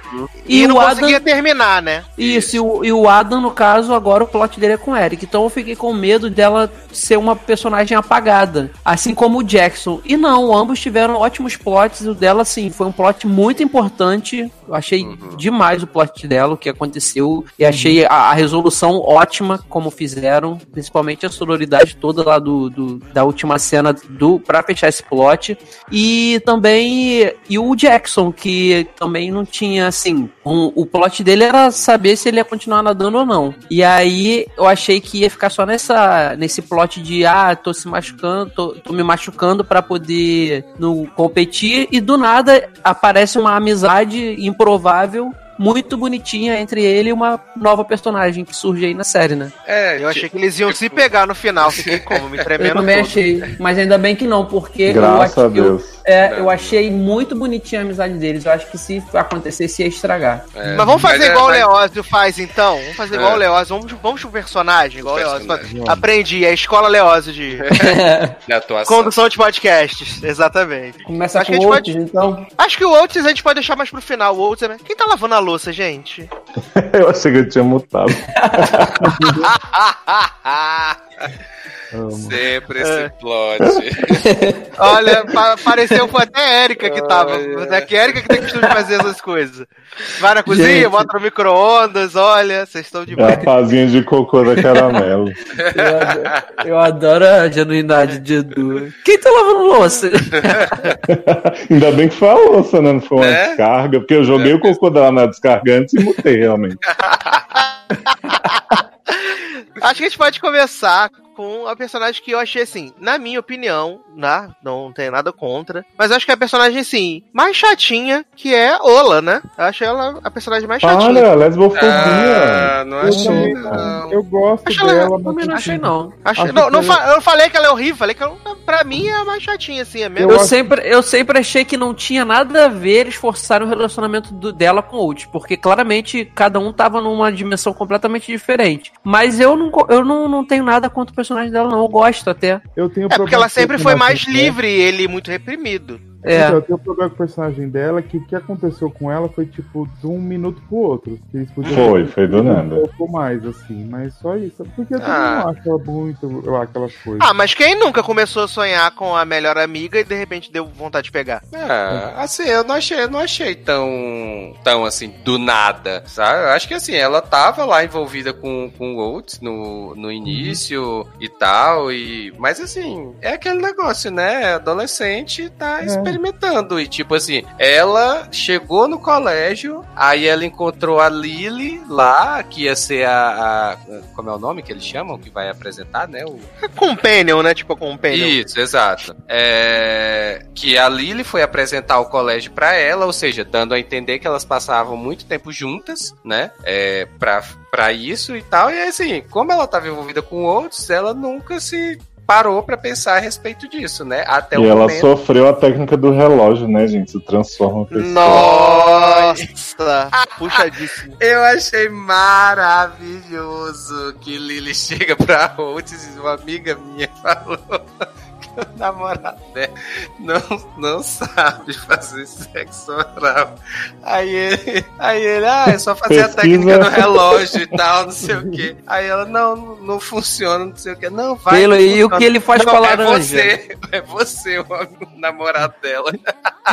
E, e, E não o Adam- conseguia terminar, né? Isso, e o, e o Adam, no caso, agora o plot dele é com o Eric. Então eu fiquei com medo dela ser uma personagem apagada. Assim como o Jackson. E não, ambos tiveram ótimos plots. O dela, assim, foi um plot muito importante. Eu achei demais o plot dela, o que aconteceu. E achei a, a resolução ótima, como fizeram. Principalmente a sonoridade toda lá do, do- da última cena do pra fechar esse plot. E também. E o Jackson, que também não tinha, assim. um- o plot dele era saber se ele ia continuar nadando ou não. E aí eu achei que ia ficar só nessa, nesse plot de ah, tô se machucando, tô, tô me machucando pra poder no, competir. E do nada aparece uma amizade improvável. Muito bonitinha entre ele e uma nova personagem que surge aí na série, né? É, Eu achei que eles iam se pegar no final. Fiquei como? Me Eu tremendo também todo. achei, mas ainda bem que não, porque eu, Graças acho- a Deus. eu, é, eu achei muito bonitinha a amizade deles. Eu acho que se acontecesse ia estragar. é, Mas vamos fazer mas é- igual mas- o Leózio faz, então? Vamos fazer igual É. o Leózio. Vamos, vamos pro personagem, igual o Leózio. Personagem. Aprendi, é a escola Leózio de Na atuação. condução de podcasts. Exatamente. Começa Acho com gente outros, então. Acho que o Oates a gente pode deixar mais pro final. O Oates é... Quem tá lavando a louça, gente? Eu achei que eu tinha mutado. Amo. Sempre esse É. plot. Olha, pa pareceu foi até a Erika que tava. É que a Erika que tem costume de fazer essas coisas. Vai na cozinha, Gente. bota no micro-ondas, olha, vocês estão de É pazinha de cocô da caramelo. Eu adoro, eu adoro a genuidade de Edu. Quem tá lavando louça? Ainda bem que foi a louça, né? Não foi uma Né? descarga, porque eu joguei o cocô dela na descarga antes e mutei, realmente. Acho que a gente pode começar com a personagem que eu achei assim, na minha opinião, né? Não tem nada contra. Mas acho que é a personagem, assim, mais chatinha, que é Ola, né? Eu acho ela a personagem mais chatinha. Olha, lesbofobia. Ah, não Eu, achei, não. eu gosto Acho ela- dela, Também mas não achei, não. Acho- acho não, não que- fa- eu falei que ela é horrível, falei que ela, pra mim é a mais chatinha, assim, é mesmo. Eu, Eu acho- sempre, eu sempre achei que não tinha nada a ver eles forçarem o relacionamento do- dela com o Ult, porque claramente cada um tava numa dimensão completamente diferente. Mas eu não, go- eu não, não tenho nada contra o personagem dela, não. Eu gosto até. eu tenho É porque ela sempre foi mais livre e ele muito reprimido. É. Então, eu tenho um problema com o personagem dela, que o que aconteceu com ela foi tipo de um minuto pro outro. Que eles podiam Foi, ter foi do nada. Um pouco mais, assim, mas só isso. Porque eu Ah. não acho ela muito eu, aquelas coisas. Ah, mas quem nunca começou a sonhar com a melhor amiga e de repente deu vontade de pegar? É, assim, eu não achei, eu não achei tão, tão assim, do nada, sabe? Eu acho que assim, ela tava lá envolvida com, com o Oates no, no início e tal, e... Mas assim, é aquele negócio, né? Adolescente tá É. experimentando, e tipo assim, ela chegou no colégio, aí ela encontrou a Lily lá, que ia ser a... a- como é o nome que eles chamam? Que vai apresentar, né? O, É Companion, né? Tipo a Companion. isso, exato. É, que a Lily foi apresentar o colégio pra ela, ou seja, dando a entender que elas passavam muito tempo juntas, né? É, pra, pra isso e tal. E assim, como ela estava envolvida com outros, ela nunca se parou pra pensar a respeito disso, né? Até E o ela momento. sofreu a técnica do relógio, né, gente? Se transforma a pessoa. Nossa! Puxadíssimo. Eu achei maravilhoso que Lily chega pra Oates e uma amiga minha falou namorado dela não, não sabe fazer sexo oral. Aí ele, aí ele, ah, é só fazer a Pesquisa. técnica no relógio e tal, não sei o quê. Aí ela, não, não, não funciona, não sei o quê. Não, vai. Taylor, que e o que ele faz Não, com a É laranja? você, é você o namorado dela.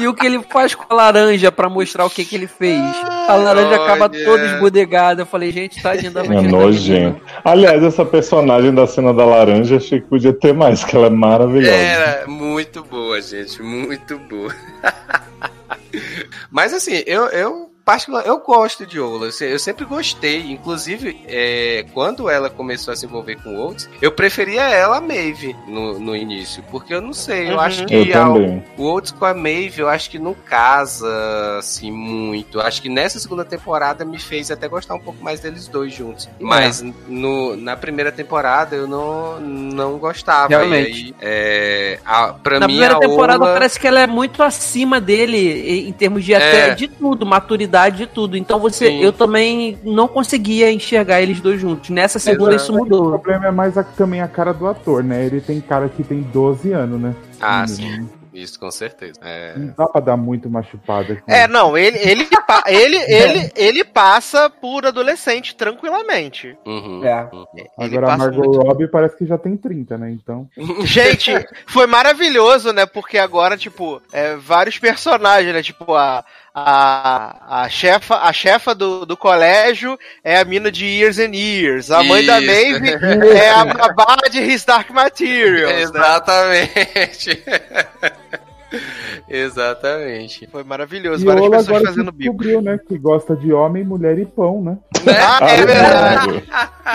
E o que ele faz com a laranja pra mostrar o que, que ele fez? A laranja acaba toda esbudegada. Eu falei, gente, tadinha da É vagina da nojento. Aliás, essa personagem da cena da laranja, achei que podia ter mais, que ela é maravilhosa. Era muito boa, gente, muito boa. Mas assim, eu, eu particular, eu gosto de Ola, eu sempre gostei, inclusive é, quando ela começou a se envolver com o Oates, eu preferia ela a Maeve no, no início, porque eu não sei, eu Uhum. acho Eu que a, também. o Oates com a Maeve, eu acho que não casa assim muito. Eu Acho que nessa segunda temporada me fez até gostar um pouco mais deles dois juntos. Mas no, na primeira temporada eu não, não gostava. Realmente. E aí, é, a, pra Na mim, primeira a temporada Ola- parece que ela é muito acima dele em em termos de É. até de tudo, maturidade de tudo. Então você, Sim. eu também não conseguia enxergar eles dois juntos. Nessa segunda Exato. isso O mudou. problema é mais a- também a cara do ator, né? Ele tem cara que tem 12 anos, né? Ah, Hum, sim. Isso, com certeza. É. Não dá pra dar muito uma chupada. com É, não, ele, ele, ele, ele, ele passa por adolescente tranquilamente. Uhum, É. uhum. Agora a Margot muito- Robbie parece que já tem 30, né? Então. Gente, foi maravilhoso, né? Porque agora, tipo, é, vários personagens, né? Tipo, a, a, a chefa, a chefa do, do colégio é a mina de Years and Years. A mãe da Isso. Maeve é a babá de His Dark Materials. né? Exatamente. Foi maravilhoso. E Várias Ola pessoas agora fazendo bico. descobriu, né? Que gosta de homem, mulher e pão, né? Ah, é verdade.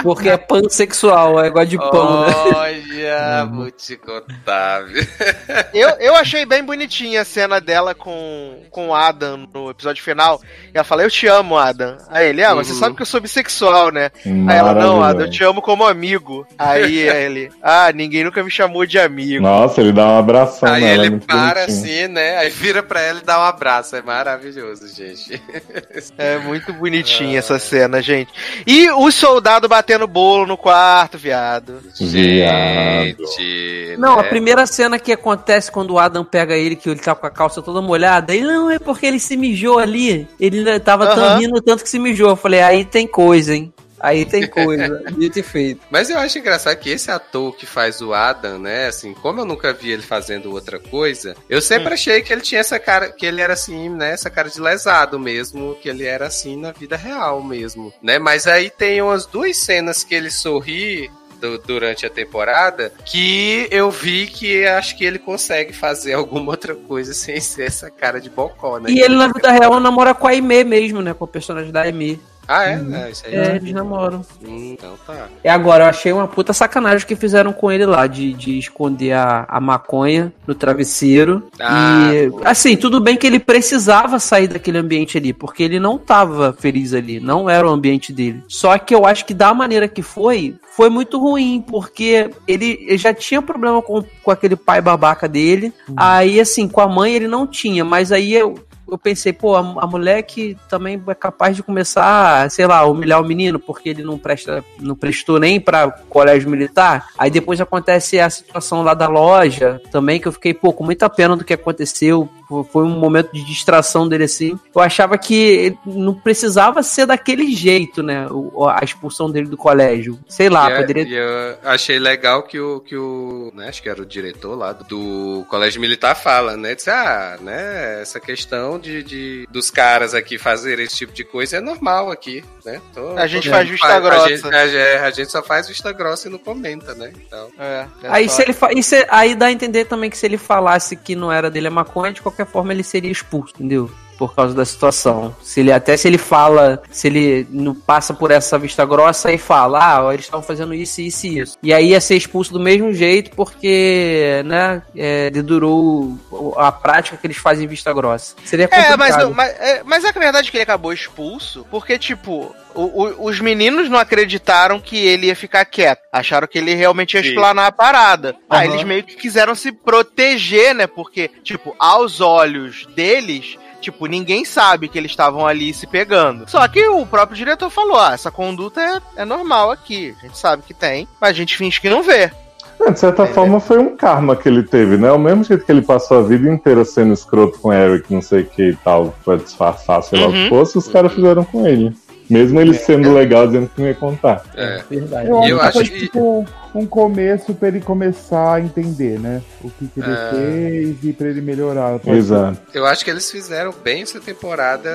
Porque é pansexual, é igual de pão, né? Olha, vou te contar, viu? Eu, eu achei bem bonitinha a cena dela com, com o Adam no episódio final. E ela fala, eu te amo, Adam. Aí ele, ah, mas você Uhum. sabe que eu sou bissexual, né? Aí ela, não, Adam, eu te amo como amigo. Aí ele, ah, ninguém nunca me chamou de amigo. Nossa, ele dá um abração Aí nela, é ele muito para bonitinho. assim, né? Aí vira pra ela e dá um abraço. É maravilhoso, gente. É muito bonitinha essa cena, gente. E o soldado batendo bolo no quarto, viado. Viado. Gente. Não, a né? primeira cena que acontece quando o Adam pega ele, que ele tá com a calça toda molhada, ele não, é porque ele se mijou ali. Ele tava tão rindo tanto que se mijou. Eu falei, aí tem coisa, hein? Aí tem coisa. Dito e feito. Mas eu acho engraçado que esse ator que faz o Adam, né? Assim, como eu nunca vi ele fazendo outra coisa, eu sempre achei que ele tinha essa cara, que ele era assim, né? Essa cara de lesado mesmo, que ele era assim na vida real mesmo, né? Mas aí tem umas duas cenas que ele sorri. du- Durante a temporada, que eu vi que acho que ele consegue fazer alguma outra coisa sem ser essa cara de bocó, né? E ele na vida real namora com a Aimee mesmo, né? Com o personagem da Aimee. Ah, é? É, isso aí. É, eles namoram. Hum, então tá. E agora, eu achei uma puta sacanagem que fizeram com ele lá, de, de esconder a, a maconha no travesseiro. Ah, e, pô. assim, tudo bem que ele precisava sair daquele ambiente ali, porque ele não tava feliz ali, não era o ambiente dele. Só que eu acho que da maneira que foi, foi muito ruim, porque ele, ele já tinha problema com, com aquele pai babaca dele. Aí, assim, com a mãe ele não tinha, mas aí eu, eu pensei, pô, a, a mulher que também é capaz de começar, sei lá, humilhar o menino porque ele não presta, não prestou nem pra colégio militar. Aí depois acontece a situação lá da loja também, que eu fiquei, pô, com muita pena do que aconteceu. Fo- Foi um momento de distração dele assim. Eu achava que ele não precisava ser daquele jeito, né? A expulsão dele do colégio. Sei lá, e, é- poderia e eu achei legal que o, que o né, acho que era o diretor lá do Colégio Militar fala, né? Disse, ah, né, essa questão de, de- dos caras aqui fazerem esse tipo de coisa é normal aqui, né? Tô- A gente faz vista a grossa. gente- a, gente- a gente só faz vista grossa e não comenta, né? Então, É, é Aí, só- se ele fa- e se- aí dá a entender também que se ele falasse que não era dele a maconha, de qualquer forma ele seria expulso, entendeu? Por causa da situação. Se ele, até se ele fala, se ele não passa por essa vista grossa e fala, ah, eles estão fazendo isso, isso e isso. E aí ia ser expulso do mesmo jeito, porque, né, é, dedurou a prática que eles fazem em vista grossa. Seria complicado. É, mas, não- mas, é, mas é que a verdade é que ele acabou expulso, porque, tipo, o- o- os meninos não acreditaram que ele ia ficar quieto. Acharam que ele realmente ia Sim. explanar a parada. Aí Aham. eles meio que quiseram se proteger, né? Porque, tipo, aos olhos deles. Tipo, ninguém sabe que eles estavam ali se pegando. Só que o próprio diretor falou: ah, essa conduta é, é normal aqui. A gente sabe que tem, mas a gente finge que não vê. É, De certa forma, foi um karma que ele teve, né? O mesmo jeito que ele passou a vida inteira sendo escroto com Eric, não sei o que e tal, pra disfarçar, sei lá o Uhum. que fosse, os caras fizeram com ele. Mesmo ele sendo legal, dizendo que não ia contar. é. Verdade. Eu, Eu acho que tipo um começo pra ele começar a entender, né? O que, que ele É. fez e pra ele melhorar. Exato. Eu acho que eles fizeram bem essa temporada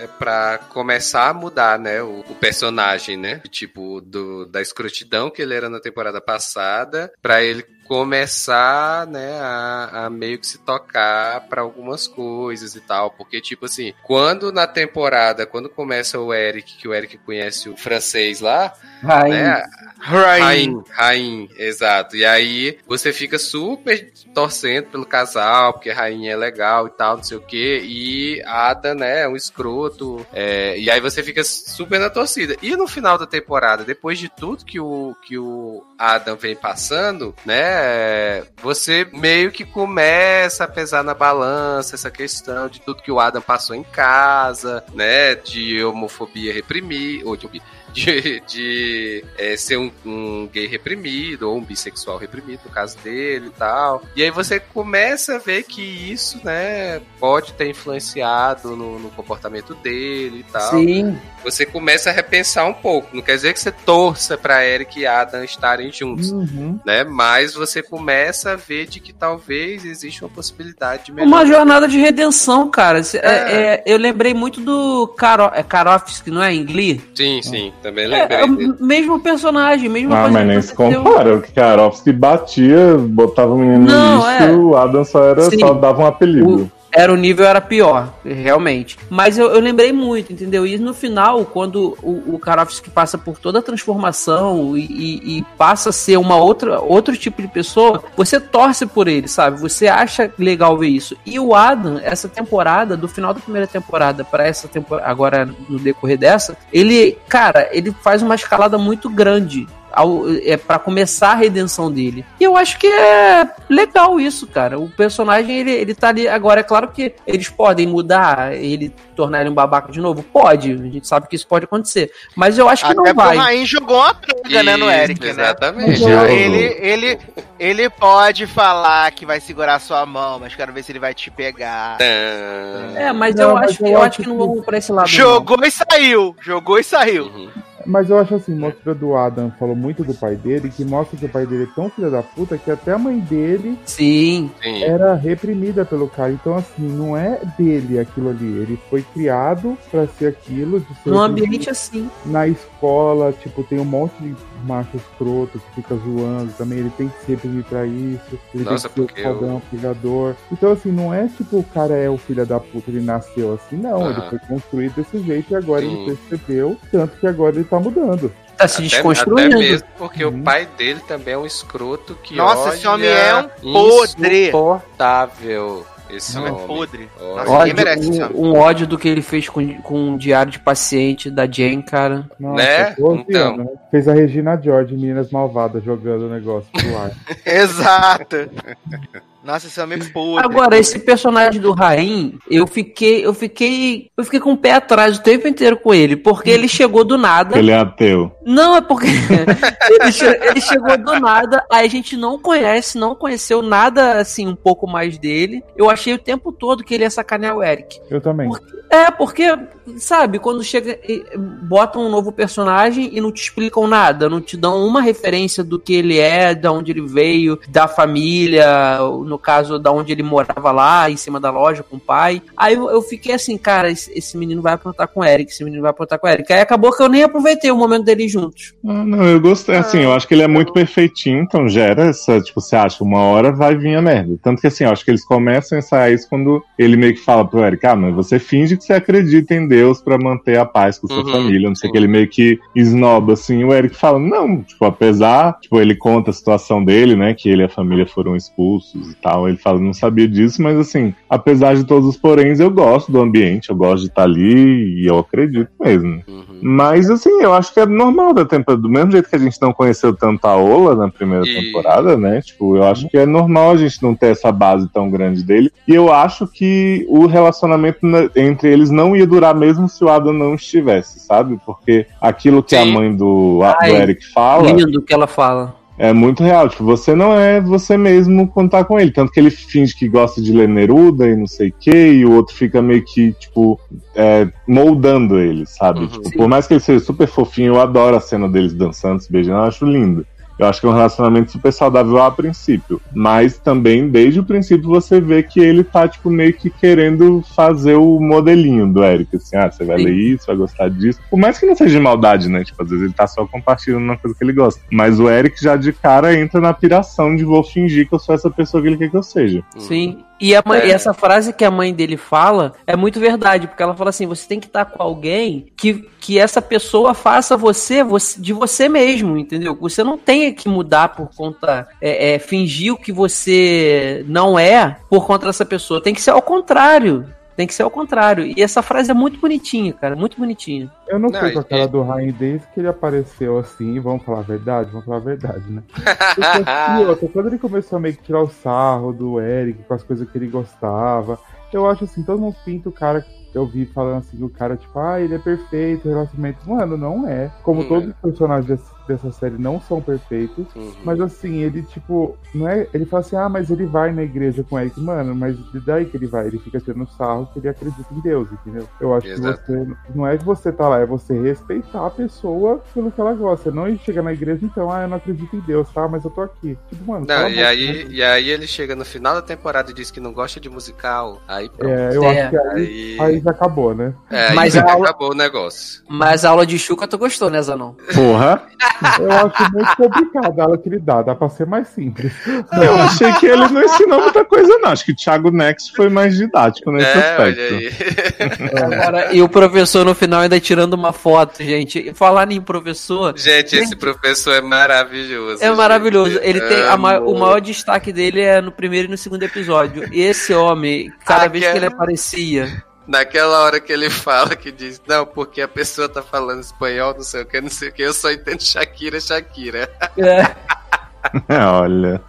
é, pra começar a mudar, né, o, o personagem, né? Tipo, do, da escrotidão que ele era na temporada passada, pra ele começar, né, a, a meio que se tocar pra algumas coisas e tal. Porque, tipo assim, quando na temporada, quando começa o Eric, que o Eric conhece o francês lá, Aí, né? Rain. Rain, Rain, exato. E aí você fica super torcendo pelo casal, porque Rainha é legal e tal, não sei o quê. E Ada, né, é um escroto. é, e aí você fica super na torcida. E no final da temporada, depois de tudo que o, que o Adam vem passando, né, você meio que começa a pesar na balança essa questão de tudo que o Adam passou em casa, né, de homofobia reprimir, ou de de, de é, ser um, um gay reprimido ou um bissexual reprimido, no caso dele e tal. E aí você começa a ver que isso, né, pode ter influenciado no, no comportamento dele e tal. sim. Você começa a repensar um pouco. Não quer dizer que você torça pra Eric e Adam estarem juntos. Uhum. Né? Mas você começa a ver de que talvez exista uma possibilidade de Uma melhorar. jornada de redenção, cara. É, É. é, eu lembrei muito do Karo, é Karofsky, não é? Em Glee? Sim, sim, também É, lembrei. é o dele. mesmo personagem, mesma Ah, mas que nem se compara. O Karovski batia, botava o menino Não, no lixo, é. o Adam só, era, Sim. só dava um apelido. Era o nível era pior, realmente. Mas eu, eu lembrei muito, entendeu? E no final, quando o, o Karofsky passa por toda a transformação e, e- e passa a ser uma outra outro tipo de pessoa, você torce por ele, sabe? Você acha legal ver isso. E o Adam, essa temporada, do final da primeira temporada para essa temporada, agora no decorrer dessa, ele, cara, ele faz uma escalada muito grande ao, é para começar a redenção dele. E eu acho que é legal isso, cara. O personagem ele, ele tá ali agora, é claro que eles podem mudar, ele tornar ele um babaca de novo, pode. A gente sabe que isso pode acontecer, mas eu acho que Até não vai. o Rain jogou uma praga, né, no Eric, né? Exatamente. Ele, ele, ele pode falar que vai segurar sua mão, mas quero ver se ele vai te pegar. Tã. É, mas Não, eu mas acho, eu acho acho que não que- vamos pra esse lado. não. Jogou e saiu. Jogou e saiu. Uhum. Mas eu acho assim, mostra do Adam falou muito do pai dele, que mostra que o pai dele é tão filho da puta que até a mãe dele Sim. Sim. era reprimida pelo cara. Então, assim, não é dele aquilo ali. Ele foi criado pra ser aquilo, de ser Num ambiente assim. na escola, tipo, tem um monte de macho escroto que fica zoando também, ele tem que se reprimir pra isso, ele Nossa, tem que ser o pegador. Então, assim, não é tipo o cara é o filho da puta, ele nasceu assim, não, Aham. ele foi construído desse jeito e agora Sim. ele percebeu, tanto que agora ele tá mudando. Tá se Até, desconstruindo. até mesmo porque Uhum. o pai dele também é um escroto que Nossa, esse homem é um podre. Insuportável. Esse Não é homem. podre. Nossa, ninguém Ódio, merece esse homem. um, um ódio do que ele fez com, com o diário de paciente da Jane, cara. Nossa, Né? 12 Então. anos, né? Fez a Regina George, Meninas Malvadas, jogando o negócio pro ar. Exato. Nossa, esse homem é podre. Agora, esse personagem do Rain, eu fiquei, eu fiquei, eu fiquei com o pé atrás o tempo inteiro com ele, porque ele chegou do nada. Ele é ateu. Não, é porque ele, che- ele chegou do nada, aí a gente não conhece, não conheceu nada assim, um pouco mais dele. Eu achei o tempo todo que ele ia sacanear o Eric. Eu também. É, porque, sabe, quando chega, botam um novo personagem e não te explicam nada, não te dão uma referência do que ele é, de onde ele veio, da família, no caso, da onde ele morava lá, em cima da loja com o pai. Aí eu, fiquei assim, cara, esse, esse menino vai aprontar com o Eric, esse menino vai aprontar com o Eric. Aí acabou que eu nem aproveitei o momento deles juntos. Ah, não, eu gostei. Assim, eu acho que ele é muito perfeitinho, então gera essa, tipo, você acha, uma hora vai vir a merda. Tanto que assim, eu acho que eles começam a ensaiar isso quando ele meio que fala pro Eric, ah, mas você finge que você acredita em Deus pra manter a paz com sua Uhum, família, não sei que, ele meio que esnoba, assim, o Eric fala, não, tipo, apesar, tipo, ele conta a situação dele, né, que ele e a família foram expulsos e tal, ele fala, não sabia disso, mas assim, apesar de todos os poréns, eu gosto do ambiente, eu gosto de estar ali e eu acredito mesmo. Uhum. Mas, assim, eu acho que é normal da temporada. Do mesmo jeito que a gente não conheceu tanto a Ola na primeira E- temporada, né? Tipo, eu acho que é normal a gente não ter essa base tão grande dele. E eu acho que o relacionamento na- eles não ia durar mesmo se o Adam não estivesse, sabe? Porque aquilo que a Sim. mãe do, a- do Ai, Eric fala Lindo que ela fala. é muito real. Tipo, você não é você mesmo quando tá com ele. Tanto que ele finge que gosta de ler Neruda e não sei o que, e o outro fica meio que, tipo, é, moldando ele, sabe? Uhum. Tipo, por mais que ele seja super fofinho, eu adoro a cena deles dançando, se beijando, eu acho lindo. Eu acho que é um relacionamento super saudável a princípio. Mas também, desde o princípio, você vê que ele tá, tipo, meio que querendo fazer o modelinho do Eric. Assim, ah, você vai Sim. ler isso, vai gostar disso. Por mais que não seja de maldade, né? Tipo, às vezes ele tá só compartilhando uma coisa que ele gosta. Mas o Eric já de cara entra na piração de vou fingir que eu sou essa pessoa que ele quer que eu seja. Sim. E, a mãe- É. e essa frase que a mãe dele fala é muito verdade, porque ela fala assim: você tem que estar com alguém que, que essa pessoa faça você, você de você mesmo, entendeu? Você não tenha que mudar por conta, é, é, fingir o que você não é por conta dessa pessoa. Tem que ser ao contrário. Tem que ser ao contrário. E essa frase é muito bonitinha, cara. Muito bonitinha. Eu não, Não, sei com a e- cara do Ryan desde que ele apareceu assim, vamos falar a verdade? Vamos falar a verdade, né? E outra, quando ele começou a meio que tirar o sarro do Eric com as coisas que ele gostava, eu acho assim, todo mundo pinta o cara eu vi falando assim, o cara, tipo, ah, ele é perfeito, relacionamento. Mano, não é. Como Não todos é. os personagens dessa série não são perfeitos. Uhum. Mas assim, ele tipo, não é. Ele fala assim, ah, mas ele vai na igreja com o Eric, mano, mas daí que ele vai, ele fica tirando sarro que ele acredita em Deus, entendeu? Eu acho Exato. que você. Não é que você tá lá, é você respeitar a pessoa pelo que ela gosta. Não ir chegar na igreja, então, ah, eu não acredito em Deus, tá? Mas eu tô aqui. Tipo, mano, Não, e aí, e aí ele chega no final da temporada e diz que não gosta de musical. Aí pronto. É, eu É, acho que aí, Aí, aí já acabou, né? é, aí Mas já aula- acabou o negócio. Mas a aula de Chuca tu gostou, né, Zanon? Porra! Eu acho muito complicado a aula que ele dá, dá pra ser mais simples. Eu achei que ele não ensinou muita coisa, não. Acho que o Thiago Next foi mais didático nesse É, olha aspecto. aí. Agora, e o professor no final ainda tirando uma foto, gente. Falar em professor, Gente, esse professor é maravilhoso. É maravilhoso. gente. Ele tem a o maior destaque dele é no primeiro e no segundo episódio. Esse homem, cada Ah, vez que que é- ele aparecia, Naquela hora que ele fala que diz, não, porque a pessoa tá falando espanhol, não sei o que, não sei o que, eu só entendo Shakira, Shakira. é, Olha.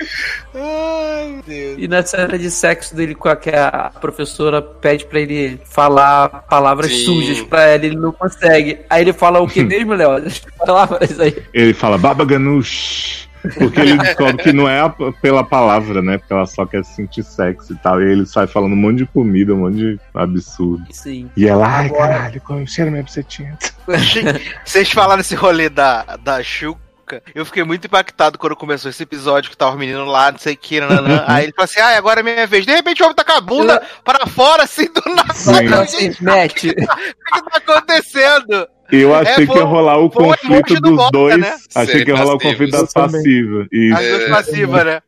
Ai, meu Deus. e na cena de sexo dele com a que a professora pede pra ele falar palavras Sim. sujas pra ela, ele não consegue. Aí ele fala o que mesmo, Léo? As palavras aí. Ele fala Baba Ganoush. Porque ele descobre que não é a- pela palavra, né? Porque ela só quer se sentir sexy e tal. E ele sai falando um monte de comida, um monte de absurdo. Sim. E ela, ai caralho, como cheira minha bucetinha. Vocês falaram esse rolê da, da Xuca. Eu fiquei muito impactado quando começou esse episódio que tava o menino lá, não sei o que, nananã. Aí ele falou assim: ah, agora é minha vez. De repente o homem tá com a bunda para fora, assim, do nada. Sim. Assim, Gente, Matt, o que tá acontecendo? Eu É, achei que foi- ia rolar o um conflito emoji do dos Boca, dois. né? Achei que ia rolar o conflito das passivas. As duas passivas, né?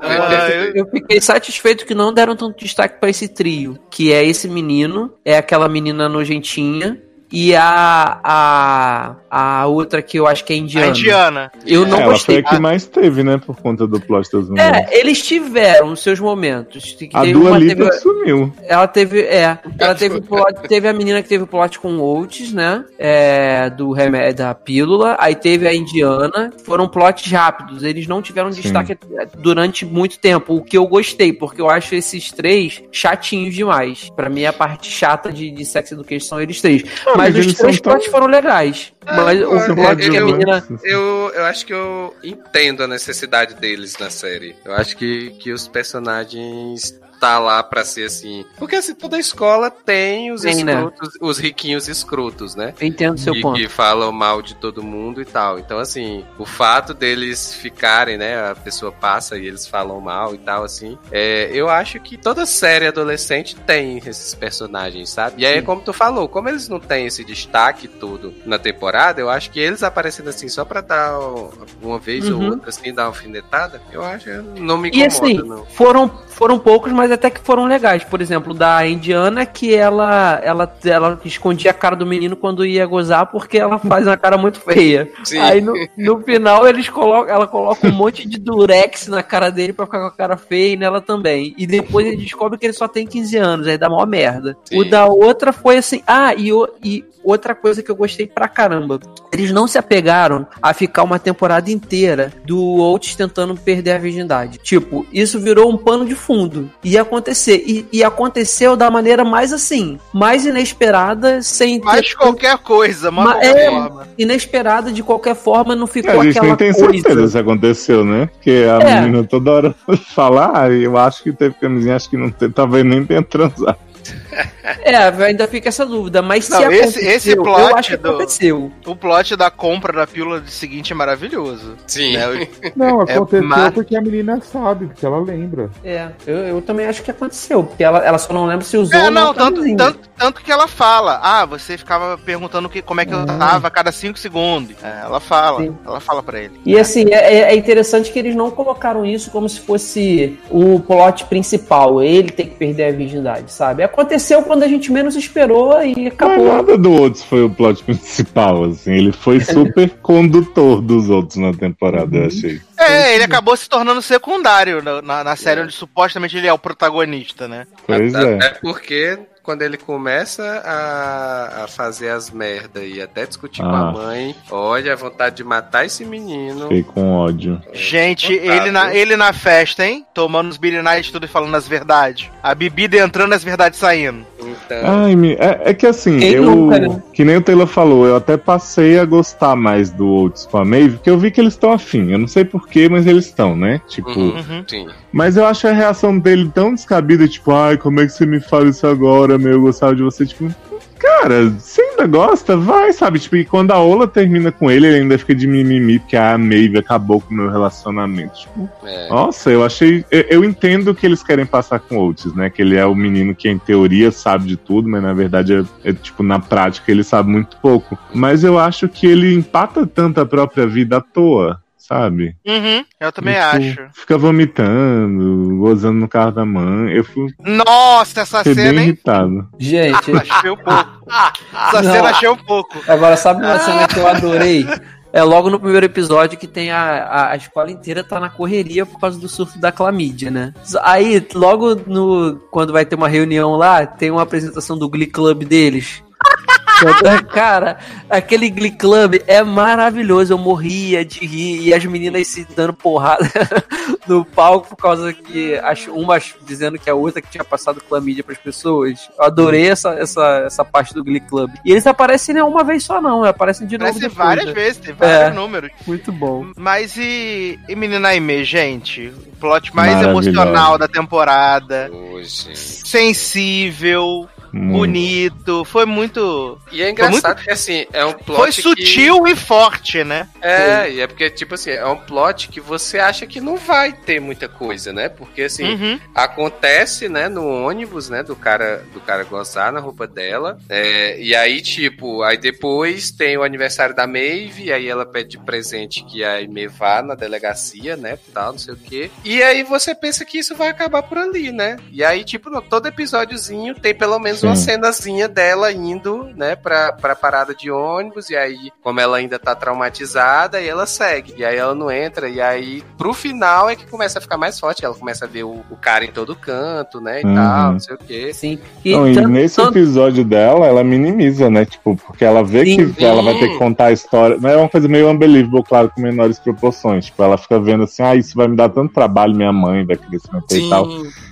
Ah, eu fiquei satisfeito que não deram tanto destaque pra esse trio, que é esse menino, é aquela menina nojentinha e a a a outra que eu acho que é A indiana. indiana. Eu não ela foi gostei. a que mais teve, né? Por conta do plot das mulheres. É, eles tiveram os seus momentos. A Dua Lipa teve- sumiu. Ela teve, é, ela teve plot, teve a menina que teve o plot com o Oates, né? É, do remédio da pílula, aí teve a indiana, foram plots rápidos, eles não tiveram Sim. destaque durante muito tempo, o que eu gostei, porque eu acho esses três chatinhos demais. Pra mim a parte chata de, de Sex Education são eles três. Ah, mas os três tão- plots foram legais. mas o eu- plot que a eu- menina Eu, eu acho que eu entendo a necessidade deles na série. Eu acho que, que os personagens tá lá pra ser assim. Porque assim, toda escola tem os Tem, né? escrotos, os riquinhos escrotos, né? eu entendo o seu e ponto. que falam mal de todo mundo e tal. Então, assim, o fato deles ficarem, né? A pessoa passa e eles falam mal e tal, assim. É, eu acho que toda série adolescente tem esses personagens, sabe? E aí, como tu falou, como eles não têm esse destaque todo na temporada, eu acho que eles aparecendo assim só pra dar uma vez ou Uhum. outra, assim, dar uma alfinetada, eu acho que não me E incomoda, assim, não. foram, foram poucos, mas até que foram legais. Por exemplo, da indiana, que ela, ela, ela escondia a cara do menino quando ia gozar, porque ela faz uma cara muito feia. Sim. Aí no, no final eles colocam, ela coloca um monte de durex na cara dele pra ficar com a cara feia e nela também. E depois ele descobre que ele só tem 15 anos, aí dá mó merda. Sim. O da outra foi assim, ah, e, o- e outra coisa que eu gostei pra caramba. Eles não se apegaram a ficar uma temporada inteira do Oates tentando perder a virgindade. Tipo, isso virou um pano de fundo. Ia acontecer. E, e aconteceu da maneira mais assim, mais inesperada, sem ter Mas qualquer coisa, mas Ma- qualquer é, forma. inesperada de qualquer forma, não É, ficou a gente aquela nem tem coisa. certeza se aconteceu, né? Porque a É. menina toda hora fala, ah, eu acho que teve camisinha, acho que não teve, talvez nem tenha transado. É, ainda fica essa dúvida. Mas se Não, esse- aconteceu, esse eu plot acho que do- aconteceu. O plot da compra da pílula de seguinte é maravilhoso. Sim. né? Eu- Não, É, aconteceu mas- porque a menina sabe, porque ela lembra. É, eu, eu também acho que aconteceu, porque ela, ela só não lembra se usou É, ou não, não tanto, camisinha. tanto, tanto que ela fala. Ah, você ficava perguntando que, como é que eu tava a cada 5 segundos. É, ela fala, Sim. ela fala pra ele. E assim, é, é interessante que eles não colocaram isso como se fosse o plot principal, ele tem que perder a virgindade, sabe? Aconteceu quando a gente menos esperou e Mas acabou. nada do outros foi o plot principal, assim. Ele foi super condutor dos outros na temporada, eu achei. É, ele acabou se tornando secundário na, na, na série onde supostamente ele é o protagonista, né? Pois é. Até porque quando ele começa a, a fazer as merda e até discutir com Ah. a mãe, olha a vontade de matar esse menino. Fiquei com ódio. Gente, contável. ele na, ele na festa, hein? Tomando os Billy Night tudo e falando as verdades. A bebida entrando, as verdades saindo. Então, Ai, é, é que assim, Quem eu. nunca, né? Que nem o Taylor falou, eu até passei a gostar mais do com a Maeve, porque eu vi que eles estão afim. Eu não sei porquê, mas eles estão, né? Tipo. Uhum. Uhum. Mas eu acho a reação dele tão descabida, tipo, ai, como é que você me fala isso agora, meu? Eu gostava de você, tipo. Cara, você ainda gosta? Vai, sabe? Tipo, e quando a Ola termina com ele, ele ainda fica de mimimi, porque a Maeve acabou com o meu relacionamento. Tipo, É. nossa, eu achei. Eu, eu entendo o que eles querem passar com o Oates, né? Que ele é o menino que, em teoria, sabe de tudo, mas na verdade, é, é, tipo, na prática, ele sabe muito pouco. Mas eu acho que ele empata tanto a própria vida à toa, sabe? Uhum, eu também Tipo, acho. Fica vomitando, gozando no carro da mãe. Eu fui Nossa, essa fiquei bem cena, hein? irritado. Gente, Achei um pouco. Essa Não. cena achei um pouco. agora sabe uma cena que eu adorei? É logo no primeiro episódio que tem a, a, a escola inteira tá na correria por causa do surto da clamídia, né? Aí, logo no quando vai ter uma reunião lá, tem uma apresentação do Glee Club deles. Cara, aquele Glee Club é maravilhoso. Eu morria de rir e as meninas se dando porrada no palco por causa que as, uma dizendo que a outra que tinha passado clamídia pras pessoas. Eu adorei essa, essa, essa parte do Glee Club. E eles aparecem não uma vez só, não. Aparecem de novo. Aparece depois, várias né? vezes, tem vários É. números. Muito bom. Mas e, e Menina Aimee, gente? O plot mais emocional da temporada. Hoje. Sensível, Muito. bonito. Foi muito. E é engraçado que assim, é um plot. Foi que- sutil e forte, né? É, e é porque, tipo assim, é um plot que você acha que não vai ter muita coisa, né? Porque assim, Uhum. acontece, né, no ônibus, né, do cara, do cara gozar na roupa dela. é, e aí, tipo, aí depois tem o aniversário da Maeve, e aí ela pede de presente que a Aimee vá na delegacia, né, tal, não sei o quê. E aí você pensa que isso vai acabar por ali, né? E aí, tipo, no- todo episódiozinho tem pelo menos uma Sim. cenazinha dela indo, né, pra, pra parada de ônibus, e aí, como ela ainda tá traumatizada, aí ela segue. E aí ela não entra, e aí, pro final é que começa a ficar mais forte. Ela começa a ver o, o cara em todo canto, né, e Uhum. tal, não sei o quê. Sim. Não, e nesse tanto- episódio dela, ela minimiza, né? Tipo, porque ela vê Sim. que ela vai ter que contar a história. Mas é uma coisa meio unbelievable, claro, com menores proporções. Tipo, ela fica vendo assim, ah, isso vai me dar tanto trabalho, minha mãe vai meter e tal.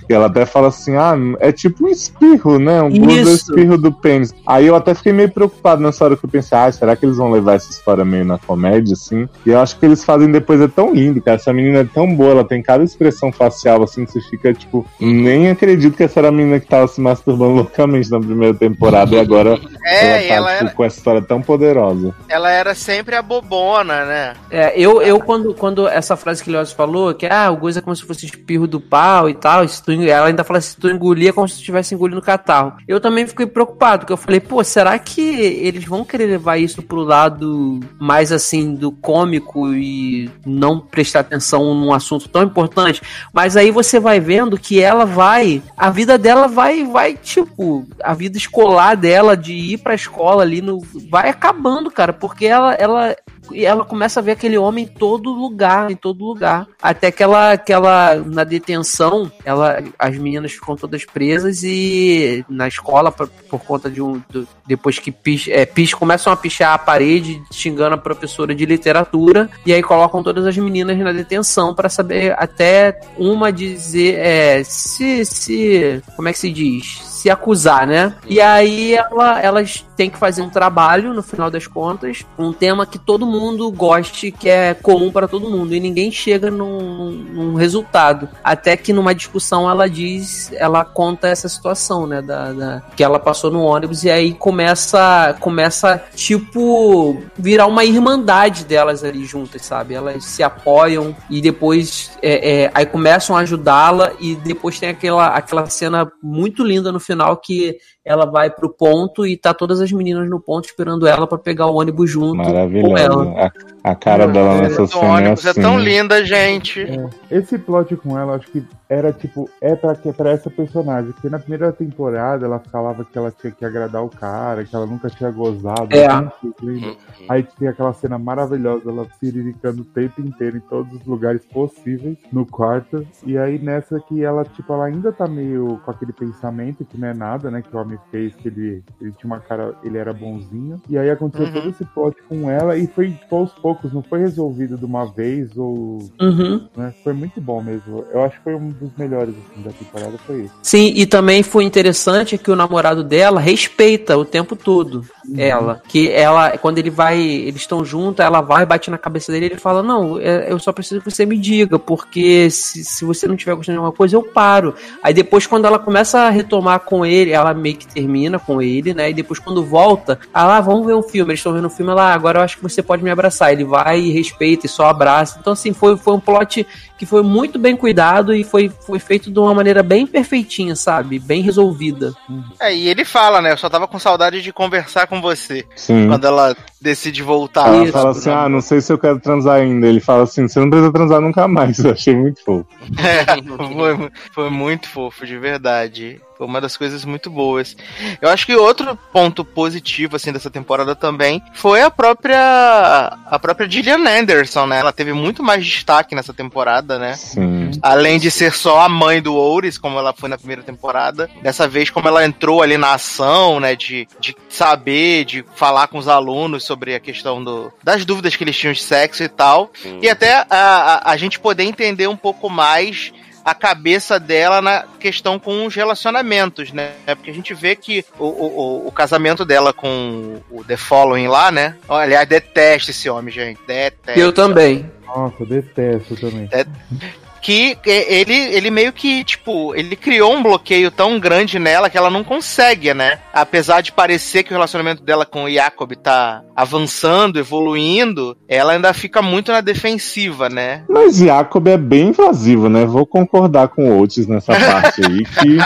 E ela até fala assim, ah, é tipo um espirro, né? Um blues do Isso. espirro do pênis. Aí eu até fiquei meio preocupado nessa hora que eu pensei, ah, será que eles vão levar essa história meio na comédia, assim? E eu acho que eles fazem depois, é tão lindo, cara. Essa menina é tão boa, ela tem cada expressão facial, assim, que você fica, tipo, nem acredito que essa era a menina que tava se masturbando loucamente na primeira temporada e agora É, ela tá, ela tipo, era, com essa história tão poderosa. ela era sempre a bobona, né? É, eu, eu quando, quando essa frase que o Leoz falou, que ah, o gozo é como se fosse espirro do pau e tal, se tu, ela ainda fala se tu engolir é como se tu estivesse engolindo catarro. Eu também fiquei preocupado, porque eu falei, pô, será que eles vão querer levar isso pro lado mais assim do cômico e não prestar atenção num assunto tão importante? Mas aí você vai vendo que ela vai, a vida dela vai, vai tipo, a vida escolar dela de ir pra escola ali no, vai acabando, cara, porque ela, ela e ela começa a ver aquele homem em todo lugar, em todo lugar. Até que ela, que ela na detenção, ela, as meninas ficam todas presas e na escola, por, por conta de um. do- depois que pis, é, pis, começam a pichar a parede, xingando a professora de literatura, e aí colocam todas as meninas na detenção para saber até uma dizer é, se, se. Como é que se diz? Se acusar, né? E aí ela, elas têm que fazer um trabalho, no final das contas, um tema que todo mundo goste, que é comum para todo mundo, e ninguém chega num, num resultado. Até que numa discussão ela diz, ela conta essa situação, né? Da, da- que ela passou no ônibus, e aí começa, começa, tipo, virar uma irmandade delas ali juntas, sabe? Elas se apoiam e depois é, é, aí começam a ajudá-la, e depois tem aquela, aquela cena muito linda no final que ela vai pro ponto e tá todas as meninas no ponto esperando ela pra pegar o ônibus junto com ela. Maravilhosa. A, a cara dela Essa nessa cena é ônibus é assim. tão linda, gente. Esse plot com ela, acho que era tipo, é pra, que- pra essa personagem. Porque na primeira temporada ela falava que ela tinha que agradar o cara, que ela nunca tinha gozado. É. que, lembra? Aí tinha aquela cena maravilhosa, ela siriricando o tempo inteiro em todos os lugares possíveis no quarto. E aí nessa que ela, tipo, ela ainda tá meio com aquele pensamento que não é nada, né? Que o homem fez, que ele, ele tinha uma cara, ele era bonzinho. E aí aconteceu Uhum. todo esse plot com ela e foi tipo, aos poucos, não foi resolvido de uma vez ou Uhum. né? Foi muito bom mesmo. Eu acho que foi um dos melhores assim, da temporada, foi isso. Sim, e também foi interessante que o namorado dela respeita o tempo todo ela. Que ela, quando ele vai, eles estão juntos, ela vai, bate na cabeça dele e ele fala: Não, é, eu só preciso que você me diga, porque se, se você não tiver gostando de alguma coisa, eu paro. Aí depois, quando ela começa a retomar com ele, ela meio que termina com ele, né? E depois, quando volta, ela, ah, vamos ver um filme. Eles estão vendo um filme, ela, ah, agora eu acho que você pode me abraçar. Ele vai e respeita e só abraça. Então, assim, foi, foi um plot que foi muito bem cuidado e foi, foi feito de uma maneira bem perfeitinha, sabe? Bem resolvida. É, e ele fala, né? Eu só tava com saudade de conversar com você. Sim. Quando ela decide voltar. Ela Isso, fala assim: não. ah, não sei se eu quero transar ainda. Ele fala assim: você não precisa transar nunca mais. Eu achei muito fofo. É, foi, foi muito fofo, de verdade. Foi uma das coisas muito boas. Eu acho que outro ponto positivo, assim, dessa temporada também foi a própria. A própria Gillian Anderson, né? Ela teve muito mais destaque nessa temporada, né? Sim. Além de ser só a mãe do Ouris, como ela foi na primeira temporada, dessa vez, como ela entrou ali na ação, né? De, de saber, de falar com os alunos sobre a questão do, das dúvidas que eles tinham de sexo e tal. E até a, a, a gente poder entender um pouco mais a cabeça dela na questão com os relacionamentos, né? Porque a gente vê que o, o, o- casamento dela com o The Following lá, né? Aliás, detesto esse homem, gente. Detesto Eu também. Nossa, detesto também. Que ele, ele meio que, tipo, ele criou um bloqueio tão grande nela que ela não consegue, né? Apesar de parecer que o relacionamento dela com o Jacob tá avançando, evoluindo, ela ainda fica muito na defensiva, né? Mas Jacob é bem invasivo, né? Vou concordar com o Otis nessa parte aí. Que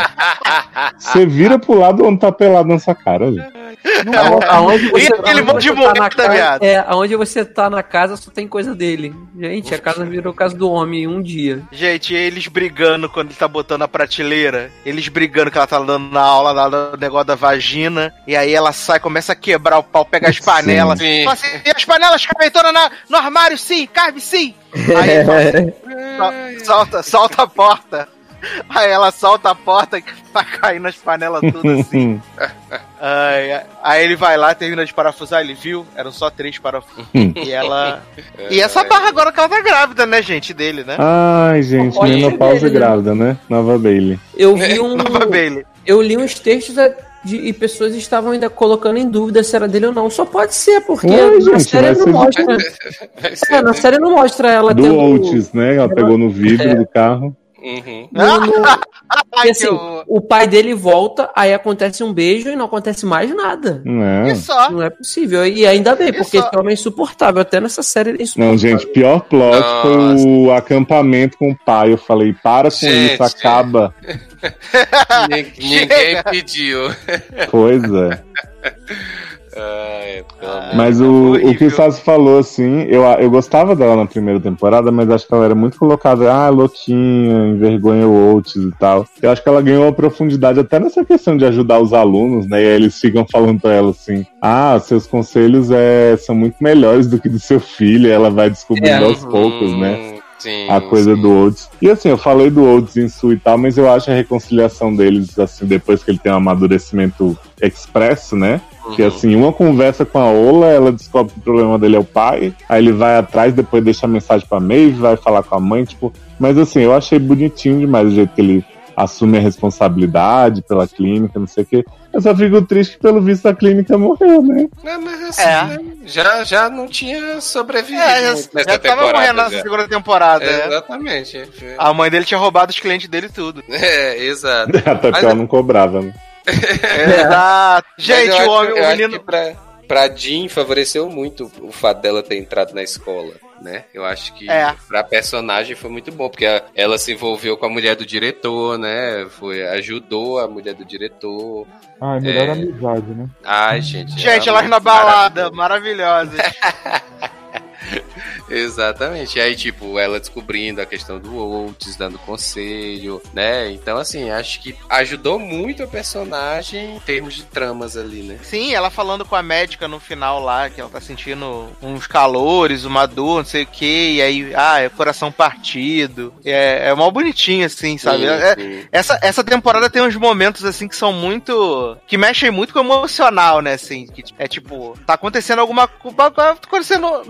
você vira pro lado onde tá pelado na sua cara. Aonde E aquele aonde monte de você tá na moeda, casa- viado? É, aonde você tá na casa só tem coisa dele. Gente, a casa virou casa do homem em um dia. Gente, eles brigando quando ele tá botando a prateleira, eles brigando que ela tá dando na aula lá do negócio da vagina, e aí ela sai, começa a quebrar o pau, pega as Sim. panelas. Sim. Fala assim, e as panelas cabem todas na- no armário, sim, cabe sim. Aí Sol- solta, solta a porta. Aí ela solta a porta e vai cair nas panelas tudo assim. Ai. aí ele vai lá, termina de parafusar, ele viu, eram só três parafusos. e ela. E essa barra agora que ela tá grávida, né, gente, dele, né? Ai, gente, Pode menopausa grávida, né? Nova Bailey. Eu vi um. Nova Bailey. Eu li uns textos a- de- e pessoas estavam ainda colocando em dúvida se era dele ou não. Só pode ser, porque Ué, na gente, série vai não ser mostra. Ser, É, na série não mostra ela Do tendo. Otis, né? Ela pegou no vidro do carro. Uhum. no- no- Ai, E assim, o pai dele volta, aí acontece um beijo e não acontece mais nada. Não. E só. Não é possível. E ainda bem, E porque só- esse homem é insuportável. Até nessa série ele é insuportável. Não, gente, pior plot foi Nossa. o acampamento com o pai. Eu falei, para com Gente. isso, acaba. Nin- Ninguém pediu. Pois é. Ai, Mas o, o que o Sassi falou, assim, eu, eu gostava dela na primeira temporada, mas acho que ela era muito colocada, ah, louquinha, envergonha o Otis e tal. Eu acho que ela ganhou uma profundidade até nessa questão de ajudar os alunos, né? E aí eles ficam falando pra ela assim, ah, seus conselhos é, são muito melhores do que do seu filho, e ela vai descobrindo É. aos poucos, né? Sim, a coisa sim. do Otis. E assim, eu falei do Otis em Su e tal, mas eu acho a reconciliação deles, assim, depois que ele tem um amadurecimento expresso, né? Que Uhum. assim, uma conversa com a Ola, ela descobre que o problema dele é o pai, aí ele vai atrás, depois deixa a mensagem pra Maeve, vai falar com a mãe, tipo. Mas assim, eu achei bonitinho demais o jeito que ele assume a responsabilidade pela clínica, não sei o quê. Eu só fico triste que, pelo visto, a clínica morreu, né? Não, mas assim, É. né, já, já não tinha sobrevivido É, já, tava morrendo já. segunda temporada. é. Exatamente. A mãe dele tinha roubado os clientes dele tudo. É, exato. Até porque ela não cobrava, né? Exato. Gente, o homem, o menino. pra, pra Jean favoreceu muito o fato dela ter entrado na escola, né? Eu acho que É. pra personagem foi muito bom, porque ela se envolveu com a mulher do diretor, né? Foi, ajudou a mulher do diretor. Ah, é melhor É. amizade, né? Ai, gente. Gente, ela elas na balada, maravilhosas. Exatamente. E aí, tipo, ela descobrindo a questão do Oates, dando conselho, né? Então, assim, acho que ajudou muito a personagem em termos de tramas ali, né? Sim, ela falando com a médica no final lá, que ela tá sentindo uns calores, uma dor, não sei o que, e aí, ah, é coração partido. É, é mal bonitinho, assim, sabe? Sim, É- sim. essa, essa temporada tem uns momentos, assim, que são muito. que mexem muito com o emocional, né? Assim, que é tipo, tá acontecendo alguma coisa. Tá acontecendo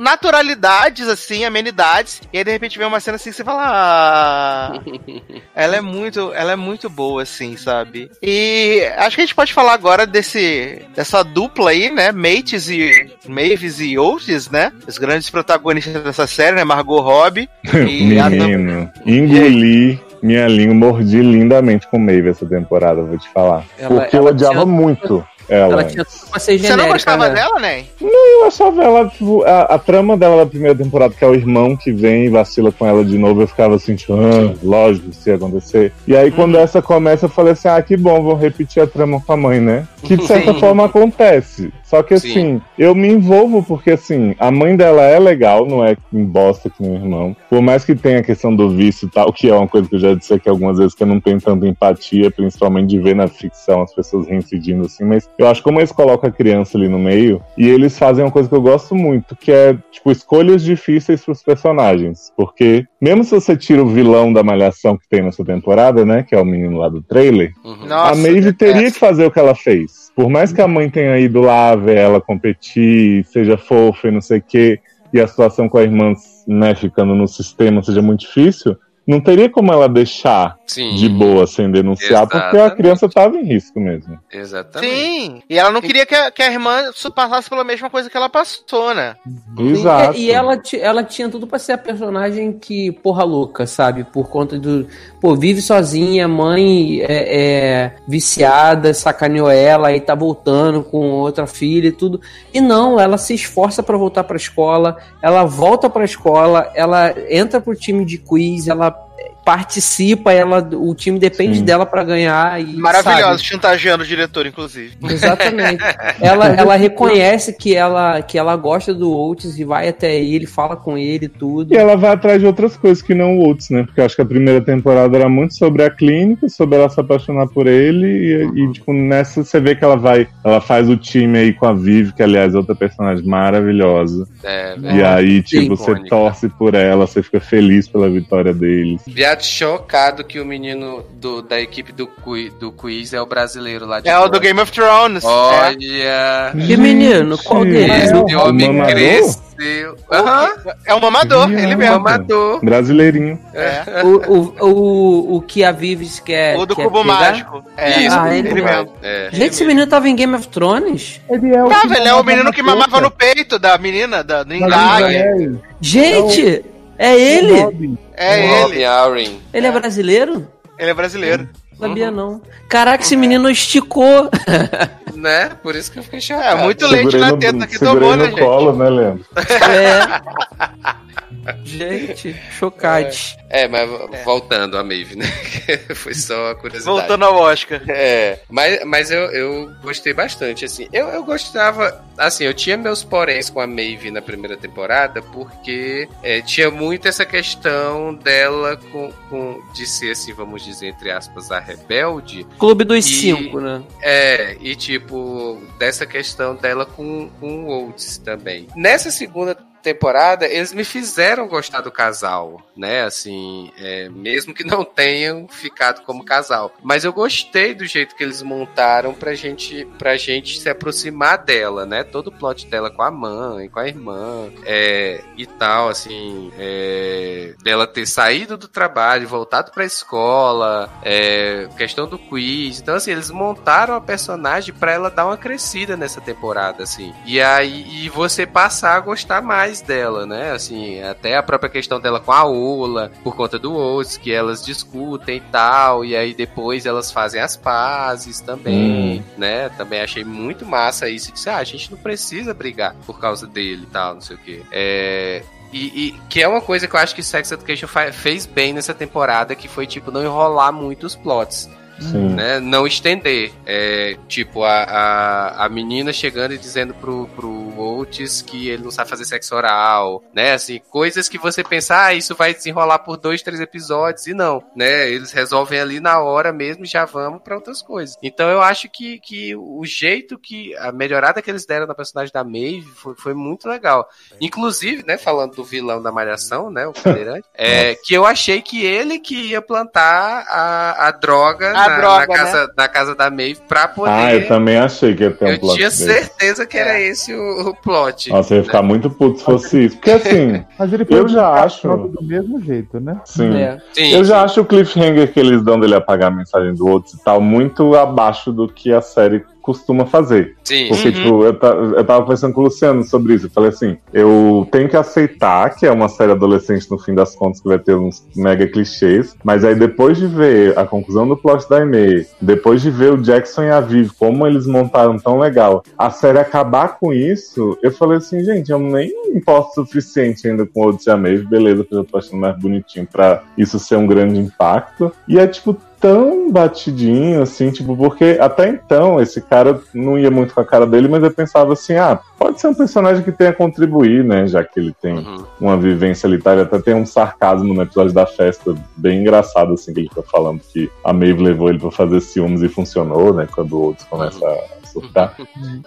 naturalidades, assim, amenidades, e aí de repente vem uma cena assim que você fala. Ah, ela é muito. Ela é muito boa, assim, sabe? E acho que a gente pode falar agora desse. dessa dupla aí, né? Mates e. Mavis e Otis, né? Os grandes protagonistas dessa série, né? Margot Robbie. E Menino, engoli minha língua, mordi lindamente com Maeve essa temporada, vou te falar. Ela- Porque ela eu odiava tinha- muito. Ela. Ela tinha tudo pra ser Você genérica. não gostava né? dela, nem? Eu achava ela, tipo, a, a trama dela da primeira temporada, que é o irmão que vem e vacila com ela de novo, eu ficava assim, tipo, ah, lógico, isso ia acontecer. E aí, quando essa começa, eu falei assim, ah, que bom, vou repetir a trama com a mãe, né? Que de certa Sim. forma acontece. Só que Sim. assim, eu me envolvo porque assim, a mãe dela é legal, não é em bosta que o irmão. Por mais que tenha a questão do vício e tal, que é uma coisa que eu já disse aqui algumas vezes que eu não tenho tanta empatia, principalmente de ver na ficção as pessoas reincidindo assim, mas eu acho que como eles colocam a criança ali no meio, e eles fazem uma coisa que eu gosto muito, que é, tipo, escolhas difíceis pros personagens. Porque, mesmo se você tira o vilão da malhação que tem nessa temporada, né, que é o menino lá do trailer, Uhum. Nossa, a Maeve detesto. teria que fazer o que ela fez. Por mais que a mãe tenha ido lá ver ela competir, seja fofa e não sei o quê, e a situação com a irmã, né, ficando no sistema seja muito difícil, não teria como ela deixar Sim. de boa sem denunciar, porque a Exatamente. criança tava em risco mesmo. Exatamente. Sim, e ela não queria que a, que a irmã passasse pela mesma coisa que ela passou, né? Exato. E, e ela, ela tinha tudo pra ser a personagem que, porra louca, sabe? Por conta do. Pô, vive sozinha, mãe é, é viciada, sacaneou ela e tá voltando com outra filha e tudo. E não, ela se esforça pra voltar pra escola, ela volta pra escola, ela entra pro time de quiz, ela participa, ela, o time depende Sim. dela pra ganhar. E, Maravilhosa, sabe? chantageando o diretor, inclusive. Exatamente. ela, ela reconhece que ela, que ela gosta do Oates e vai até ele, fala com ele e tudo. E ela vai atrás de outras coisas que não o Oates, né? Porque eu acho que a primeira temporada era muito sobre a clínica, sobre ela se apaixonar por ele, e, e, tipo, nessa você vê que ela vai, ela faz o time aí com a Vivi, que aliás é outra personagem maravilhosa. É, E aí, tipo, você icônica. torce por ela, você fica feliz pela vitória deles. Viado chocado que o menino do- da equipe do, qui- do quiz é o brasileiro lá de É o do Game of Thrones. É. Olha. Que menino, qual? Esse o homem mamador? cresceu. Aham. É o mamador, ele é. mesmo. Mamador. Brasileirinho. É. O, o, o, o que a Vives quer. O do quer cubo pegar? mágico. É, Isso, Ah, ele, ele mesmo. É. Gente, esse menino tava em Game of Thrones? Ele é o. Tava, ele é o menino que mamava no peito da menina, da, do engague. Lily Gente, é O ele? Robin. É Robin ele. Aurin. Ele é brasileiro? Ele é brasileiro. Não sabia não. Caraca, esse menino esticou. Né? Por isso que eu fiquei É, chocado. muito leite na no- teta que tomou, no né, gente? colo, né, Leandro? É. Gente, chocante. É, mas voltando a Maeve, né? Foi só a curiosidade. Voltando ao Oscar. É, mas, mas eu, eu gostei bastante, assim. Eu, eu gostava, assim, eu tinha meus poréns com a Maeve na primeira temporada, porque é, tinha muito essa questão dela com, com, de ser, assim, vamos dizer, entre aspas, a rebelde. Clube dos E- cinco, né? É, e tipo, dessa questão dela com, com o Oates também. Nessa segunda temporada, eles me fizeram gostar do casal, né? Assim, é, mesmo que não tenham ficado como casal. Mas eu gostei do jeito que eles montaram pra gente, pra gente se aproximar dela, né? Todo o plot dela com a mãe, com a irmã, é, e tal, assim, é, dela ter saído do trabalho, voltado pra escola, é, questão do quiz. Então, assim, eles montaram a personagem pra ela dar uma crescida nessa temporada, assim. E aí, e você passar a gostar mais dela, né? Assim, até a própria questão dela com a Ola, por conta do Oates, que elas discutem e tal, e aí depois elas fazem as pazes também, né? Também achei muito massa isso. Disse, ah, a gente não precisa brigar por causa dele e tal, não sei o quê. É, e, e- que é uma coisa que eu acho que Sex Education fez bem nessa temporada, que foi, tipo, não enrolar muito os plots. Sim. Né? Não estender. É, tipo, a, a, a menina chegando e dizendo pro, pro Oates que ele não sabe fazer sexo oral, né? Assim, coisas que você pensa, ah, isso vai desenrolar por dois, três episódios, e não, né? Eles resolvem ali na hora mesmo e já vamos pra outras coisas. Então eu acho que, que o jeito que, a melhorada que eles deram na personagem da Maeve foi, foi muito legal. Inclusive, né, falando do vilão da Malhação, né, o cadeirante, é, que eu achei que ele que ia plantar a, a droga, A na, droga, na casa, na casa da Maeve pra poder... Ah, eu também achei que ia ter um Eu plot tinha desse. certeza que era esse o, o plot. Nossa, eu ia ficar muito puto se fosse isso. Porque assim, Mas ele Eu já acho- do mesmo jeito, né? sim. É. Sim, Eu já sim. acho o cliffhanger que eles dão dele apagar a mensagem do outro e tal muito abaixo do que a série costuma fazer. Sim. Porque, Uhum. tipo, eu, ta- eu tava pensando com o Luciano sobre isso. Eu falei assim: eu tenho que aceitar que é uma série adolescente, no fim das contas, que vai ter uns mega clichês. Mas aí, depois de ver a conclusão do plot da Aimee, depois de ver o Jackson e a Viv, como eles montaram tão legal, a série acabar com isso, eu falei assim: gente, eu nem me importo o suficiente ainda com o Maeve, beleza, que eu já tô achando mais bonitinho pra isso ser um grande impacto. E é, tipo, tão batidinho, assim, tipo, porque até então esse cara não ia muito com a cara dele, mas eu pensava assim, ah, pode ser um personagem que tenha a contribuir, né, já que ele tem Uhum. uma vivência ali, tá? Ele até tem um sarcasmo no episódio da festa, bem engraçado, assim, que ele fica falando que a Maeve levou ele pra fazer ciúmes e funcionou, né, quando o outro começa a surtar.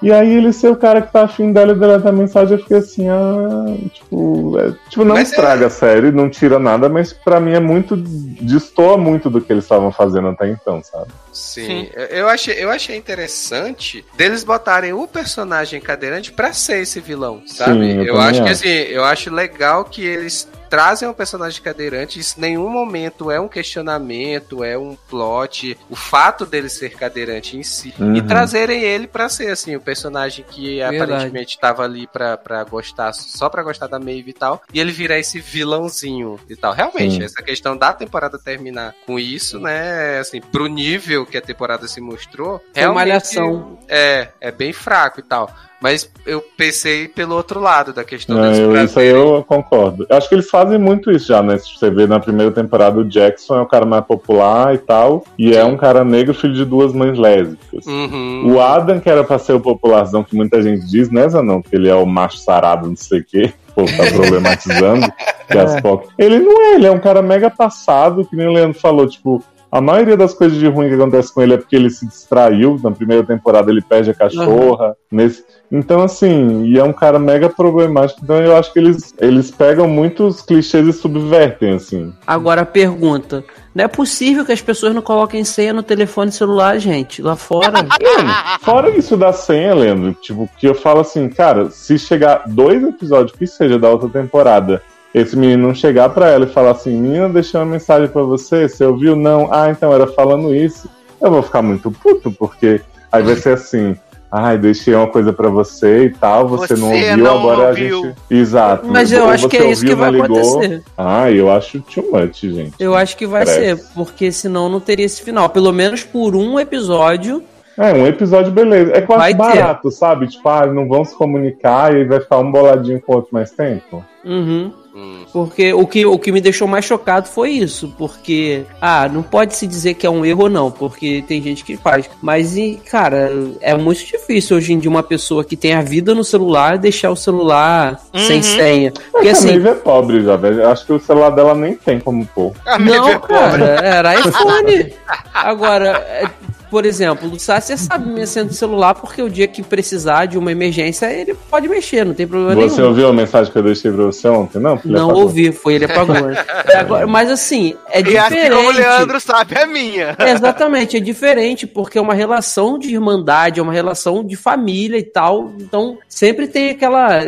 E aí ele ser o cara que tá afim dela e deleta a mensagem, eu fiquei assim, ah, tipo, é- tipo não Mas é- estraga a série, não tira nada, mas pra mim é muito, destoa muito do que eles estavam fazendo até então, sabe? Sim, eu- eu achei, eu achei interessante deles botarem o personagem cadeirante pra ser esse vilão, sabe? Sim, eu eu acho que assim, eu acho legal que eles trazem um personagem cadeirante, isso em nenhum momento é um questionamento, é um plot, o fato dele ser cadeirante em si, e Uhum. trazerem ele pra ser assim, o personagem que Verdade. aparentemente tava ali pra, pra gostar, só pra gostar da Maeve e tal, e ele virar esse vilãozinho e tal. Realmente, Sim. essa questão da temporada terminar com isso, né, assim, pro nível que a temporada se mostrou, Foi realmente malhação. é, é bem fraco e tal. Mas eu pensei pelo outro lado da questão deles eu- isso aí eu concordo. Eu acho que eles fazem muito isso já, né? Se você vê na primeira temporada, o Jackson é o cara mais popular e tal, e é um cara negro, filho de duas mães lésbicas. Uhum. O Adam, que era pra ser o popularzão que muita gente diz, né, não, que ele é o macho sarado, não sei o quê, o povo tá problematizando, que as POC. Ele não é, ele é um cara mega passado, que nem o Leandro falou, tipo, a maioria das coisas de ruim que acontece com ele é porque ele se distraiu. Na primeira temporada ele perde a cachorra. Nesse... Então, assim, e é um cara mega problemático. Então eu acho que eles, eles pegam muitos clichês e subvertem, assim. Agora a pergunta: não é possível que as pessoas não coloquem senha no telefone celular, gente, lá fora? Fora isso da senha, Leandro, tipo, que eu falo assim, cara, se chegar dois episódios que seja da outra temporada, esse menino não chegar pra ela e falar assim, menina, deixei uma mensagem pra você, você ouviu? Não. Ah, então era falando isso. Eu vou ficar muito puto, porque aí vai ser assim, ai, deixei uma coisa pra você e tal, você, não Você ouviu, não agora ouviu. a gente. Exato. Mas eu acho que é isso que ouviu, vai não ligou. acontecer. Ah, eu acho too much, gente. Eu acho que vai Parece. ser, porque senão não teria esse final. Pelo menos por um episódio. É, um episódio, beleza. É quase Vai ter. barato, sabe? Tipo, ah, não vão se comunicar e aí vai ficar um boladinho com o outro mais tempo. Uhum. Hum. Porque o que, o que me deixou mais chocado foi isso. Porque, ah, não pode se dizer que é um erro ou não, porque tem gente que faz. Mas, e, cara, é muito difícil hoje em dia uma pessoa que tem a vida no celular deixar o celular sem senha. Porque Mas a assim. É pobre já, velho. Acho que o celular dela nem tem como pôr. A Maeve é Não, pobre. cara, era iPhone. Agora, é, por exemplo, o Sácia sabe mexendo no celular porque o dia que precisar de uma emergência, ele pode mexer, não tem problema Você nenhum. ouviu a mensagem que eu deixei pra você ontem? Não, Não apagou. ouvi, foi ele apagou. É, agora- mas assim, é E assim diferente. como o Leandro sabe, é minha. É, exatamente, é diferente, porque é uma relação de irmandade, é uma relação de família e tal. Então, sempre tem aquela.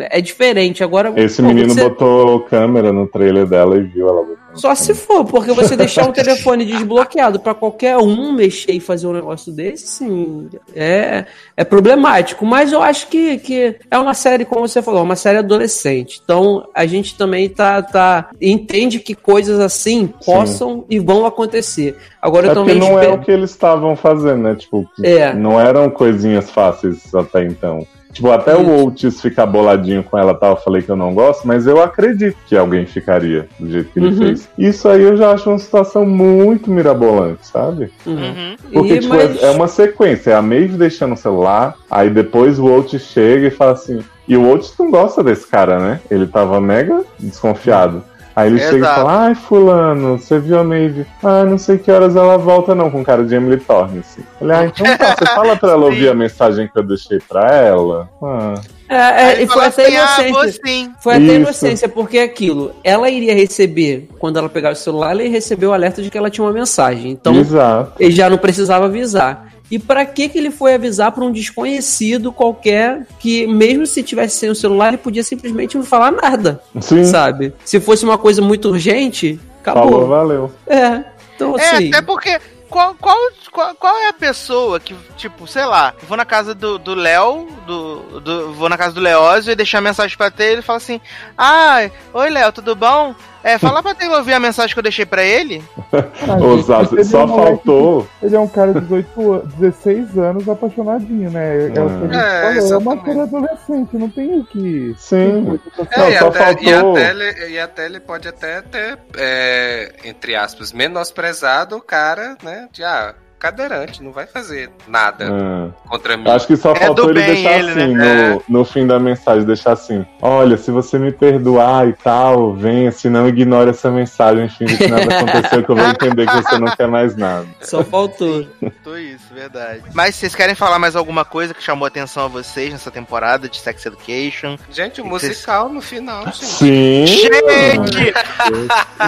É diferente. Agora. Esse pô, menino você- botou câmera no trailer dela e viu ela botando. Só se for, porque você deixar o telefone desbloqueado pra qualquer um mexer e fazer um negócio desse, sim, é, é problemático. Mas eu acho que, que é uma série, como você falou, uma série adolescente. Então a gente também tá, tá entende que coisas assim possam e vão acontecer. Agora É também não é o que eles estavam fazendo, né? Tipo, É. não eram coisinhas fáceis até então. Tipo, até o Otis ficar boladinho com ela, tá? Eu falei que eu não gosto, mas eu acredito que alguém ficaria do jeito que ele Uhum. fez. Isso aí eu já acho uma situação muito mirabolante, sabe? Uhum. Porque, E, tipo, mas- é, é uma sequência. É a Maeve deixando o celular, aí depois o Otis chega e fala assim. E o Otis não gosta desse cara, né? Ele tava mega desconfiado. Aí ele chega e Exato. fala, ai, fulano, você viu a Maeve? Ah, não sei que horas ela volta não, com cara de Emily Thorne, assim. Ele, ah, então tá, você fala pra ela ouvir a mensagem que eu deixei pra ela? Ah, É, é, e foi até assim, ah, sim. Foi até Isso. inocência, porque aquilo. Ela iria receber, quando ela pegar o celular, ela ia receber o alerta de que ela tinha uma mensagem. Então, Exato. ele já não precisava avisar. E pra que que ele foi avisar pra um desconhecido qualquer que, mesmo se tivesse sem o celular, ele podia simplesmente não falar nada, Sim, sabe? Se fosse uma coisa muito urgente, falou, acabou. valeu. É. Então, É, assim. até porque qual, qual, qual, qual é a pessoa que, tipo, sei lá, vou na casa do do Léo, do, do, vou na casa do Leózio e deixar mensagem pra ter, ele fala assim: Ah, oi Léo, tudo bom? É, fala pra Taylor ouvir a mensagem que eu deixei pra ele. Ah, Ô, é só um moleque- faltou. Ele é um cara de 18, an- 16 anos apaixonadinho, né? É, É, falou, é uma exatamente. série adolescente, não tem o que. Sim. É, Não, e, só até, e, faltou- até ele, e até ele pode até ter, é, entre aspas, menosprezado o cara, né? De, ah, cadeirante, não vai fazer nada Ah. contra mim. Acho que só É faltou ele deixar ele, assim, né? no, no fim da mensagem, deixar assim: Olha, se você me perdoar e tal, venha, se não ignore essa mensagem, finge que nada aconteceu, que eu vou entender que você não quer mais nada. Só faltou. Tô isso, verdade. Mas vocês querem falar mais alguma coisa que chamou a atenção a vocês nessa temporada de Sex Education? Gente, o musical no final, gente. Sim! Gente!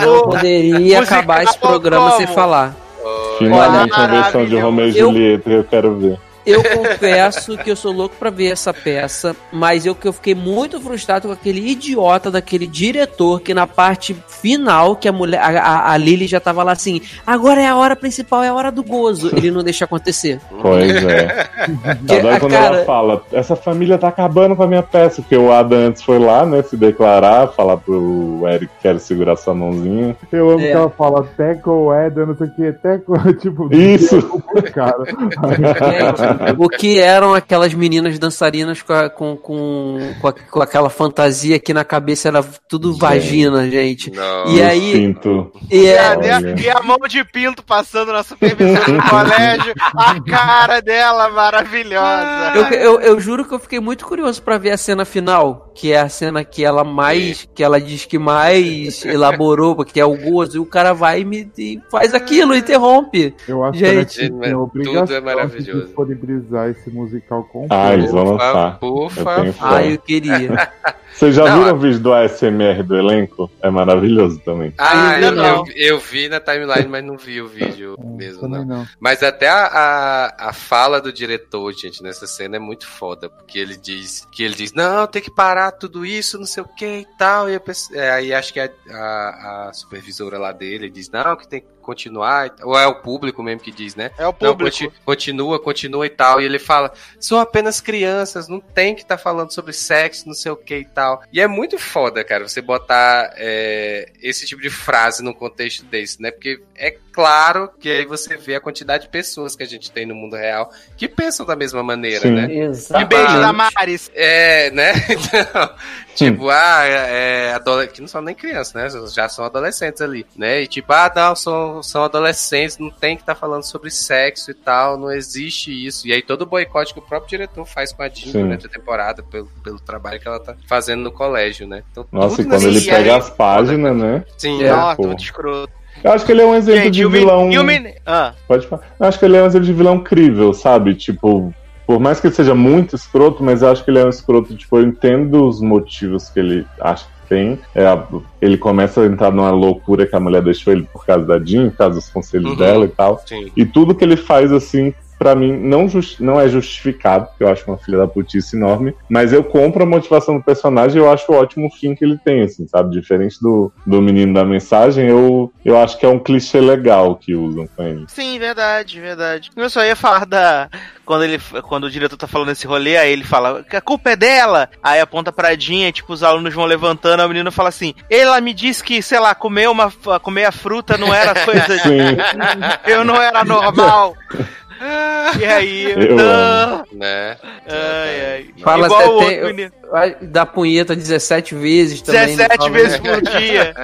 Não poderia Musical acabar esse programa sem como? falar. Finalmente Olha, a versão de Romeo e eu- Julieta, eu quero ver. Eu confesso que eu sou louco pra ver essa peça, mas eu que eu fiquei muito frustrado com aquele idiota daquele diretor que na parte final, que a mulher, a, a- a Lily já tava lá assim, agora é a hora principal, é a hora do gozo. Ele não deixa acontecer. Pois é. Que- Adoro a quando cara- ela fala, essa família tá acabando com a minha peça, porque o Adam antes foi lá, né, se declarar, falar pro Eric que quero segurar sua mãozinha. Eu amo É. que ela fala Teco, Eda, não sei o que, Teco, tipo, Isso. cara. Gente, o que eram aquelas meninas dançarinas com, a- com, com, com, a- com aquela fantasia que na cabeça era tudo vagina, gente. Não. E aí, sinto. e é, a, e a- e a mão de pinto passando na supervisão do colégio, a cara dela maravilhosa. Eu, eu, eu juro que eu fiquei muito curioso pra ver a cena final, que é a cena que ela mais, que ela diz que mais elaborou, porque é o gozo, e o cara vai e me e faz aquilo, interrompe. Eu acho Gente, que tudo tem é a obrigação maravilhoso. Disponibilizar esse musical completo. Ah, eles vão lançar. fa- Por Eu tenho fé. Ah, eu queria. Vocês já Não, viram a- o vídeo do ASMR do elenco? É maravilhoso também. Ah, não. eu, eu vi na timeline, mas não vi o vídeo mesmo, Também não. não. Mas até a, a, a fala do diretor, gente, nessa cena é muito foda, porque ele diz que ele diz, não, tem que parar tudo isso, não sei o que e tal. E é, aí acho que a, a, a supervisora lá dele diz, não, que tem que continuar. Ou é o público mesmo que diz, né? É o Não, público. conti- continua, continua e tal. E ele fala: são apenas crianças, não tem que estar falando sobre sexo, não sei o que e tal. E é muito foda, cara, você botar é, esse tipo de frase num contexto desse, né? Porque é claro que aí você vê a quantidade de pessoas que a gente tem no mundo real que pensam da mesma maneira, Sim. né? De beijo da Maris. É, né? Então, tipo, ah, é, é que não são nem crianças, né? Já são adolescentes ali, né? E tipo, ah, não, são, são adolescentes, não tem que estar falando sobre sexo e tal, não existe isso. E aí todo o boicote que o próprio diretor faz com a Jean Sim. durante a temporada, pelo, pelo trabalho que ela tá fazendo no colégio, né? Então, Nossa, e quando ele aí- pega as páginas, né? Sim, É. Nossa, muito escroto. Eu acho que ele é um exemplo de vilão. e men- Ah, Pode falar. Eu acho que ele é um exemplo de vilão crível, sabe? Tipo, por mais que ele seja muito escroto, mas eu acho que ele é um escroto, tipo, eu entendo os motivos que ele acha que tem. É, a- ele começa a entrar numa loucura que a mulher deixou ele por causa da Jean, por causa dos conselhos Uhum. dela e tal. sim. E tudo que ele faz, assim, pra mim, não, jus- não é justificado, porque eu acho uma filha da putice enorme, mas eu compro a motivação do personagem e eu acho ótimo o fim que ele tem, assim, sabe? Diferente do, do menino da mensagem, eu, eu acho que é um clichê legal que usam com ele. sim, verdade, verdade. Eu só ia falar da. Quando, ele, quando o diretor tá falando esse rolê, aí ele fala que a culpa é dela. Aí aponta pra Dinha, tipo, os alunos vão levantando, a menina fala assim: Ela me disse que, sei lá, comer, uma, comer a fruta não era coisa de. Sim. Eu não era normal. E aí, Eu não. Né? Ai, ai. Fala Igual até o outro tem- dar punheta 17 vezes também. 17 fala, vezes né? por dia.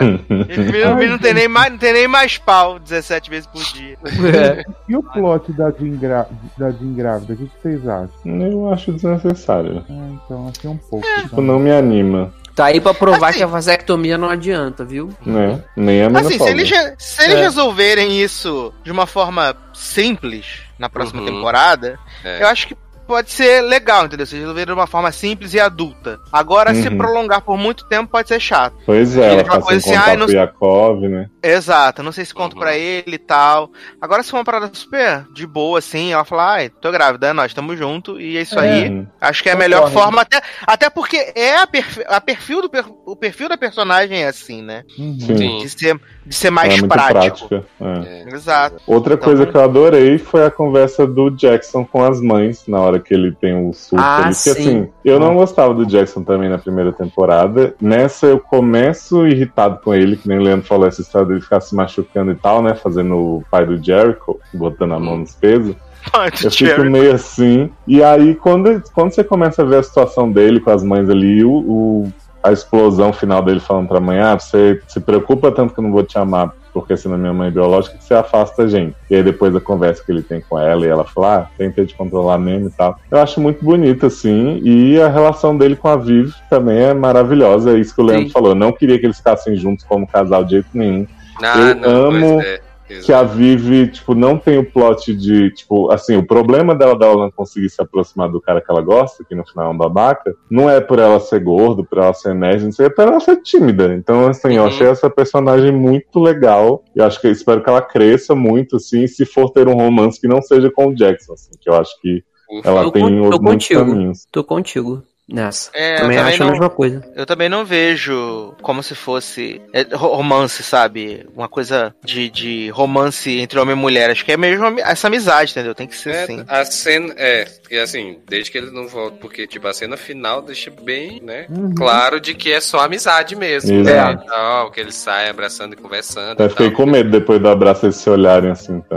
Menino não, tem nem mais, não tem nem mais pau 17 vezes por dia. É. E o plot da Jean, gra... da Jean grávida, o que, que vocês acham? Eu acho desnecessário. Ah, então, assim um pouco. Tipo, não me anima, Tá aí pra provar Assim- que a vasectomia não adianta, viu? né? Nem a Assim, menopausa. se eles, se eles É. resolverem isso de uma forma simples na próxima Uhum. temporada, É. eu acho que pode ser legal, entendeu? Se resolver de uma forma simples e adulta. Agora, se Uhum. prolongar por muito tempo, pode ser chato. Pois é, ela tá coisa assim, ai, não- Yakov, né? Exato, não sei se conto Uhum. pra ele e tal. Agora, se for uma parada super de boa, assim, ela fala, ai, tô grávida, é nós estamos junto, e é isso aí. Uhum. Acho que é a Concordo. melhor forma, até, até porque é a, perfe- a perfil do per- o perfil da personagem é assim, né? Uhum. Sim. De ser, de ser mais é muito prático. prática. é. É. Exato. Outra Então, coisa vamos- que eu adorei foi a conversa do Jackson com as mães na hora que ele tem o surto Ah, ali. Porque sim. assim, eu não gostava do Jackson também na primeira temporada. Nessa eu começo irritado com ele, que nem o Leandro falou, essa história dele ficar se machucando e tal, né? Fazendo o pai do Jericho, botando a mão nos pesos. Eu fico meio assim. E aí, quando, quando você começa a ver a situação dele com as mães ali, o, o- a explosão final dele falando pra mãe: ah, você se preocupa tanto que eu não vou te amar porque você não é minha mãe biológica, que você afasta a gente. E aí, depois da conversa que ele tem com ela, e ela fala: ah, tentei te controlar mesmo e tal. Eu acho muito bonito, assim. E a relação dele com a Viv também é maravilhosa. É isso que o Leandro Sim. falou. Eu não queria que eles ficassem juntos como casal de jeito nenhum Ah, Eu não, amo pois é. que a Vivi, tipo, não tem o plot de, tipo, assim, o problema dela dela não conseguir se aproximar do cara que ela gosta, que no final é um babaca, não é por ela ser gordo, por ela ser nerd, não sei, é por ela ser tímida. Então, assim, eu Uhum. achei essa personagem muito legal. E eu acho que eu espero que ela cresça muito, assim, se for ter um romance que não seja com o Jackson, assim, que eu acho que Ufa. ela Tô tem con- tô muitos contigo. caminhos. Tô contigo nessa. É, eu também também acho a não- mesma coisa. Eu também não vejo como se fosse é, ro- romance, sabe? Uma coisa de, de romance entre homem e mulher. Acho que é mesmo essa amizade, entendeu? Tem que ser É, assim. a cena, é, e assim, desde que ele não volta, porque, tipo, a cena final deixa bem, né, Uhum. claro de que é só amizade mesmo, Exato. né, e tal, que eles saem abraçando e conversando Até e fiquei tal. com medo depois do abraço eles se olharem assim. Tá...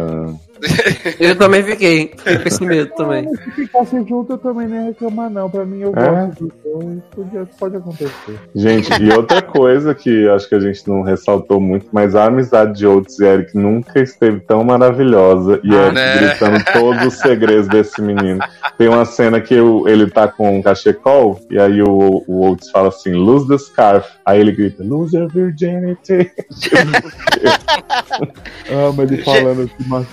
Eu também fiquei. Fiquei com esse medo também. Se ficasse junto, eu também nem ia reclamar, não. Pra mim, eu É? gosto dois. Podia, pode acontecer. Gente, e outra coisa que acho que a gente não ressaltou muito, mas a amizade de Oates e Eric nunca esteve tão maravilhosa. E Eric né? gritando todos os segredos desse menino. Tem uma cena que o- ele tá com um cachecol, e aí o, o fala assim: lose the scarf. Aí ele grita: lose your virginity. Ama ele falando que mas-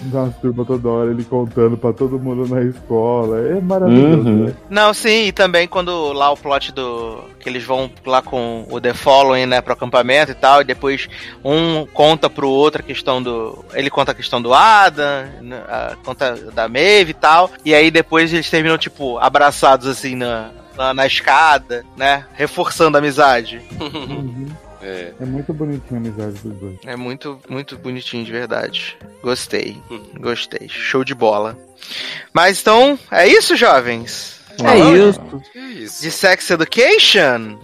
masturba toda hora, ele contando pra todo mundo na escola. É maravilhoso, Uhum. né? Não, sim, e também quando lá o plot do. que eles vão lá com o The Following, né, pro acampamento e tal, e depois um conta pro outro a questão do. Ele conta a questão do Adam, né, a conta da Maeve e tal, e aí depois eles terminam, tipo, abraçados assim na. Na, na escada, né? Reforçando a amizade. Uhum. É. É muito bonitinho a amizade dos dois. É muito, muito bonitinho de verdade. Gostei. Gostei. Show de bola. Mas então, é isso, jovens? É isso. Que isso. De Sex Education?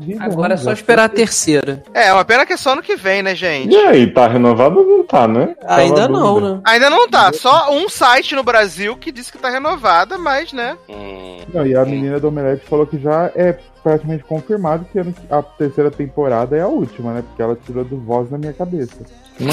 Vida, Agora né? é só esperar a terceira. É, uma pena que é só no que vem, né, gente? E aí, tá renovado ou não tá, né? Tava Ainda a não, dúvida. né? Ainda não tá. Só um site no Brasil que disse que tá renovada, mas, né? Hum, Não, e a menina do Omelete falou que já é praticamente confirmado que a terceira temporada é a última, né? Porque ela tirou do voz na minha cabeça.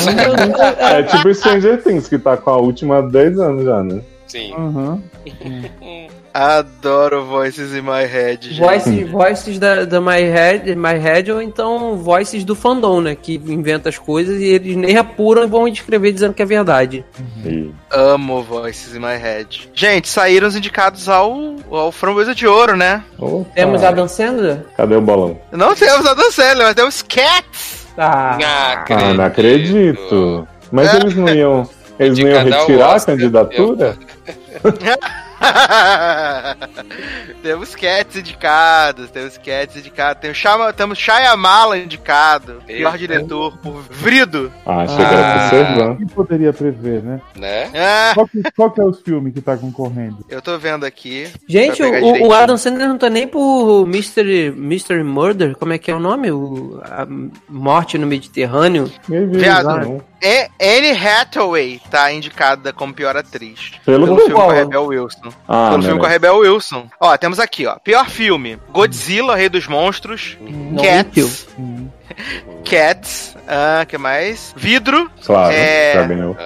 É tipo Stranger Things, que tá com a última há 10 anos já, né? sim. Aham. Adoro Voices in My Head, gente. Voices, voices da, da My, Head, My Head ou então voices do fandom, né? Que inventa as coisas e eles nem apuram e vão descrever dizendo que é verdade. E- Amo Voices in My Head. Gente, saíram os indicados ao, ao Framboesa de Ouro, né? Opa, Temos Adam Sandler? Cadê o bolão? Não temos a Dan Sandler, mas temos Cats! Ah, Ah, Ah, não acredito. Mas eles não iam. Eles não iam retirar a candidatura? temos Cats indicados, temos Cats indicados. Tem o Chama, temos Shyamala indicado, pior diretor, por Vrido. Ah, era Ah. Servan. Quem poderia prever, né? Né? Ah, Qual que, qual que é os filmes que tá concorrendo? eu tô vendo aqui. Gente, o, o. Adam Sandler não tá nem por Mystery, Mystery Murder, como é que é o nome? O, a Morte no Mediterrâneo. Viado. É Anne Hathaway tá indicada como pior atriz. Pelo Pelo filme com a Qual? Rebel Wilson. Ah, Pelo filme com a. Rebel Wilson. Ó, temos aqui, ó. Pior filme: Godzilla, Rei dos Monstros. Não Cats. Cats. Ah, que mais? Vidro. Claro, É. ganhou.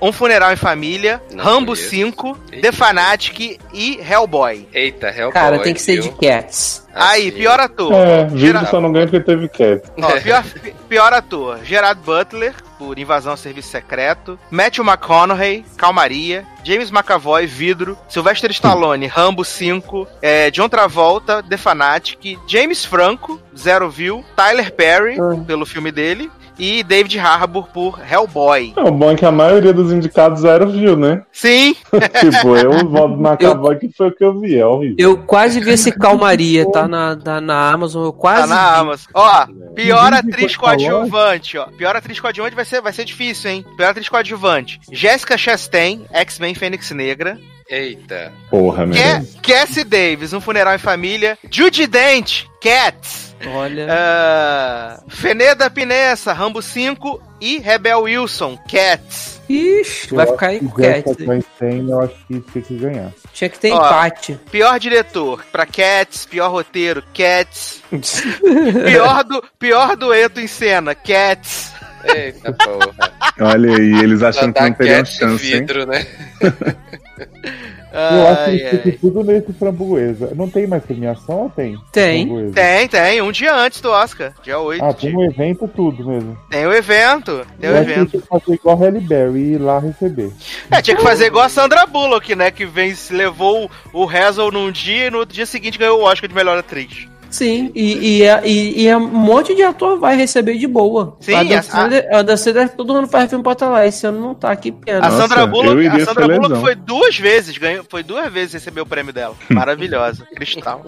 Um, um Funeral em Família. Não Rambo conheço. 5. Eita. The Fanatic e Hellboy. Eita, Hellboy, Cara, tem que ser de viu? Cats. Aí, Assim, pior ator. É, vídeo Gera- só não ganha porque teve cat. Ó, pior, pior ator: Gerard Butler. Por Invasão ao Serviço Secreto, Matthew McConaughey, Calmaria, James McAvoy, Vidro, Sylvester Stallone, Rambo 5, é, John Travolta, The Fanatic, James Franco, Zero View, Tyler Perry, pelo filme dele, e David Harbour por Hellboy. Não, o bom é que a maioria dos indicados zero viu, né? Sim, tipo, eu voto na Cowboy que foi o que eu vi, é horrível. Eu quase vi esse Calmaria, tá na, tá na Amazon, eu quase tá na vi. Amazon. Ó, pior atriz coadjuvante, ó. Pior atriz coadjuvante vai ser, vai ser difícil, hein? Pior atriz coadjuvante. Jessica Chastain, X-Men Fênix Negra. Eita. Porra, meu Ca-. Cassie Davis, Um Funeral em Família. Judy Dent, Cats. Olha. Ah, Feneda Pinessa, Rambo 5. E Rebel Wilson, Cats. Ixi, vai ficar aí com o Jessica Cats. Chastain, eu acho que tinha que ganhar. Tinha que ter Ó. empate. Pior diretor pra Cats. Pior roteiro, Cats. pior, du pior dueto em cena, Cats. Eita porra. Olha aí, eles acham que não teriam chance, hein? vidro, né? Eu acho que Ai, eles ir tudo nesse framboesa. Não tem mais premiação ou tem? Tem. Framboesa? Tem, tem. Um dia antes do Oscar. Dia 8. Ah, tem um evento tudo mesmo. Tem o evento. Tem o eu acho que evento. tem que fazer igual a Halle Berry e ir lá receber. É, tinha que fazer igual a Sandra Bullock, né? Que vem, levou o Hazel num dia e no outro dia seguinte ganhou o Oscar de melhor atriz. Sim, e, e, é- e, e é um monte de ator vai receber de boa. Sim, a Dan a- Sandler, a Sandler todo ano faz filme pra estar lá. Esse ano não tá, que pena. A Nossa, Sandra eu Bullock, a Sandra Bullock foi duas vezes, ganhou, foi duas vezes receber o prêmio dela. Maravilhosa, cristal.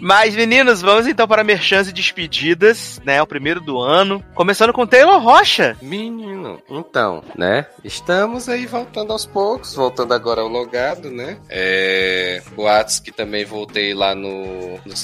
Mas, meninos, vamos então para merchans e despedidas, né? O primeiro do ano. Começando com Taylor Rocha. Menino, então, né? Estamos aí voltando aos poucos, voltando agora ao logado, né? É. Boatos que também voltei lá no, no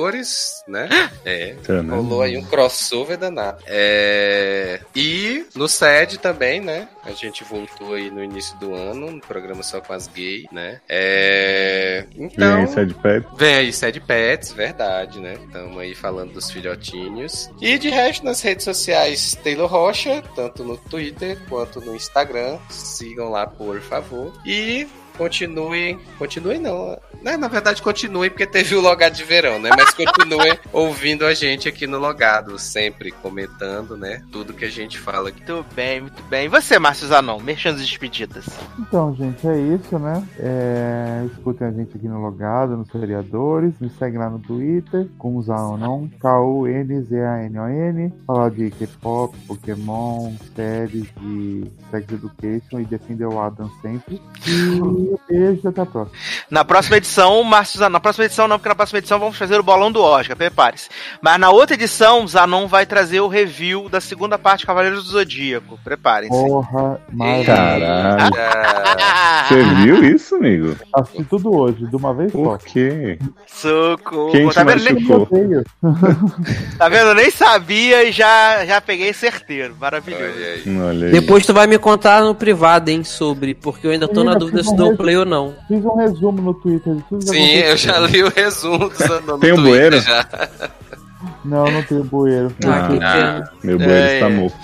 Seriadores, né? É. Caramba. Rolou aí um crossover danado. É... E no SED também, né? A gente voltou aí no início do ano, no programa só com as gays, né? É... Então. Vem, Sad Pet. Vem aí Sad Pets, verdade, né? Estamos aí falando dos filhotinhos. E de resto, nas redes sociais, Taylor Rocha, tanto no Twitter quanto no Instagram. Sigam lá, por favor. E continuem. Continuem não. né? Na verdade, continuem porque teve o logado de verão, né? Mas continuem ouvindo a gente aqui no logado, sempre comentando, né? Tudo que a gente fala aqui. Muito bem, muito bem. E você, Márcio Zanon, merchans e despedidas. Então, gente, é isso, né? É, escutem a gente aqui no Logado, nos Seriadores. Me segue lá no Twitter, com o Zanon, K-U-N-Z-A-N-O-N. Falar de K-pop, Pokémon, séries de Sex Education e defender o Adam sempre. E um beijo até a próxima. Na próxima edição, Márcio Zanon. Na próxima edição, não, porque na próxima edição vamos fazer o bolão do Oscar, prepare-se. Mas na outra edição, Zanon vai trazer o review da segunda parte de Cavaleiros do Zodíaco. Preparem-se. Porra, maravilha. Caralho. Ah, Você viu isso, amigo? Assisti tudo hoje, de uma vez só. Por quê? Socorro. Quem tá, vendo? Nem, machucou? Tá vendo? Eu nem sabia e já, já peguei certeiro. Maravilhoso. olha aí. Olha aí. Depois tu vai me contar no privado, hein, sobre, porque eu ainda tô na dúvida se dou resumo. play ou não. Fiz um resumo no Twitter Sim, eu já li o resumo do Tem um bueiro? já. Não, não tenho bueiro. Ah, Ah. Meu bueiro É, está é. morto.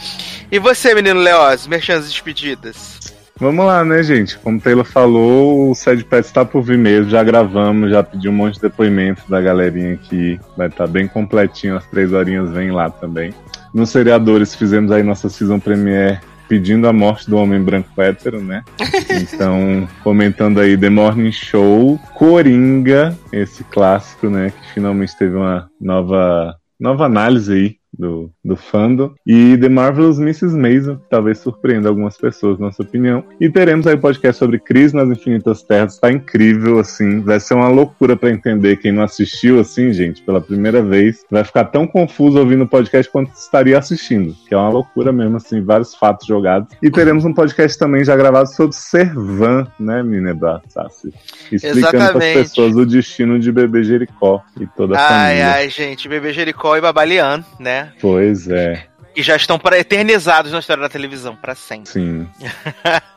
E você, menino Leoz, merchans e despedidas? Vamos lá, né, gente? Como o Taylor falou, o Sad Pets está por vir mesmo. Já gravamos, já pedi um monte de depoimentos da galerinha aqui. Vai estar bem completinho, as três horinhas vem lá também. Nos seriadores fizemos aí nossa season premiere pedindo a morte do homem branco hétero, né? Então, comentando aí The Morning Show, Coringa, esse clássico, né? Que finalmente teve uma nova, nova análise aí do, do fandom. E The Marvelous Mrs. Maisel, que talvez surpreenda algumas pessoas, na nossa opinião. E teremos aí o podcast sobre Crise nas Infinitas Terras. Tá incrível, assim. Vai ser uma loucura pra entender. Quem não assistiu, assim, gente, pela primeira vez, vai ficar tão confuso ouvindo o podcast quanto estaria assistindo. Que é uma loucura mesmo, assim, vários fatos jogados. E teremos um podcast também já gravado sobre Servan, né, Minebra Sassi? Explicando para as pessoas o destino de bebê Jericó e toda a Ai, família. ai, gente, Bebê Jericó e Babalian, né? Pois é, Que já estão pra, eternizados na história da televisão, pra sempre. sim.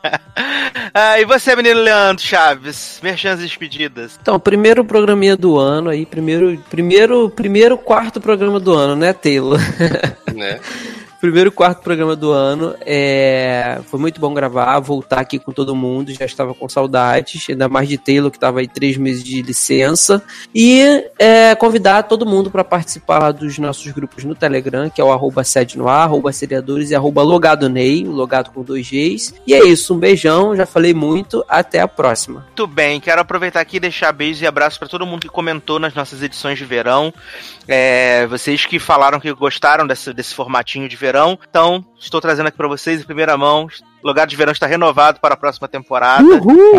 ah, e você, menino Leandro Chaves, merchans e despedidas? Então, primeiro programinha do ano aí, primeiro, primeiro, primeiro quarto programa do ano, né, Taylor? Né? Primeiro quarto programa do ano. É... Foi muito bom gravar, voltar aqui com todo mundo. Já estava com saudades, ainda mais de Taylor, que estava aí três meses de licença. E é, convidar todo mundo para participar dos nossos grupos no Telegram, que é o arroba sede arroba seriadores e arroba logado Ney, o logado com dois Gs. E é isso, um beijão, já falei muito, até a próxima. Muito bem, quero aproveitar aqui e deixar beijos e abraços para todo mundo que comentou nas nossas edições de verão. É, vocês que falaram que gostaram desse, desse formatinho de verão. Então, estou trazendo aqui para vocês em primeira mão. O lugar de verão está renovado para a próxima temporada.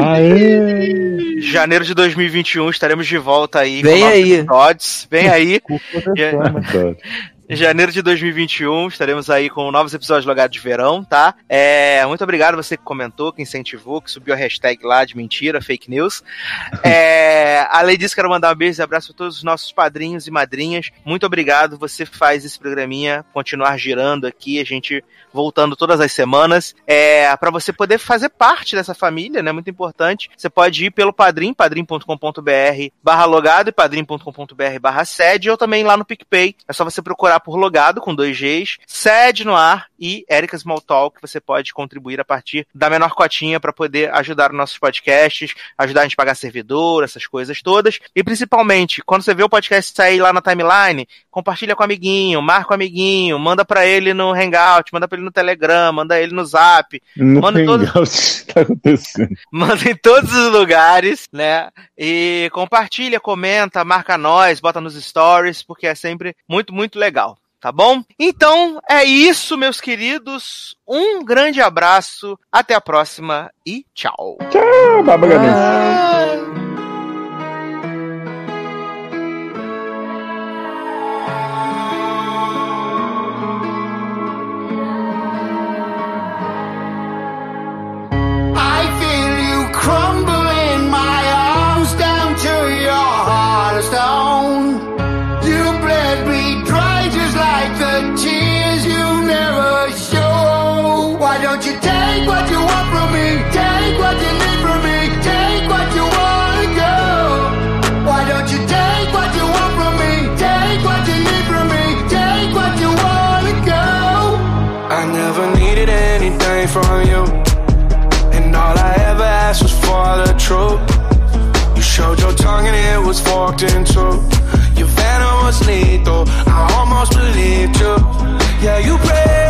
Aê! Janeiro de 2021 estaremos de volta aí Vem aí. episódios. Vem aí. Em janeiro de 2021 estaremos aí com novos episódios de Logado de Verão, tá? É, muito obrigado você que comentou, que incentivou, que subiu a hashtag lá de mentira, fake news. É, além disso, quero mandar um beijo e abraço para todos os nossos padrinhos e madrinhas. Muito obrigado, você faz esse programinha continuar girando aqui, a gente voltando todas as semanas. É, para você poder fazer parte dessa família, né? Muito importante. Você pode ir pelo Padrim, padrim.com.br barra logado e padrim.com.br barra sede, ou também lá no PicPay. É só você procurar por logado com dois Gs, sede no ar e Erika Smalltalk, que você pode contribuir a partir da menor cotinha para poder ajudar os nossos podcasts, ajudar a gente a pagar servidor, essas coisas todas. E principalmente, quando você vê o podcast sair lá na timeline, compartilha com o amiguinho, marca o amiguinho, manda para ele no Hangout, manda para ele no Telegram, manda ele no Zap, No Manda Hangout, tá acontecendo? manda em todos os lugares, né? E compartilha, comenta, marca nós, bota nos stories, porque é sempre muito, muito legal. Tá bom? Então é isso, meus queridos. Um grande abraço, até a próxima e tchau. Ah, Baba was forked in two. Your venom was lethal. I almost believed you. Yeah, you prayed